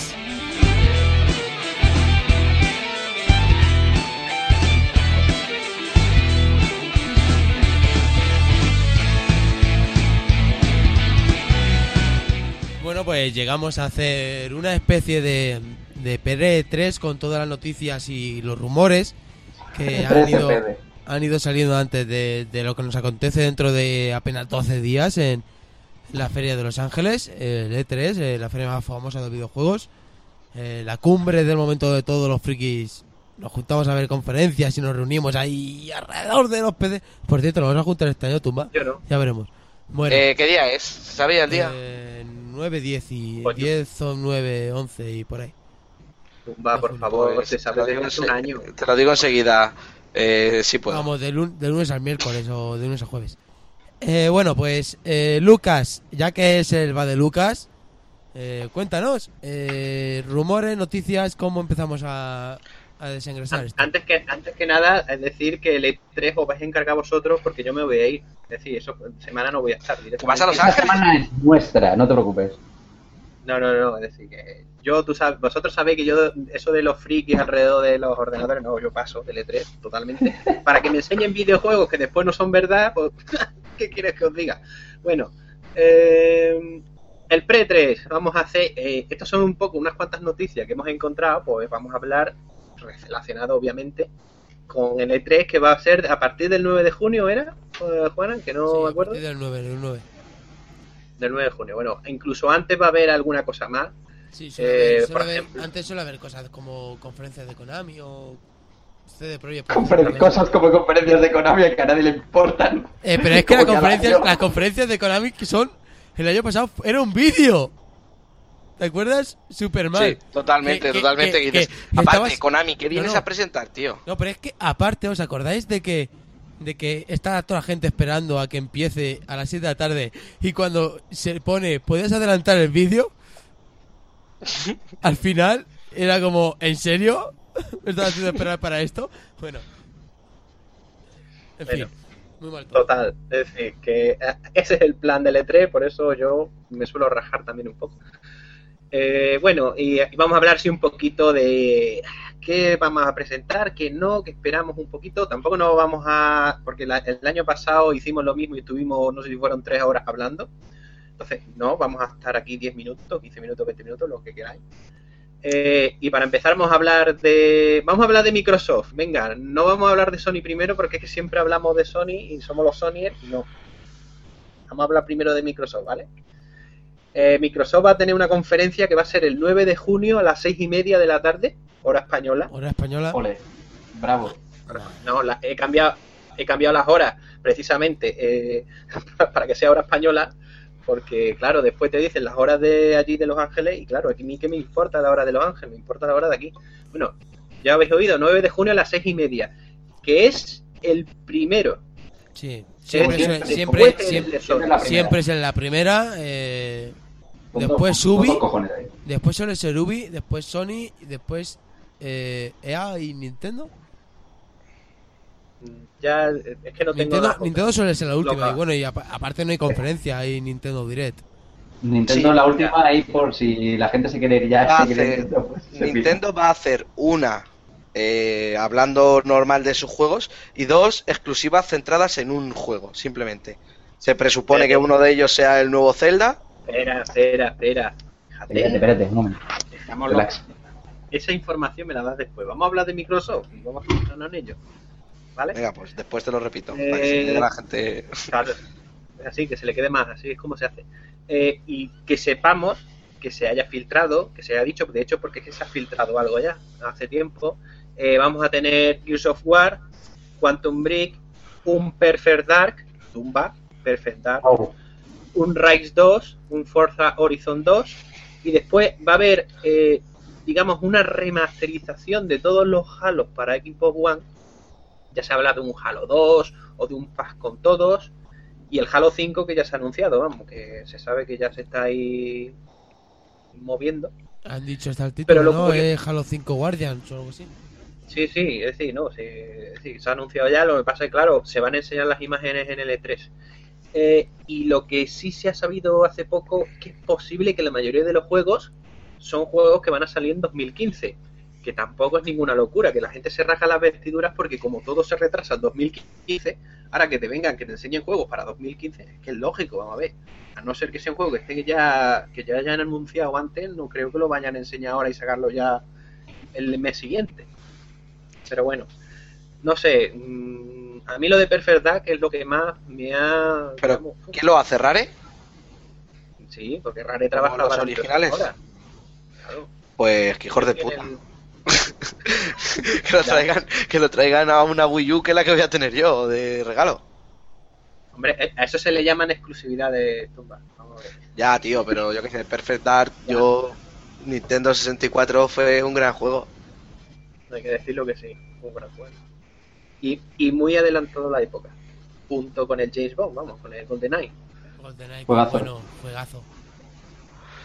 Bueno, pues llegamos a hacer una especie de, de PD3 con todas las noticias y los rumores que han 13 ido, han ido saliendo antes de, de lo que nos acontece dentro de apenas 12 días en la Feria de Los Ángeles, el E3, eh, la feria más famosa de videojuegos, eh, la cumbre del momento de todos los frikis. Nos juntamos a ver conferencias y nos reunimos ahí alrededor de los PD. Por cierto, nos vamos a juntar este año, Tumba. Yo no. Ya veremos. Bueno, Eh, ¿Qué día es? ¿Sabía el día? eh, 9, 10 y Coño. 10 o 9, 11 y por ahí. Va, por favor, Pues, se te, sabe lo digo desde hace un año. te lo digo enseguida. Eh, sí puedo. Vamos, de, lun- de lunes al miércoles o de lunes a jueves. Eh, bueno, pues eh, Lucas, ya que es el va de Lucas, eh, cuéntanos, eh, rumores, noticias, cómo empezamos a... a desengrasar An- esto. Antes que, antes que nada, es decir que el E3 os vais a encargar vosotros porque yo me voy a ir. Es decir, eso semana no voy a estar. ¿Te vas a Los Esta semana es nuestra, no te preocupes. No, no, no, es decir, que yo, tú sabes, vosotros sabéis que yo, eso de los frikis alrededor de los ordenadores, no, yo paso del E3 totalmente. Para que me enseñen videojuegos que después no son verdad, pues, ¿qué quieres que os diga? Bueno, eh, el Pre-3, vamos a hacer, eh, estas son un poco unas cuantas noticias que hemos encontrado, pues vamos a hablar relacionado obviamente con el E3 que va a ser a partir del 9 de junio, ¿era, eh, Juana? Que no Sí, me a acuerdo. partir del 9, del 9. Del 9 de junio. Bueno, incluso antes va a haber alguna cosa más. Sí, suele Eh, suele por haber- ejemplo. antes suele haber cosas como conferencias de Konami o CD Projekt. Confer- cosas como conferencias de Konami que a nadie le importan. Eh, pero es que las conferencias, las conferencias de Konami que son el año pasado era un vídeo. ¿Te acuerdas? Superman. Sí, totalmente, Que- totalmente. que- y dices, que aparte, estabas- Konami, ¿qué vienes No, no. a presentar, tío? No, pero es que aparte, ¿os acordáis de que de que está toda la gente esperando a que empiece a las 7 de la tarde y cuando se pone, ¿puedes adelantar el vídeo? Al final era como, ¿en serio? ¿Me estás haciendo esperar para esto? Bueno. En Bueno. fin, muy mal todo. Total, es decir, que eh, ese es el plan del E3, por eso yo me suelo rajar también un poco. Eh, bueno, y, vamos a hablar sí un poquito de qué vamos a presentar, qué no, qué esperamos un poquito. Tampoco nos vamos a... porque la- el año pasado hicimos lo mismo y estuvimos, no sé si fueron tres horas hablando. Entonces, no, vamos a estar aquí 10 minutos, 15 minutos, 20 minutos, lo que queráis. Eh, y para empezar vamos a hablar de vamos a hablar de Microsoft. Venga, no vamos a hablar de Sony primero porque es que siempre hablamos de Sony y somos los Sonyers y no. Vamos a hablar primero de Microsoft, ¿vale? Eh, Microsoft va a tener una conferencia que va a ser el 9 de junio a las 6 y media de la tarde, hora española. Hora española. Ole, bravo. No, la- he cambiado he cambiado las horas precisamente eh, para que sea hora española porque claro después te dicen las horas de allí de Los Ángeles y claro aquí ni que me importa la hora de Los Ángeles me importa la hora de aquí bueno ya habéis oído 9 de junio a las 6 y media que es el primero Sí, siempre, siempre, como es siempre. Siempre siempre es en la primera. eh, después dos- con Ubi. dos cojones ahí. Después suele ser Ubi, después Sony, y después eh, EA y Nintendo. Ya es que no tengo Nintendo, suele ser la última. Loca. Y bueno, y apa- aparte no hay conferencia, hay Nintendo Direct. Nintendo Sí, la última ahí por si la gente se quiere ir ya. Va se quiere hacer- Nintendo, pues, Nintendo va a hacer una eh, hablando normal de sus juegos y dos exclusivas centradas en un juego, simplemente. Se presupone que uno de ellos sea el nuevo Zelda. espera espera espera. Fíjate, Espérate, espérate, un momento. estamos Relax. locos. esa información me la das después vamos a hablar de Microsoft y vamos a centrarnos en ello ¿vale? Venga, pues después te lo repito. Eh, Para que se quede la gente. Claro, así, que se le quede más, así es como se hace. Eh, y que sepamos que se haya filtrado, que se haya dicho, de hecho, porque es que se ha filtrado algo ya hace tiempo. Eh, vamos a tener Gears of War, Quantum Break, un Perfect Dark, Zumba, Perfect Dark, Oh, un Rise 2, un Forza Horizon 2, y después va a haber, eh, digamos, una remasterización de todos los Halos para Xbox One. Ya se habla de un Halo 2 o de un Pass con todos, y el Halo 5 que ya se ha anunciado, vamos, que se sabe que ya se está ahí moviendo. Han dicho hasta el título, Pero ¿no? Es Halo 5 Guardians o algo así. Sí, sí, es decir, no, sí, es decir, se ha anunciado ya, lo que pasa es que, claro, se van a enseñar las imágenes en el E3. Eh, y lo que sí se ha sabido hace poco es que es posible que la mayoría de los juegos son juegos que van a salir en 2015, que tampoco es ninguna locura, que la gente se raja las vestiduras porque como todo se retrasa en 2015, ahora que te vengan, que te enseñen juegos para 2015, es que es lógico, vamos a ver. A no ser que sea un juego que esté ya, que ya hayan anunciado antes, no creo que lo vayan a enseñar ahora y sacarlo ya el mes siguiente. Pero bueno, no sé. mm, a mí lo de Perfect Dark es lo que más me ha. Pero, vamos, ¿quién lo hace? ¿Rare? Sí, porque Rare trabaja los para originales. Claro. Pues que hijos de puta. que, lo traigan, que lo traigan a una Wii U que es la que voy a tener yo de regalo. Hombre, eh, a eso se le llaman exclusividad de Tumba. Vamos a ver. Ya, tío, pero yo que sé, Perfect Dark, yo. Nintendo 64 fue un gran juego. Hay que decirlo que sí. Un gran juego. Y, y muy adelantado la época. Junto con el James Bond, vamos, con el GoldenEye. GoldenEye, Juegazo. bueno, juegazo.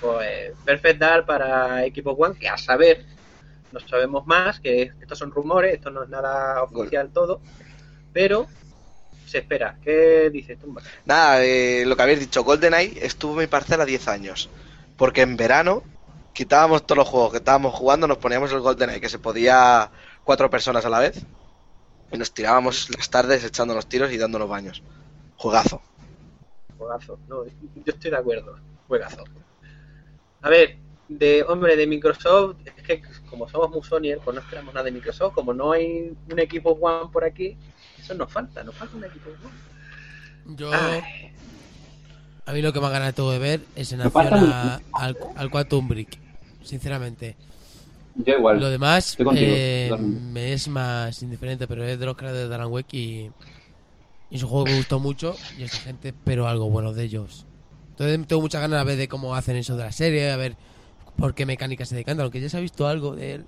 Pues Perfect Dark para Xbox One, que a saber, no sabemos más, que estos son rumores, esto no es nada oficial todo, pero se espera. ¿Qué dices tú? Nada, eh, lo que habéis dicho, GoldenEye estuvo en mi parcela 10 años. Porque en verano quitábamos todos los juegos que estábamos jugando, nos poníamos el GoldenEye, que se podía cuatro personas a la vez. Y nos tirábamos las tardes echándonos tiros y dándonos baños. Juegazo. Juegazo. No, yo estoy de acuerdo. Juegazo. A ver, de hombre, de Microsoft, es que como somos Musonier, pues no esperamos nada de Microsoft. Como no hay un equipo One por aquí, eso nos falta, nos falta un equipo One. Yo. Ay. A mí lo que me ha ganado todo de ver es en acción a- al, al Quantum Brick. Sinceramente. Yo igual. Lo demás eh, me es más indiferente, pero es de los creadores de Alan Wake y, y es un juego que me gustó mucho y esta gente espero algo bueno de ellos. Entonces tengo muchas ganas a ver de cómo hacen eso de la serie, a ver por qué mecánica se decantan, aunque ya se ha visto algo de él,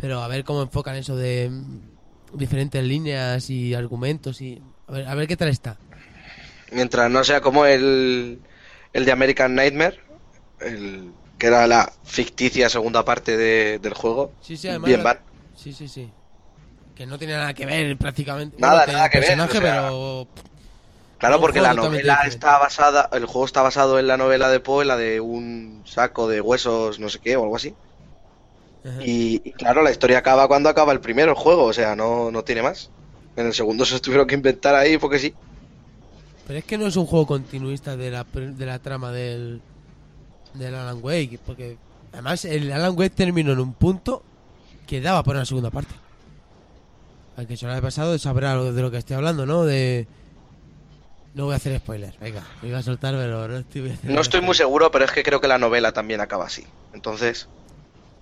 pero a ver cómo enfocan eso de mm, diferentes líneas y argumentos y a ver, a ver qué tal está. Mientras no sea como el, el de American Nightmare, el, que era la ficticia segunda parte de- del juego. Sí, sí, además Bien van. Sí, sí, sí. Que no tiene nada que ver prácticamente. Nada, Bueno, nada que ver, personaje, o sea, pero Claro, porque la novela está basada, el juego está basado en la novela de Poe, la de un saco de huesos, no sé qué, o algo así. Y, y claro, la historia acaba cuando acaba el primero el juego, o sea, no, no tiene más. En el segundo se tuvieron que inventar ahí porque sí. Pero es que no es un juego continuista de la, de la trama del, del Alan Wake, porque además el Alan Wake terminó en un punto que daba para una segunda parte. Al que se lo haya pasado sabrá de lo que estoy hablando, ¿no? De... No voy a hacer spoilers, venga, me iba a soltar, pero no estoy, voy a hacer No estoy muy seguro, pero es que creo que la novela también acaba así. Entonces,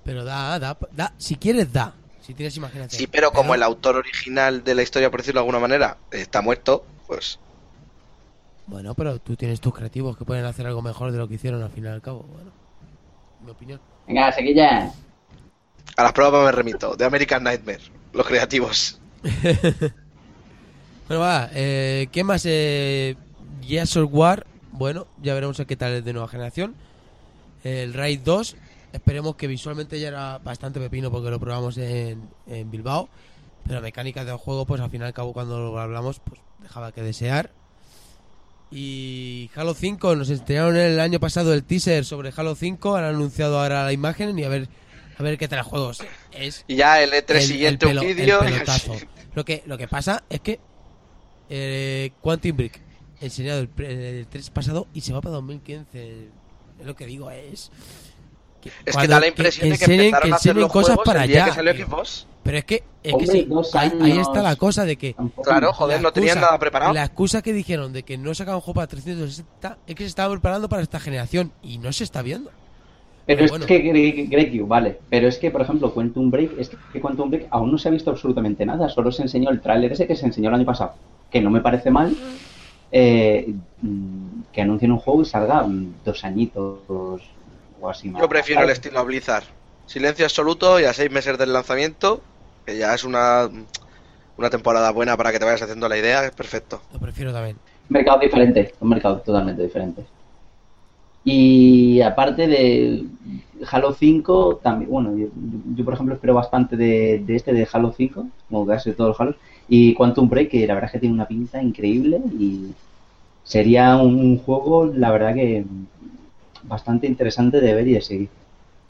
Pero da, da, da, si quieres da, si tienes imaginación. sí, pero como el autor original de la historia, por decirlo de alguna manera, está muerto, pues Bueno, pero tú tienes tus creativos que pueden hacer algo mejor de lo que hicieron al fin y al cabo, bueno, mi opinión. Venga, seguilla. a las pruebas me remito. De American Nightmare, los creativos. Bueno, va, eh, ¿qué más? Eh, Gears of War, bueno, ya veremos a qué tal es de nueva generación. El Raid 2, esperemos que visualmente ya era bastante pepino porque lo probamos en, en Bilbao. Pero mecánica del juego, pues al fin y al cabo cuando lo hablamos, pues dejaba que desear. Y Halo 5, nos estrenaron el año pasado el teaser sobre Halo 5, han anunciado ahora la imagen y a ver a ver qué tal el juego es. Y ya el E3 el- siguiente el un pelo- vídeo. Lo que, lo que pasa es que eh, Quantum Brick enseñado el, el 3 pasado y se va para 2015. Es lo que digo, es. Es que da la impresión de que enseñen- empezaron a hacer los cosas juegos para el día allá. que salió. Xbox. Pero es que, es Hombre, que sí, ahí, ahí está la cosa de que. Claro, joder, la no tenían excusa- nada preparado. La excusa que dijeron de que no sacaban un juego para 360 es que se estaban preparando para esta generación y no se está viendo. Pero es Bueno. que Gre- Greg, vale. Pero es que, por ejemplo, Quantum Break, es que Quantum Break aún no se ha visto absolutamente nada. Solo se enseñó el tráiler ese que se enseñó el año pasado. Que no me parece mal eh, mm, que anuncien un juego y salga mm, dos añitos o así más. Yo prefiero el estilo Blizzard. Silencio absoluto y a seis meses del lanzamiento, que ya es una, una temporada buena para que te vayas haciendo la idea, es perfecto. Lo prefiero también. mercado diferente, un mercado totalmente diferente. Y aparte de Halo 5, también, bueno, yo, por ejemplo espero bastante de, de este, de Halo 5, como casi todos los Halos, y Quantum Break, que la verdad es que tiene una pinta increíble y sería un juego, la verdad que bastante interesante de ver y de seguir.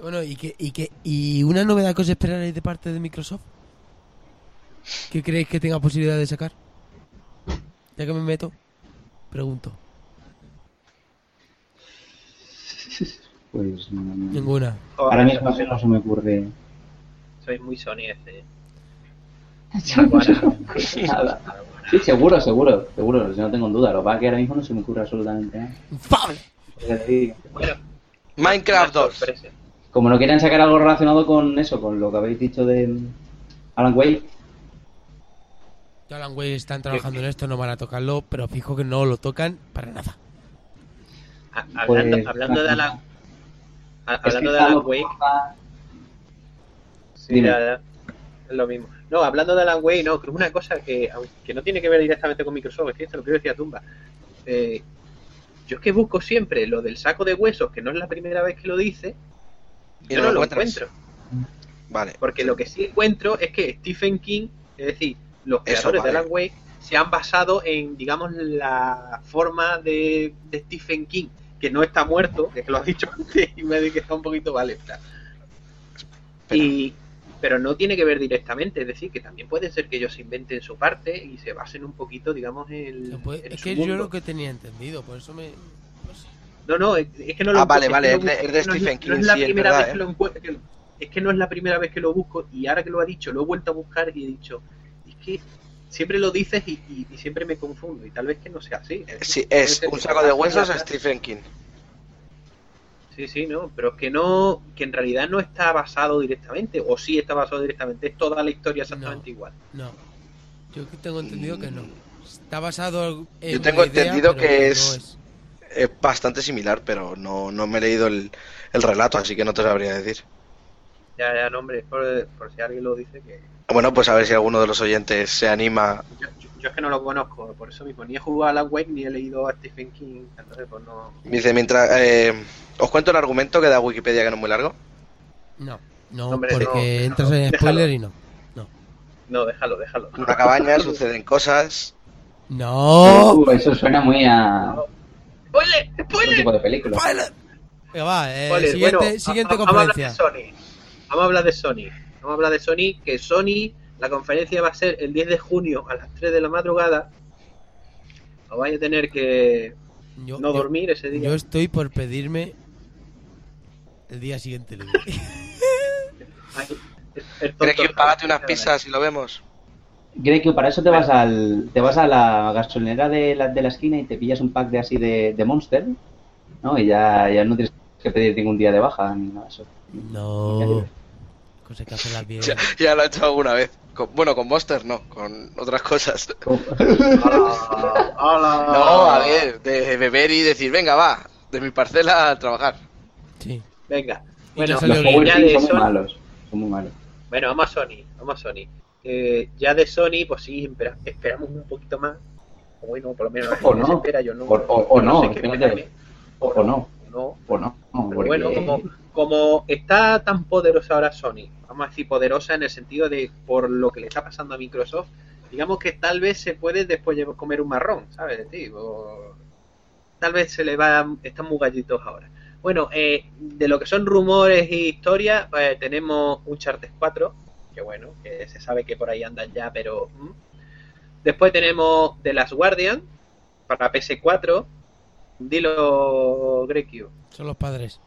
Bueno, y que, y que y una novedad que os esperaréis de parte de Microsoft. ¿Qué creéis que tenga posibilidad de sacar? Ya que me meto, pregunto. Pues mm, Ninguna. ahora mismo así no se me ocurre Soy muy Sony este. nada. Sí, seguro, seguro, seguro, no tengo duda. Lo que pasa es que ahora mismo no se me ocurre absolutamente nada. Bueno, Minecraft una 2. sorpresa. Como no quieran sacar algo relacionado con eso, con lo que habéis dicho de Alan Wake, Ya Alan Wake están trabajando en esto, no van a tocarlo, pero fijo que no lo tocan para nada. Hablando, Pues, hablando de. Alan, hablando que de Alan Wake, sí, Dime. es lo mismo. No, hablando de Alan Wake, no, creo una cosa que, aunque no tiene que ver directamente con Microsoft, es que esto lo que yo decía Tumba. Eh, yo es que busco siempre lo del saco de huesos, que no es la primera vez que lo dice, Y yo no no, lo encuentro. Vale. Porque lo que sí encuentro es que Stephen King, es decir, los Eso, creadores de. Alan Wake, se han basado en, digamos, la forma de, de Stephen King, que no está muerto, que lo has dicho antes, y me que está un poquito vale. está. Y, pero no tiene que ver directamente, es decir, que también puede ser que ellos inventen su parte y se basen un poquito, digamos, en, Se puede- en es su que yo mundo. lo que tenía entendido, por eso me. no sé. No, no, es, es que no Ah, lo vale, es que vale, lo es de- no no Stephen no King, es la sí, es primera verdad, vez ¿eh? que lo encuentro. Es que no es la primera vez que lo busco y ahora que lo ha dicho, lo he vuelto a buscar y he dicho, es que siempre lo dices y, y- y siempre me confundo y tal vez que no sea así. Es Sí, decir, puede es un saco de huesos a Stephen King. Sí, sí, no, pero es que no, que en realidad no está basado directamente, o sí está basado directamente, es toda la historia exactamente igual. No. Yo que tengo entendido que no. Está basado en. Yo tengo idea, entendido que no es- Es bastante similar, pero no, no me he leído el, el relato, así que no te sabría decir. Ya, ya, no, hombre, es por, por si alguien lo dice que... Bueno, pues a ver si alguno de los oyentes se anima. Yo, yo- yo es que no lo conozco, por eso mismo, ni he jugado a la web ni he leído a Stephen King, entonces pues no... Dice, mientras... eh, os cuento el argumento que da Wikipedia, que no es muy largo. No, no, Hombre, porque no, entras en déjalo. spoiler y no. No, déjalo, déjalo. En una cabaña suceden cosas. ¡No! Uh, eso suena muy a ¡Spoiler! ¡Spoiler! tipo de película. Venga, va, eh, Spoiler. siguiente, Bueno, siguiente a hablar conferencia. de Sony. Vamos a hablar de Sony. Vamos a hablar de Sony, que Sony, la conferencia va a ser el 10 de junio a las 3 de la madrugada. Os vais a tener que Yo, no yo- dormir ese día. yo estoy por pedirme el día siguiente libre. Ay, el- el ¿Crees que pagate unas pizzas y lo vemos? Greg, para eso te vas al te vas a la gasolinera de la, de la esquina y te pillas un pack de así de, de Monster, ¿no? Y ya, ya no tienes que pedir ningún día de baja ni nada de eso. No. Que las bien. Ya, ya lo he hecho alguna vez. Con- bueno, con Monster no, con otras cosas. ¡Hala! ¡Hala! No, a ver, de beber y decir, venga, va, de mi parcela a trabajar. Sí. Venga. Bueno, ya Los ya de son muy malos. Son muy malos. Bueno, vamos a Sony, vamos a Sony. Eh, ya de Sony, pues sí, espera- esperamos un poquito más. O bueno, por lo menos la O no. espera, yo no. O- o- o yo no, sé. O, o no, O no. o no. no, Pero porque- bueno, como, como está tan poderosa ahora Sony, vamos a decir poderosa en el sentido de por lo que le está pasando a Microsoft, digamos que tal vez se puede después comer un marrón, ¿sabes? Tío? Tal vez se le va, están muy gallitos ahora. Bueno, eh, de lo que son rumores y historias, pues, tenemos un Charter 4, que bueno, que se sabe que por ahí andan ya, pero... ¿mm? Después tenemos The Last Guardian para PS4. Dilo, Grekio. Son los padres.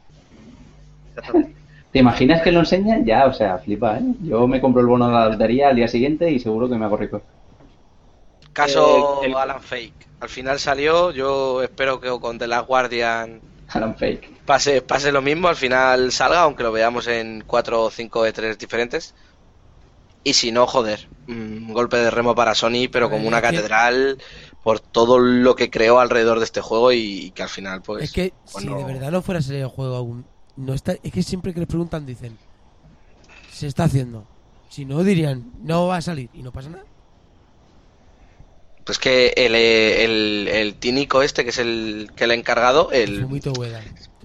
Exactamente. ¿Te imaginas que lo enseñan? Ya, o sea, flipa, ¿eh? Yo me compro el bono de la lotería al día siguiente y seguro que me hago rico. Caso Eh, el- Alan Fake. Al final salió, yo espero que con The Last Guardian Alan Fake. pase, pase lo mismo, al final salga, aunque lo veamos en 4 o 5 E3 diferentes. Y si no, joder, un golpe de remo para Sony, pero como una catedral por todo lo que creó alrededor de este juego y, que al final, pues... es que pues si no- de verdad no fuera a salir el juego aún, no está, es que siempre que les preguntan dicen, se está haciendo. Si no dirían, no va a salir y no pasa nada. Pues que el, el, el tínico este, que es el que le ha encargado, el Fumito Ueda.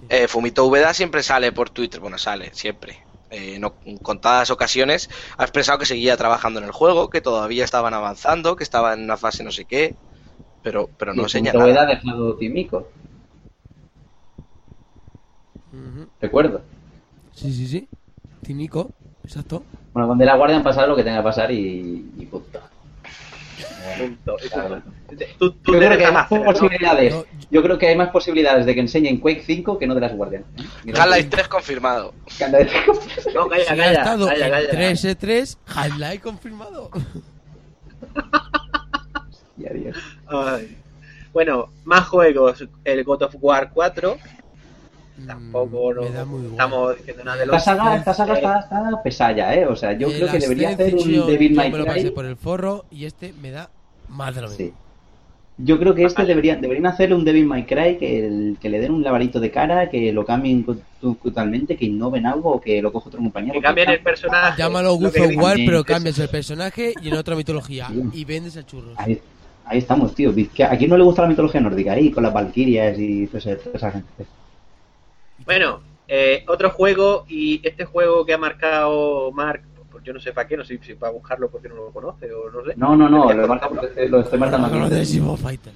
Eh, Fumito Ubeda siempre sale por Twitter, bueno, sale, siempre. Eh, no, en contadas ocasiones ha expresado que seguía trabajando en el juego, que todavía estaban avanzando, que estaba en una fase no sé qué, pero, pero no enseña nada. ha dejado Recuerdo. Sí, sí, sí. Tinico, exacto. Bueno, con De la Guardia han pasado lo que tenga que pasar y, y punto. Punto. Claro. Tú, tú Yo creo que hay más posibilidades. No, Yo creo que hay más posibilidades de que enseñen Quake 5 que no de las Guardian. Half-Life 3 confirmado. No, calla, Si calla, estado calla, calla. 3E3, Half-Life confirmado. Y adiós. Ay. Bueno, más juegos. El God of War 4. Tampoco Mm, no me da muy igual. estamos diciendo nada de Esta los. saga, esta saga está, está pesada ¿eh? O sea, yo El creo que debería hacer un Devil May me lo pasé Cry. por el forro y este me da más de lo mismo. Sí. Yo creo que este debería, deberían hacer un Devil May Cry que, el- que le den un lavarito de cara, que lo cambien totalmente, que innoven algo o que lo coja otro compañero. Que cambien el personaje. Llámalo of dicen. War, pero cambias el personaje y en otra mitología. Sí. Y vendes el churro. Ahí, ahí estamos, tío. ¿A quién no le gusta la mitología nórdica? Ahí, con las valquirias y toda esa gente. Bueno, Eh, otro juego, y este juego que ha marcado Mark, pues yo no sé para qué, no sé si para buscarlo porque no lo conoce o no sé. No, no, no, lo, marca porque lo estoy marcando No, no, aquí. de Siphon Fighter.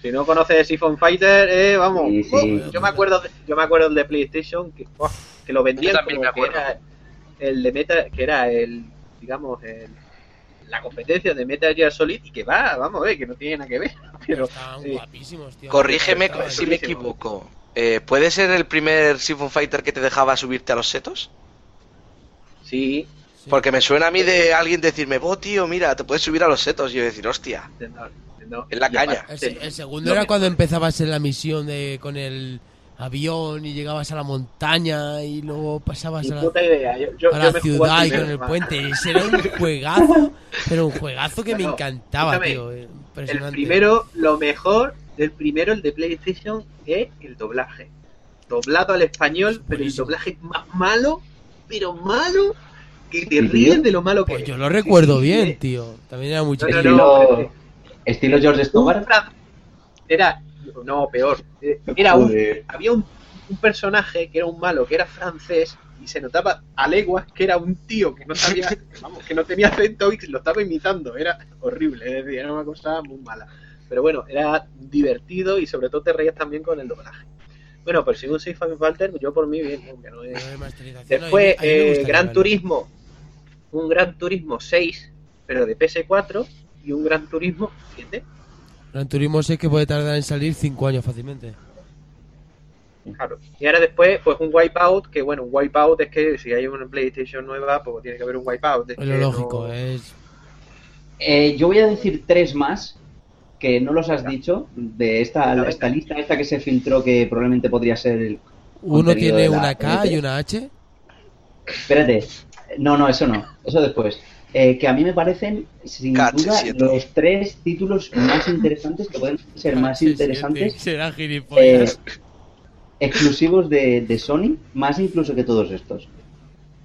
Si no conoces Siphon Fighter, eh, vamos. Sí, sí. oh, yo me acuerdo, de- yo me acuerdo del de PlayStation que, oh, que lo vendían Yo también como me que acuerdo. era el de Meta, que era el, digamos, el, la competencia de Metal Gear Solid y que va, vamos a ver, que no tiene nada que ver. Pero Estaban sí. guapísimos, tío. Corrígeme si me equivoco. Eh, ¿Puede ser el primer Siphon Fighter que te dejaba subirte a los setos? sí. Porque me suena a mí de alguien decirme, oh tío, mira, te puedes subir a los setos. Y yo decir, hostia. no, En la caña. aparte- El, se- el segundo era cuando empezabas en la misión de con el avión y llegabas a la montaña y luego pasabas a la, puta idea. Yo, yo- a la ciudad y con el más. puente. Ese era un juegazo, pero un juegazo que me encantaba, tío. eh, El Impresionante. primero, lo mejor del primero, el de PlayStation, es el doblaje. Doblado al español, pero el doblaje más malo, pero malo, que te ¿Sí, ríes tío? de lo malo que Pues es. yo lo recuerdo Sí, bien, sí. tío. También era muy no, chido. no. Estilo, estilo George Stobart. Era, no, peor. Eh, Era un, había un, un personaje que era un malo, que era francés, y se notaba a leguas que era un tío que no sabía, vamos, que no tenía acento y lo estaba imitando. Era horrible, es decir, era una cosa muy mala. Pero bueno, era divertido y sobre todo te reías también con el doblaje. Bueno, pues si un Safe Falter, yo por mí bien, aunque no es... Una remasterización, Después, eh, Gran. Turismo, un Gran Turismo 6, pero de PS4, y un Gran Turismo 7. Gran Turismo sé que puede tardar en salir 5 años fácilmente. Claro. Y ahora después, pues un Wipeout, que bueno, un Wipeout es que si hay una PlayStation nueva, pues tiene que haber un Wipeout. Es Es lo que lógico, no- es. Eh, yo voy a decir tres más que no los has dicho de esta, esta lista esta que se filtró que probablemente podría ser el Uno tiene de la una K y una H. Espérate. No, no, eso no. Eso después. Eh, que a mí me parecen, sin duda, 7. los tres títulos más interesantes, que pueden ser más interesantes, eh, exclusivos de, de Sony, más incluso que todos estos.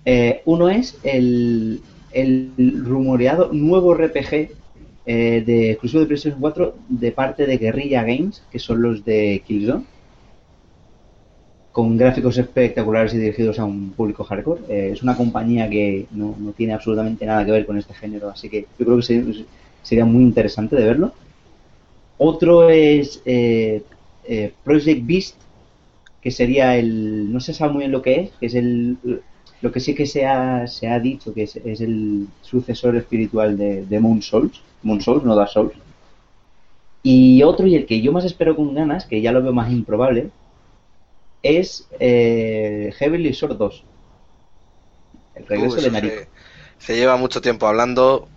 Eh, uno es el, el rumoreado nuevo RPG eh, de exclusivo de PlayStation 4 de parte de Guerrilla Games, que son los de Killzone, con gráficos espectaculares y dirigidos a un público hardcore. Eh, es una compañía que no, no tiene absolutamente nada que ver con este género, así que yo creo que sería, muy interesante de verlo. Otro es eh, Project Beast, que sería el. No se sabe muy bien lo que es, que es el. Lo que sí que se ha, se ha dicho que es, es el sucesor espiritual de, de Moon Souls. Moon Souls, no Dark Souls. Y otro, y el que yo más espero con ganas, que ya lo veo más improbable, es eh, Heavenly Sword 2. El regreso eso de Nariko. se, se lleva mucho tiempo hablando.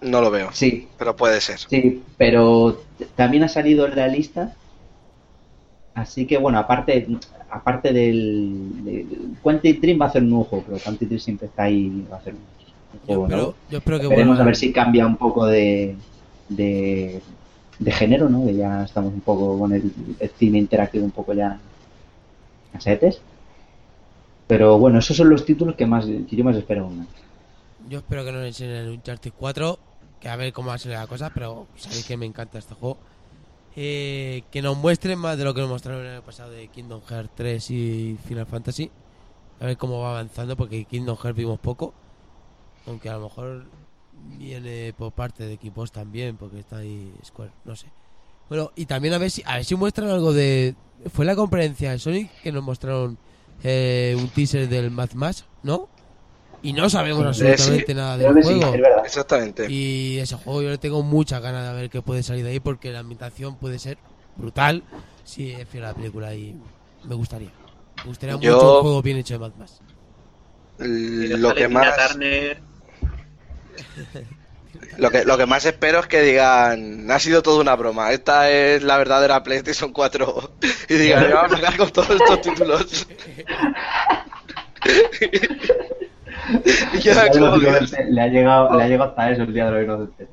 No lo veo, Sí, pero puede ser. Sí, pero también ha salido en la lista. Así que bueno, aparte aparte del, del- Quantic Dream va a hacer un nuevo juego, pero Quantic Dream siempre está ahí va a hacer un, Yo juego espero, yo espero que Veremos a ver si cambia un poco de, de, de género, ¿no? Que ya estamos un poco con el, el cine interactivo un poco ya casetes. Pero bueno, esos son los títulos que más que yo más espero. ¿no? Yo espero que nos enseñen el Uncharted 4, que a ver cómo va a ser la cosa, pero sabéis que me encanta este juego. Eh, que nos muestren más de lo que nos mostraron en el pasado de Kingdom Hearts 3 y Final Fantasy. A ver cómo va avanzando, porque Kingdom Hearts vimos poco. Aunque a lo mejor viene por parte de equipos también, porque está ahí Square, no sé. Bueno, y también a ver si, a ver si muestran algo de... Fue la conferencia de Sonic que nos mostraron eh, un teaser del Mad Max, ¿no? Y no sabemos absolutamente sí. nada del que sí, juego. es verdad. Exactamente. Y ese juego yo le tengo muchas ganas de ver qué puede salir de ahí porque la ambientación puede ser brutal si es fiel a la película y me gustaría. Me gustaría Yo- mucho un juego bien hecho de Mad Max. Lo que más lo que, lo que más espero es que digan, ha sido toda una broma, esta es la verdadera PlayStation 4 y digan, vamos a sacar con todos estos títulos. le, ha llegado, le ha llegado hasta eso el día de los inocentes.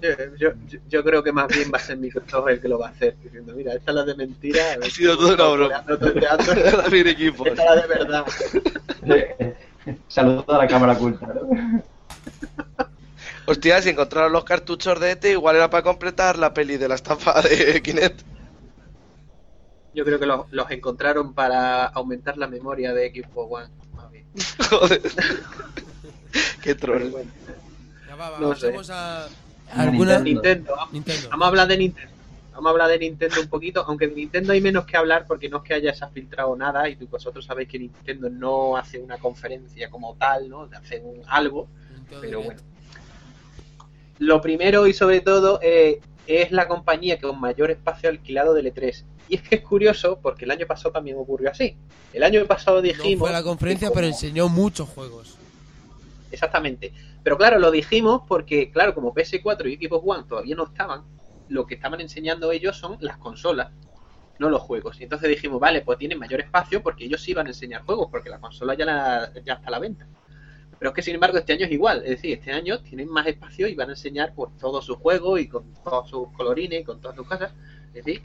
Yo, yo, yo- yo creo que más bien va a ser Microsoft el que lo va a hacer, diciendo, mira, esta es la de mentira. ver Ha sido una todo. David equipos. Esta es la de verdad. Saludos a la cámara oculta. ¿no? Hostia, si encontraron los cartuchos de ET, igual era para completar la peli de la estafa de Kinect. Yo creo que los, los encontraron para aumentar la memoria de Xbox One. Joder. Qué troll. bueno. Ya va, va, No pasemos sé. a alguna Nintendo. Nintendo. Vamos a hablar de Nintendo. Vamos a hablar de Nintendo un poquito, aunque de Nintendo hay menos que hablar porque no es que haya se ha filtrado nada y vosotros sabéis que Nintendo no hace una conferencia como tal, ¿no? Hace un algo, Nintendo pero bueno. Lo primero y sobre todo eh, es la compañía con mayor espacio alquilado del E3. Y es que es curioso porque el año pasado también ocurrió así. El año pasado No dijimos... fue la conferencia, pero enseñó muchos juegos. Exactamente. Pero claro, lo dijimos porque, claro, como PS4 y Xbox One todavía no estaban, lo que estaban enseñando ellos son las consolas, no los juegos. Y entonces dijimos, vale, pues tienen mayor espacio porque ellos sí van a enseñar juegos, porque la consola ya, la- ya está a la venta. Pero es que, sin embargo, este año es igual. Es decir, este año tienen más espacio y van a enseñar pues, todos sus juegos y con todos sus colorines y con todas sus cosas. Es decir,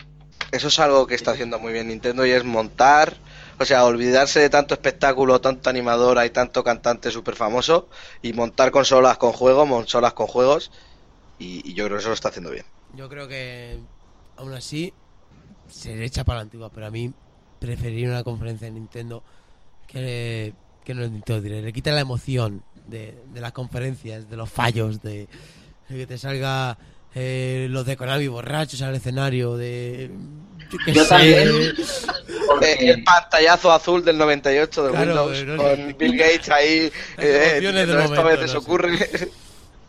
Eso es algo que está haciendo muy bien Nintendo y es montar, o sea, olvidarse de tanto espectáculo, tanto animadora y tanto cantante súper famoso y montar consolas con juegos, consolas con juegos y, yo creo que eso lo está haciendo bien. Yo creo que aún así se le echa para la antigua, pero a mí preferiría una conferencia de Nintendo que, que no Nintendo. Le quita la emoción de, de las conferencias, de los fallos, de que te salga eh, los de Konami borrachos al escenario, de... Yo, también. Eh, el pantallazo azul del 98 de Claro, Windows no con. Bill Gates ahí, eh, esto a momento, veces no sé. ocurre.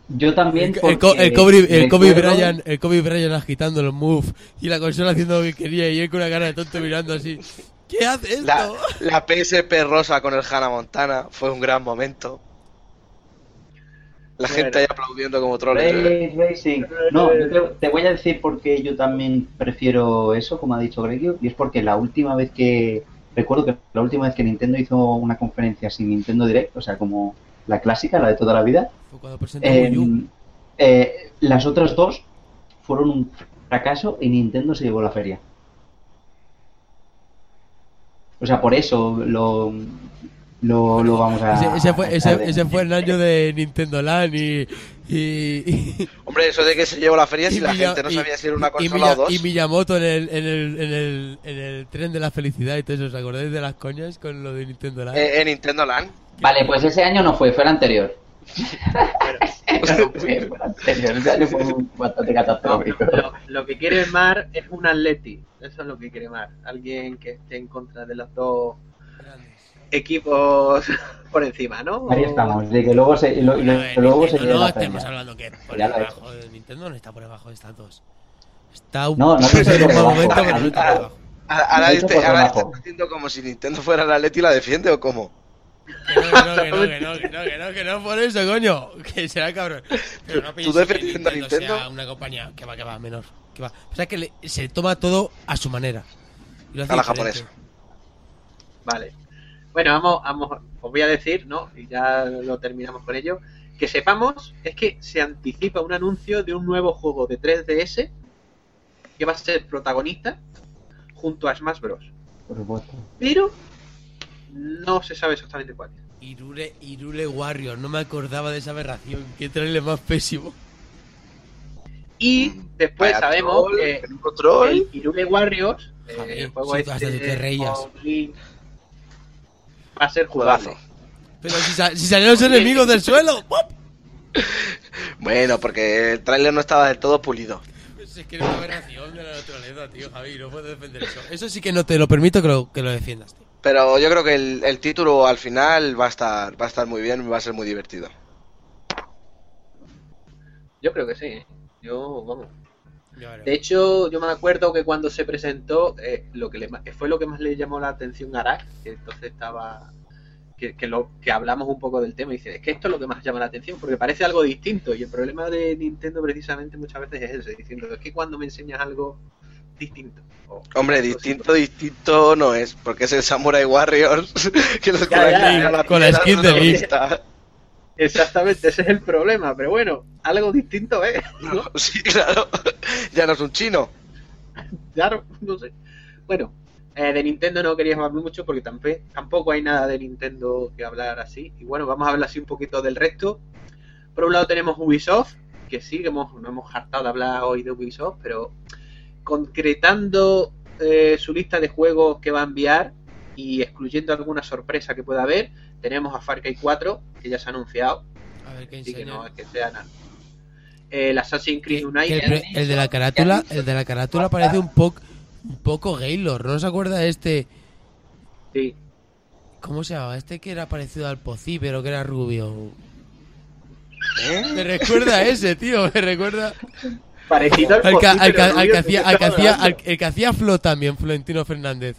yo también. El, el, Kobe, el Kobe recuerdo- Bryant, el Kobe Bryant agitando los moves y la consola haciendo lo que quería y él con una cara de tonto mirando así. ¿Qué hace esto? La, la PSP rosa con el Hannah Montana fue un gran momento. La Bueno. gente ahí aplaudiendo como troles. Race Racing. No, yo te, te voy a decir por qué yo también prefiero eso, como ha dicho Gregio, y es porque la última vez que. Recuerdo que la última vez que Nintendo hizo una conferencia sin Nintendo Direct, o sea, como la clásica, la de toda la vida, em, eh, las otras dos fueron un fracaso y Nintendo se llevó la feria. O sea, por eso lo, lo, lo vamos a. Ese, ese fue, ese, fue el año de Nintendo Land y. y, y- Hombre, eso de que se llevó la feria si y la gente no y- sabía si era una y consola o dos. y Miyamoto en el, en, el, en, el, en el tren de la felicidad y todo eso. ¿Os acordáis de las coñas con lo de Nintendo Land? Eh, en Nintendo Land. Vale, pues ese año no fue, fue el anterior. No fue, fue el anterior. Ese año fue bastante No, catastrófico. lo, que quiere Mar es un Atleti. Eso es lo que quiere Mar. Alguien que esté en contra de los dos. Equipos por encima, ¿no? Ahí estamos, de que luego se, lo- lo- ver, que luego se Nintendo lleve no la estemos hablando que por Ya lo he debajo de Nintendo no está por debajo de estas dos. Está un No, no en un momento, pero no está por debajo. Ahora, este- estás haciendo como si Nintendo fuera la Leti y la defiende o cómo. Que no, que no, que no, que no, que no, que no, que no por eso, coño. Que será cabrón. Pero no ¿Tú que defendiendo a Nintendo Nintendo? sea una compañía que va, que va, menor. Que va. O sea, que le- se toma todo a su manera. Y lo hace A la diferente. japonesa. Vale. Bueno, vamos, vamos, os voy a decir, ¿no? Y ya lo terminamos con ello. Que sepamos es que se anticipa un anuncio de un nuevo juego de 3DS que va a ser protagonista junto a Smash Bros. Por supuesto. Pero no se sabe exactamente cuál es. Irule, Irule Warrior, no me acordaba de esa aberración. Qué trailer más pésimo. Y después Vaya sabemos troll, que el Irule Warriors, eh, el juego sí, este te reías. con Link, va a ser Juegazo. jugable. Pero si, sa- si salieron los enemigos del suelo. ¡pop! Bueno, porque el tráiler no estaba del todo pulido. Pues es que era una aberración de la naturaleza, tío, Javi. No puedo defender eso. Eso sí que no te lo permito que lo, que lo defiendas, tío. Pero yo creo que el, el título al final va a estar va a estar muy bien y va a ser muy divertido. Yo creo que sí. Yo, vamos. De hecho, yo me acuerdo que cuando se presentó, eh, lo que le, ma- fue lo que más le llamó la atención a Arak, que entonces estaba. Que, que lo, que hablamos un poco del tema y dice, es que esto es lo que más llama la atención, porque parece algo distinto. Y el problema de Nintendo precisamente muchas veces es ese, diciendo, es que cuando me enseñas algo distinto. o- Hombre, distinto, distinto no es, porque es el Samurai Warriors que los Ya, ya, colecciona ya, con la skin de está. Exactamente, ese es el problema, pero bueno, algo distinto es, ¿no? Sí, claro. Ya no es un chino. Claro, no sé. Bueno, eh, de Nintendo no queríamos hablar mucho porque tampoco hay nada de Nintendo que hablar así. Y bueno, vamos a hablar así un poquito del resto. Por un lado tenemos Ubisoft, que sí, que hemos, no hemos hartado de hablar hoy de Ubisoft, pero concretando eh, su lista de juegos que va a enviar y excluyendo alguna sorpresa que pueda haber, tenemos a Far Cry 4, que ya se ha anunciado, A ver qué así que no es que sea nada. El Assassin's Creed Que United, el, de la carátula, el de la carátula parece un poco un poco Gaylor, ¿no se acuerda de este? sí. ¿Cómo se llamaba? Este que era parecido al Pocí, pero que era rubio. ¿Eh? Me recuerda a ese, tío, me recuerda parecido al Pocí, al que- pero al que rubio, hacía, ¿de al qué que estamos hacía, hablando? al- el que hacía Flo también, Florentino Fernández.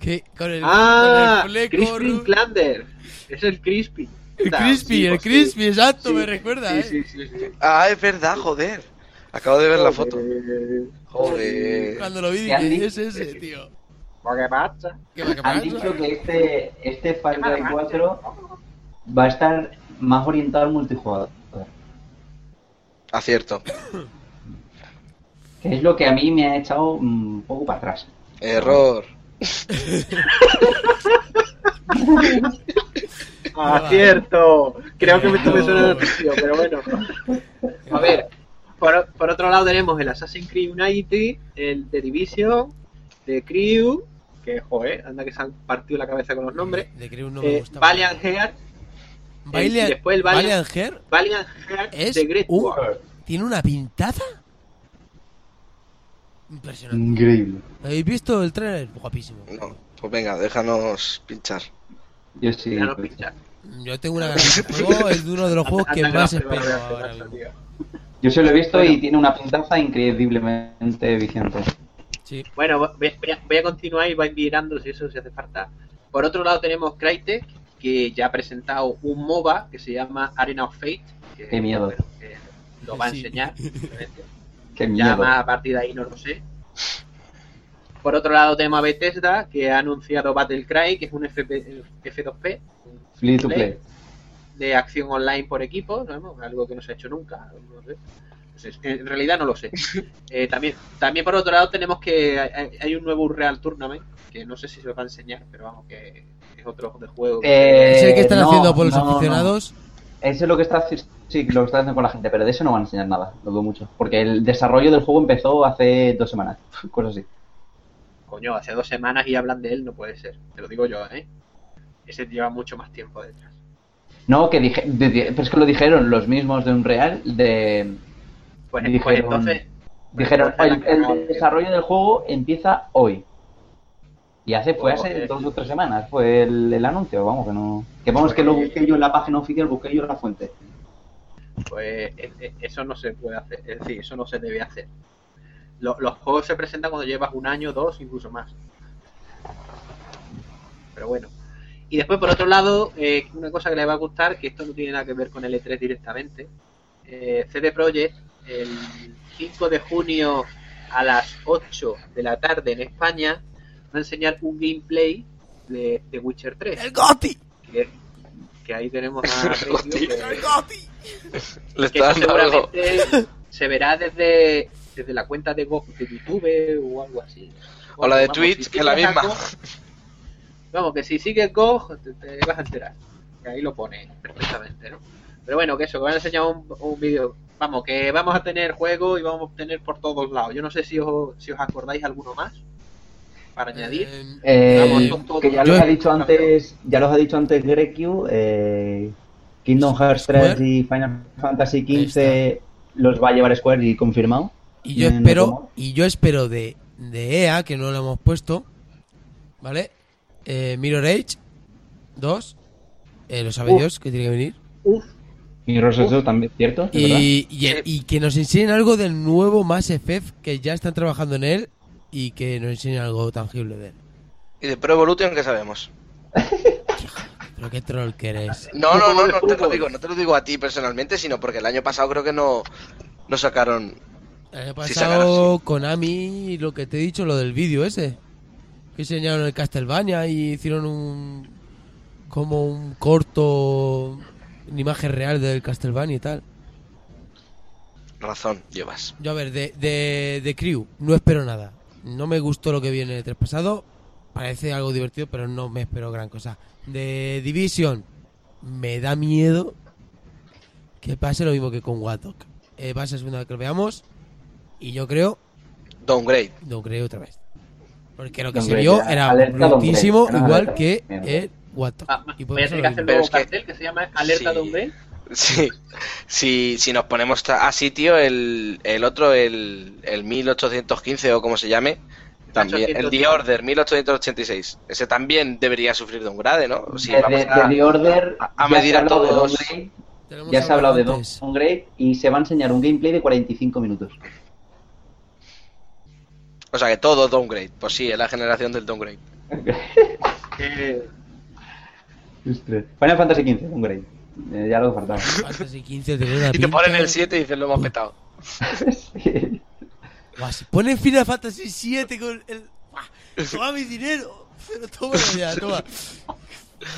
Que con el, Ah, con el Crispin Klander. Es el Crispy. el crispy, sí, el sí. crispy, exacto, Sí, me recuerda, sí, eh. sí, sí, sí. Ah, es verdad, joder. Acabo de ver la foto. Joder. Cuando lo vi ¿Qué dije, es ese, tío. ¿Qué pasa? ¿Qué qué Han pasa? dicho que este, este Far Qué Cry mala 4 va a estar más orientado al multijugador. Acierto. Que es lo que a mí me ha echado un poco para atrás. Error. Ah, cierto. Creo que me estuve sonando el sitio, pero bueno. A ver, por, por otro lado tenemos el Assassin's Creed Unity, el The Division, The Crew, que joder, anda que se han partido la cabeza con los nombres. De Crew no me Eh, gusta. Valiant Heart, Valiant, y después el Valiant- Valiant Heart Valiant Heart Es The Great un- War. tiene una pintaza impresionante. Increíble. ¿Habéis visto el trailer? Guapísimo. No, pues venga, déjanos pinchar. Yo sí. Pues, pinchar. Yo tengo una ganas de juego, es de uno de los juegos que más espero ahora mismo. Yo se lo he visto y tiene una pintaza increíblemente viciante. Sí. Bueno, voy, a, voy a continuar y voy mirando si eso si hace falta. Por otro lado tenemos Crytek, que ya ha presentado un MOBA que se llama Arena of Fate. Que, Qué miedo. bueno, que lo va a enseñar. Qué Ya más a partir de ahí no lo sé. Por otro lado tenemos a Bethesda, que ha anunciado Battlecry, que es un FP, F2P, un Free to play. de acción online por equipo, ¿no? algo que no se ha hecho nunca. no sé. En realidad no lo sé. Eh, también, también por otro lado tenemos que hay, hay un nuevo Real Tournament, que no sé si se lo va a enseñar, pero vamos, que es otro de juego. Eh, ¿Es el que están no, haciendo por los no, no. aficionados? Eso es lo que está sí, lo que está haciendo con la gente, pero de eso no van a enseñar nada, lo dudo mucho. Porque el desarrollo del juego empezó hace dos semanas, cosas así. Coño, hace dos semanas y hablan de él, no puede ser. Te lo digo yo, ¿eh? Ese lleva mucho más tiempo detrás. No, que dije, de- de- pero es que lo dijeron los mismos de Unreal, de Pues, Dijeron- pues entonces. dijeron entonces el, desarrollo del juego empieza hoy. Y hace, fue hace dos o tres semanas, fue el, el anuncio, vamos, que no. Que vamos, que lo busqué yo en la página oficial, busqué yo la fuente. Pues e- e- eso no se puede hacer, es decir, eso no se debe hacer. Lo- los juegos se presentan cuando llevas un año, dos, incluso más. Pero bueno. Y después, por otro lado, eh, una cosa que le va a gustar, que esto no tiene nada que ver con el E3 directamente. Eh, CD Projekt, el 5 de junio a las 8 de la tarde en España, va a enseñar un gameplay de, de Witcher 3. ¡El GOTI! Que, que ahí tenemos a Reikio, que- ¡El GOTI! Le está dando algo. seguramente se verá desde, desde la cuenta de, Go- de YouTube o algo así. O la de Vamos, Twitch, si que es la misma. Go- vamos, que si sigues Go, te, te vas a enterar. Que ahí lo pone perfectamente, ¿no? Pero bueno, que eso, que van a enseñar un, un vídeo. Vamos, que vamos a tener juego y vamos a tener por todos lados. Yo no sé si os, si os acordáis alguno más para añadir. Eh, Vamos, que ya Yo- los ha dicho antes, ya los ha dicho antes Grekiu, eh, Kingdom Hearts 3 Square. y Final Fantasy XV los va a llevar Square y confirmado. y yo espero, y yo espero de, de EA, que no lo hemos puesto, ¿vale? Eh, Mirror Age 2, eh, lo sabe que tiene que venir. Uf, Y Rosso también, ¿cierto? Y, y, y que nos enseñen algo del nuevo Mass Effect, que ya están trabajando en él, y que nos enseñen algo tangible de él. Y de Pro Evolution, ¿qué sabemos? Pero qué troll que eres. No, no, no, no te lo digo, no te lo digo a ti personalmente, sino porque el año pasado creo que no, no sacaron. El año Sí, pasado Konami, lo que te he dicho, lo del vídeo ese. Que enseñaron el Castlevania y hicieron un. como un corto. una imagen real del Castlevania y tal. Razón, llevas. Yo a ver, de, de, de Crew, no espero nada. No me gustó lo que vi en el 3 pasado. Parece algo divertido, pero no me espero gran cosa. De Division, me da miedo que pase lo mismo que con Wattok. va a ser la segunda vez que lo veamos. Y yo creo, Downgrade. no creo otra vez. Porque lo que se Downgrade, vio era alerta downgrade, brutísimo, igual alerta. que el What the- Ah, y voy a tener que hacer un cartel que se llama Alerta Sí. de Hombre. Sí, si, si nos ponemos así, tío, el, el otro, el, el 1815 o como se llame, también, el The Order 1886, ese también debería sufrir de un grade, ¿no? Si de, vamos de- a, de The Order a- medir a todos. ya se ha hablado de antes. downgrade y se va a enseñar un gameplay de 45 minutos. O sea que todo downgrade, pues sí, es la generación del downgrade. Eh, Final Fantasy XV, downgrade. Eh, ya lo faltaba. Fantasy 15 tiene una Y te ponen el 7 y dices, lo hemos petado. Sí. Si ponen Final Fantasy 7 con el. Toma mi dinero. Pero toma ya, toma.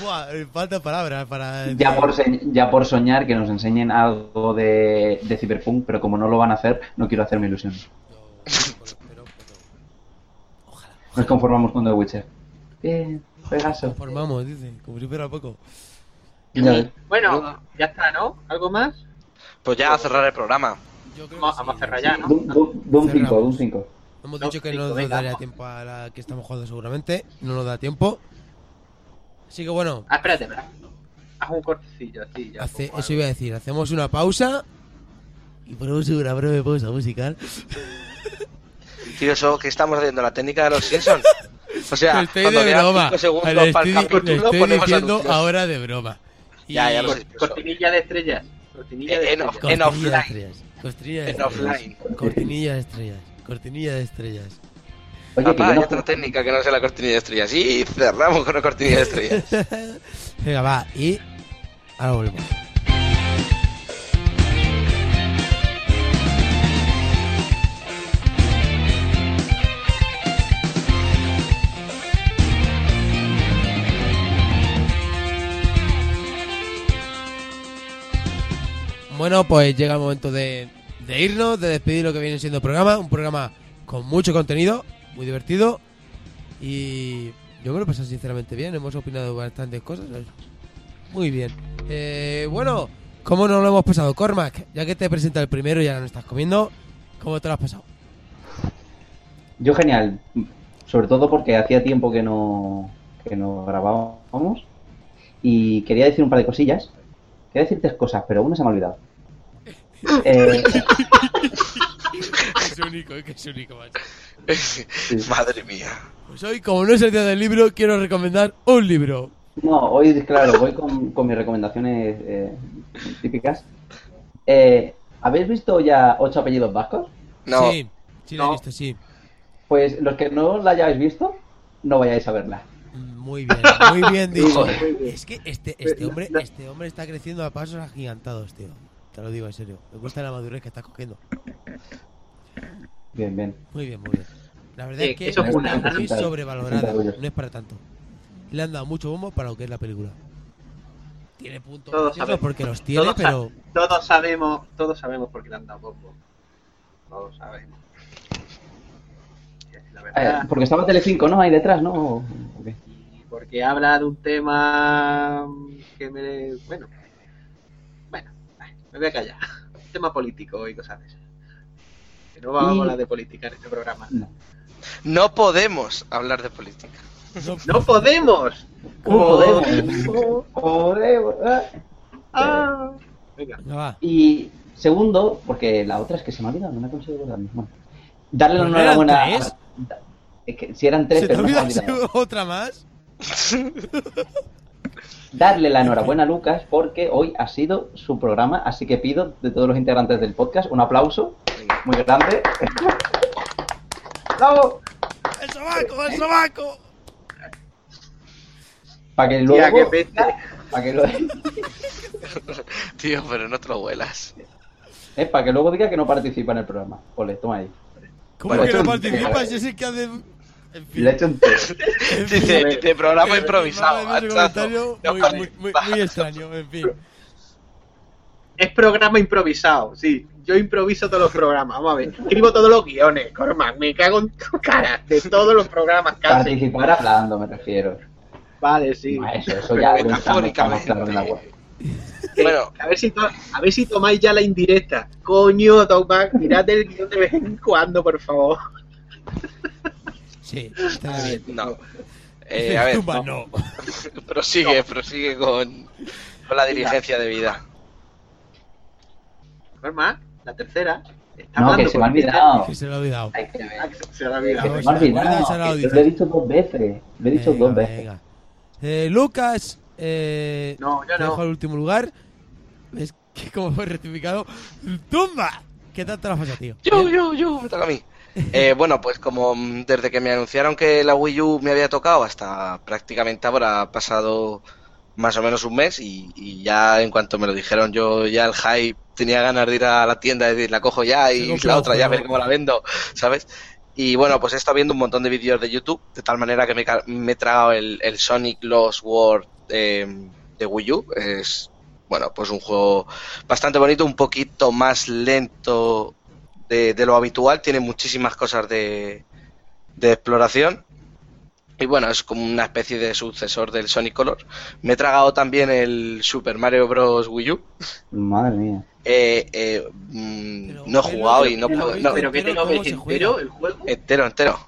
Buah, me faltan palabras para. Ya por, ya por soñar que nos enseñen algo de, de Cyberpunk, pero como no lo van a hacer, no quiero hacerme ilusión. No, pero- pero- pero- Ojalá. Nos conformamos con The Witcher. Bien, Pegaso. Formamos, dice, como si fuera poco. Bueno, ya está, ¿no? ¿Algo más? Pues ya a cerrar el programa. Yo creo Vamos- que sí. vamos a cerrar ya, ¿no? Doom 5, Cerramos. Doom 5. Hemos dicho que no nos daría tiempo a la que estamos jugando seguramente. No nos da tiempo. Así que bueno, Ah, espérate, espérate. Haz un cortecillo así. Ya, hace, como eso iba a decir. Hacemos una pausa. Y ponemos una breve pausa musical. Tío, eso que estamos haciendo, la técnica de los Simpsons. O sea, estoy cuando de broma. cinco segundos Le para estoy, el le diciendo anuncios. ahora de broma. Y- Ya, ya lo Cor- sé. Cortinilla de estrellas. Cortinilla de Eh, en estrellas. en Cortinilla de offline. estrellas. Cortinilla de En estrellas. offline. Cortinilla de estrellas. Cortinilla de estrellas. Oye, Papá, hay no otra técnica que no sea la cortinilla de estrellas. Y cerramos con la cortinilla de estrellas. Venga, va. Y ahora volvemos. Bueno, pues llega el momento de, irnos, de despedir lo que viene siendo el programa. Un programa con mucho contenido, muy divertido. Y yo me lo he pasado sinceramente bien. Hemos opinado bastantes cosas. Muy bien. Eh, bueno, ¿cómo nos lo hemos pasado? Cormac, ya que te presenta el primero y ahora no estás comiendo, ¿cómo te lo has pasado? Yo genial, sobre todo porque hacía tiempo que no, que no grabábamos y quería decir un par de cosillas. Quería decir tres cosas, pero una se me ha olvidado. Eh, es único, es que es único, macho. Madre mía. Pues hoy, como no es el día del libro, quiero recomendar un libro. no, hoy, claro, voy con, con mis recomendaciones eh, típicas. Eh, ¿Habéis visto ya ocho apellidos vascos? No, Sí, sí lo he No. visto, sí. Pues los que no la hayáis visto, no vayáis a verla. Mm, Muy bien, muy bien dicho. Muy Es que este, este hombre, este hombre está creciendo a pasos agigantados, tío. Te lo digo en serio. Me gusta la madurez que está cogiendo. Bien, bien. Muy bien, muy bien. La verdad Sí, es que eso es está una- muy sobrevalorada. No es para tanto. Le han dado mucho bombo para lo que es la película. Tiene puntos Todos sabemos. porque los tiene, Todos, sa- pero todos sabemos, todos sabemos por qué le han dado bombo. Todos sabemos. La Eh, porque estaba Telecinco, ¿no? Ahí detrás, ¿no? ¿O qué? porque habla de un tema que me... Bueno, me voy a callar. Tema político y cosas de esas. Que no vamos Y- a hablar de política en este programa. No. no podemos hablar de política. ¡No podemos! ¿Cómo podemos? Podemos. ah. Ah. Venga. Va. Y segundo, porque la otra es que se me ha olvidado, no me consigo acordarme. Bueno, darle la ¿Pero no enhorabuena. a-? Es que si eran tres, ¿Se te pero no se me ha olvida olvidado. otra más? Darle la enhorabuena a Lucas porque hoy ha sido su programa, así que pido de todos los integrantes del podcast un aplauso muy grande. ¡Bravo! ¡El sobaco, el sobaco! Para que Tía, luego. qué peste. Para que, lo- Tío, pero no te lo vuelas. eh, para que luego diga que no participa en el programa. Ole, toma ahí. ¿Cómo Bueno, que no participas? Yo sé que hace... En fin. Le he hecho un fin. Dice, de programa Eh, improvisado. comentario muy, muy, muy, muy extraño, en fin. Es programa improvisado, sí. Yo improviso todos los programas. Vamos a ver. Escribo todos los guiones, Cormac. Me cago en tu cara. De todos los programas casi. Participar hablando, me refiero. Vale, sí. No, eso, eso ya metafóricamente. Bueno, A ver, si to- a ver si tomáis ya la indirecta. Coño, Tomac, mirad el guion de vez en cuando, por favor. Sí, está bien. No. Eh, a ver, Zumba, no. no. prosigue, prosigue con, con la dirigencia de vida. ¿Cuál más? La tercera. Está No, que se me ha olvidado. Que se lo he olvidado. Hay que que se- se lo ha Que olvidado. se me ha olvidado. Que. Lo he dicho dos veces. Lo he dicho Venga, dos veces. venga. Eh, Lucas, eh, No, yo te dejo no. al último lugar. Es que como fue rectificado. ¡Tumba! ¿Qué tal te la pasa, tío? Yo, yo, yo, me toca a mí. Eh, bueno, pues como mm, desde que me anunciaron que la Wii U me había tocado hasta prácticamente ahora ha pasado más o menos un mes y, y ya en cuanto me lo dijeron yo ya el hype tenía ganas de ir a la tienda y decir la cojo ya y la otra ya ver cómo la vendo, ¿sabes? Y bueno, pues he estado viendo un montón de vídeos de YouTube de tal manera que me, he tragado el, el Sonic Lost World eh, de Wii U. Es, bueno, pues un juego bastante bonito, un poquito más lento de, de lo habitual, tiene muchísimas cosas de, de exploración. Y bueno, es como una especie de sucesor del Sonic Color. Me he tragado también el Super Mario Bros. Wii U. Madre mía. Eh, eh, mm, Pero, no he pero, jugado y pero, no pero, puedo. pero, no, Pero ¿cómo que se entero el juego. entero, entero.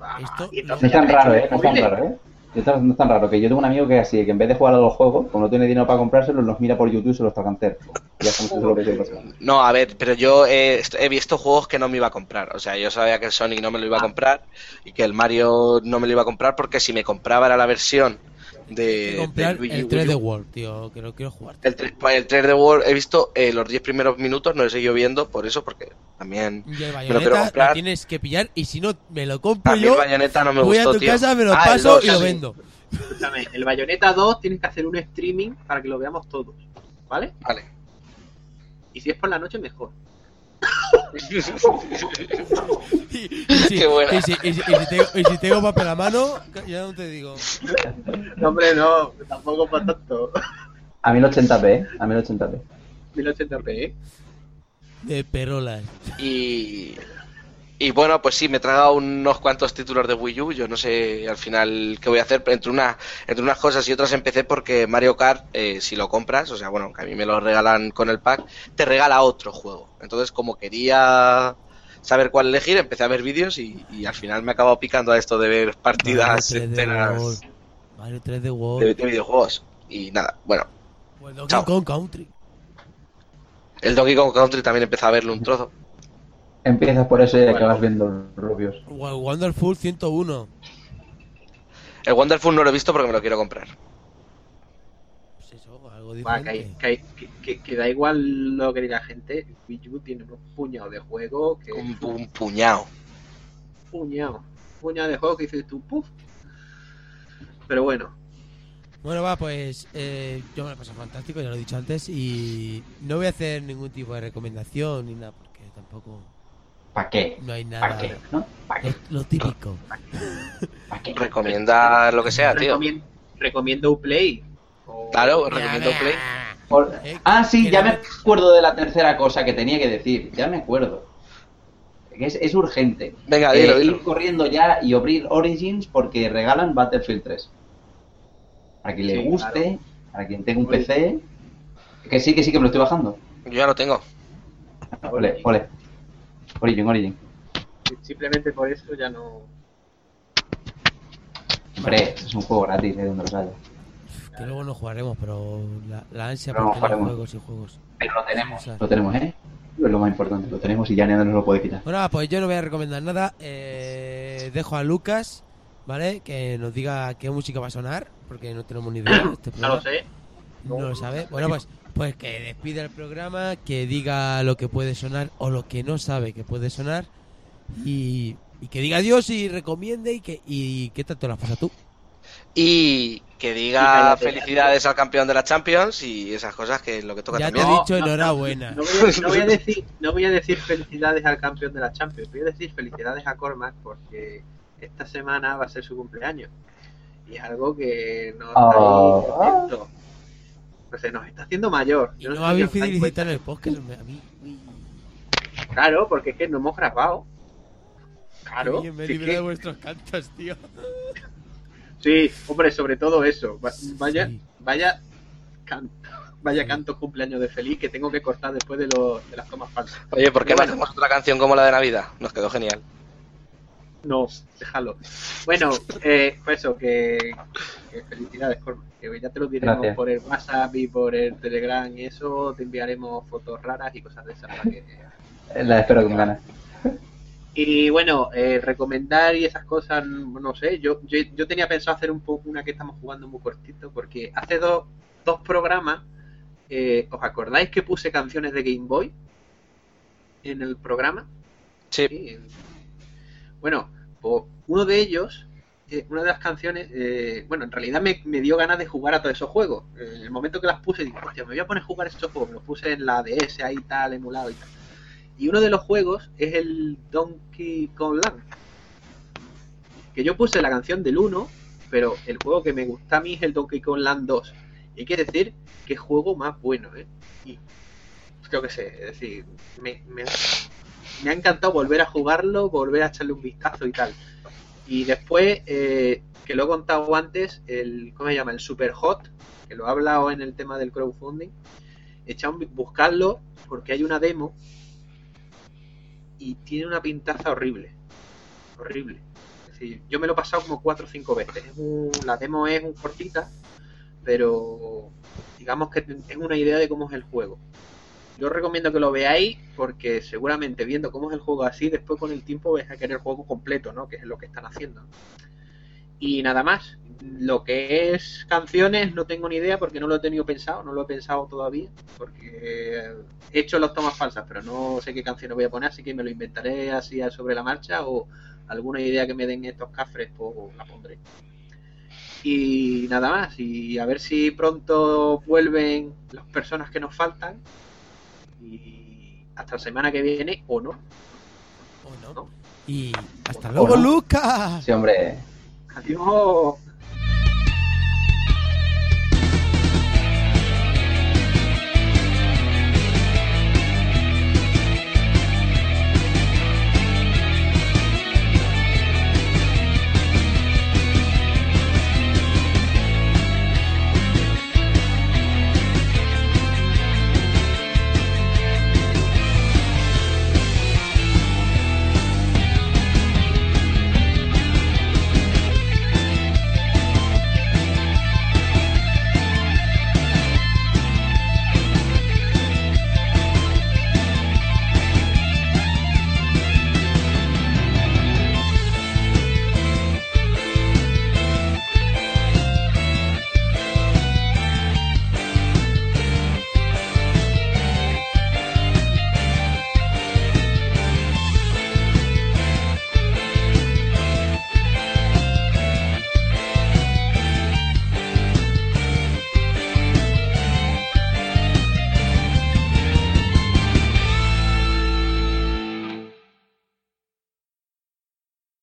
Ah, Esto- y No es tan raro, ¿eh? No es tan raro, ¿eh? No es tan- no es tan raro que yo tengo un amigo que así, que en vez de jugar a los juegos, como no tiene dinero para comprárselos, los mira por YouTube y se los toca pasa. No, a ver, pero yo he, he visto juegos que no me iba a comprar. O sea, yo sabía que el Sonic no me lo iba a comprar y que el Mario no me lo iba a comprar porque si me compraba era la versión de, comprar Wii U, el Wii 3 U. de World, tío, que lo quiero jugar. El, tre- pues el 3 de World he visto eh, los 10 primeros minutos, no he seguido viendo por eso, porque también Y el me lo quiero bayoneta lo comprar. tienes que pillar y si no me lo compro A mí yo, el Bayonetta no me voy gustó, a tu tío. casa, me lo Ah, paso 2, y lo sí. vendo. Escúchame, el Bayonetta 2 tienes que hacer un streaming para que lo veamos todos. ¿Vale? Vale. Y si es por la noche, mejor. Y si, Qué buena. y si- y si- y si tengo, y si tengo papel a mano, ya no te digo. No, hombre, no. Tampoco para tanto. A 1080p, ¿eh? A 1080p. 1080p, ¿eh? De perolas. Y, y bueno, pues sí, me he tragado unos cuantos títulos de Wii U. Yo no sé al final qué voy a hacer. pero Entre, una, entre unas cosas y otras empecé porque Mario Kart, eh, si lo compras, o sea, bueno, que a mí me lo regalan con el pack, te regala otro juego. Entonces, como quería saber cuál elegir, empecé a ver vídeos y, y al final me he acabado picando a esto de ver partidas Mario 3D enteras World. Mario 3 de de, World. de videojuegos. Y nada, bueno, Pues Donkey Chao. Kong Country. el Donkey Kong Country también empecé a verlo un trozo. Empiezas por eso y Bueno. acabas viendo rubios. Wo- Wonderful 101. El Wonderful no lo he visto porque me lo quiero comprar. Algo diferente. que, que, que- que- que da igual lo que diga la gente. Wii U tiene unos puñados de juegos que. Un, un puñado. puñado. Puñado de juegos que dices tú, puf. Pero bueno, Bueno, va, pues eh, yo me lo paso fantástico, ya lo he dicho antes, y no voy a hacer ningún tipo de recomendación ni nada, porque tampoco ¿Para qué? no hay ¿Para nada. qué? ¿No? ¿Para qué? Es lo típico. ¿Para qué? Recomienda lo que sea, tío. recomien- recomiendo Uplay. Claro, recomiendo Play. Por- Eh, Ah, sí, ya me acuerdo de la tercera cosa que tenía que decir. Ya me acuerdo. Es, es urgente. Venga, Eh, dilo, ir dilo. corriendo ya y abrir Origins porque regalan Battlefield 3. Para quien le guste, para quien tenga un PC. Que sí, que sí, que me lo estoy bajando. Yo ya lo tengo. Ole, ole. Origin, Origin. Simplemente por eso ya no. Hombre, es un juego gratis, de donde los haya. Que luego no jugaremos, pero la, la ansia Pero por no tener juegos y juegos. Pero lo tenemos. Lo tenemos, ¿eh? Es lo más importante. Lo tenemos y ya nadie nos lo puede quitar. Bueno, pues yo no voy a recomendar nada. Eh, dejo a Lucas, ¿vale? Que nos diga qué música va a sonar, porque no tenemos ni idea. de Este No lo sé. No lo sabe. Bueno, pues, pues que despide el programa, que diga lo que puede sonar o lo que no sabe que puede sonar y, y que diga adiós y recomiende y que y qué tanto las pasa tú. Y que Y diga felicidades al campeón de la Champions y esas cosas que es lo que toca Ya te he también. No, dicho no, enhorabuena. No voy, a, no voy a decir, no voy a decir felicidades al campeón de la Champions, voy a decir felicidades a Cormac porque esta semana va a ser su cumpleaños. Y es algo que no está Oh. ahí contento. Pues se nos está haciendo mayor. Y Yo no me si habéis felicitado en el podcast a mí. Claro, porque es que no hemos grabado. Claro. me si de que- vuestros cantos, tío. Sí, hombre, sobre todo eso. Va- Vaya, Sí. vaya canto. Vaya canto cumpleaños de feliz que tengo que cortar después de, lo- de las tomas falsas. Oye, ¿por qué no Bueno. hacemos otra canción como la de Navidad? Nos quedó genial. No, déjalo. Bueno, eh, pues eso, que, que felicidades, Cormac. Que ya te lo diremos Gracias. por el WhatsApp y por el Telegram y eso. Te enviaremos fotos raras y cosas de esas. para que- La espero con ganas. Y bueno, eh, recomendar y esas cosas, no sé. Yo, yo, yo tenía pensado hacer un poco una que estamos jugando muy cortito, porque hace dos, dos programas, eh, ¿os acordáis que puse canciones de Game Boy en el programa? Sí. Sí. Bueno, pues uno de ellos, eh, una de las canciones, eh, bueno, en realidad me, me dio ganas de jugar a todos esos juegos. Eh, en el momento que las puse, dije, hostia, me voy a poner a jugar a estos juegos. Me los puse en la DS ahí tal, emulado y tal. Y uno de los juegos es el Donkey Kong Land. Que yo puse la canción del 1, pero el juego que me gusta a mí es el Donkey Kong Land 2. Y hay que decir que juego más bueno, ¿eh? Y yo qué sé, es decir, me, ha encantado volver a jugarlo, volver a echarle un vistazo y tal. Y después, eh, que lo he contado antes, el, ¿cómo se llama? El Super Hot, que lo he hablado en el tema del crowdfunding. Echad un buscarlo porque hay una demo y tiene una pintaza horrible. Horrible. Yo me lo he pasado como cuatro o cinco veces. Es un- la demo es un cortita, pero digamos que es una idea de cómo es el juego. Yo recomiendo que lo veáis porque seguramente viendo cómo es el juego así, después con el tiempo vais a querer el juego completo, ¿no? Que es lo que están haciendo. Y nada más. Lo que es canciones no tengo ni idea porque no lo he tenido pensado, no lo he pensado todavía, porque he hecho las tomas falsas, pero no sé qué canciones voy a poner, así que me lo inventaré así sobre la marcha o alguna idea que me den estos cafres, pues la pondré. Y nada más, y a ver si pronto vuelven las personas que nos faltan y hasta la semana que viene o no. ¿O no? ¿no? Y hasta ¿O luego, no? Lucas. Sí, hombre. Adiós.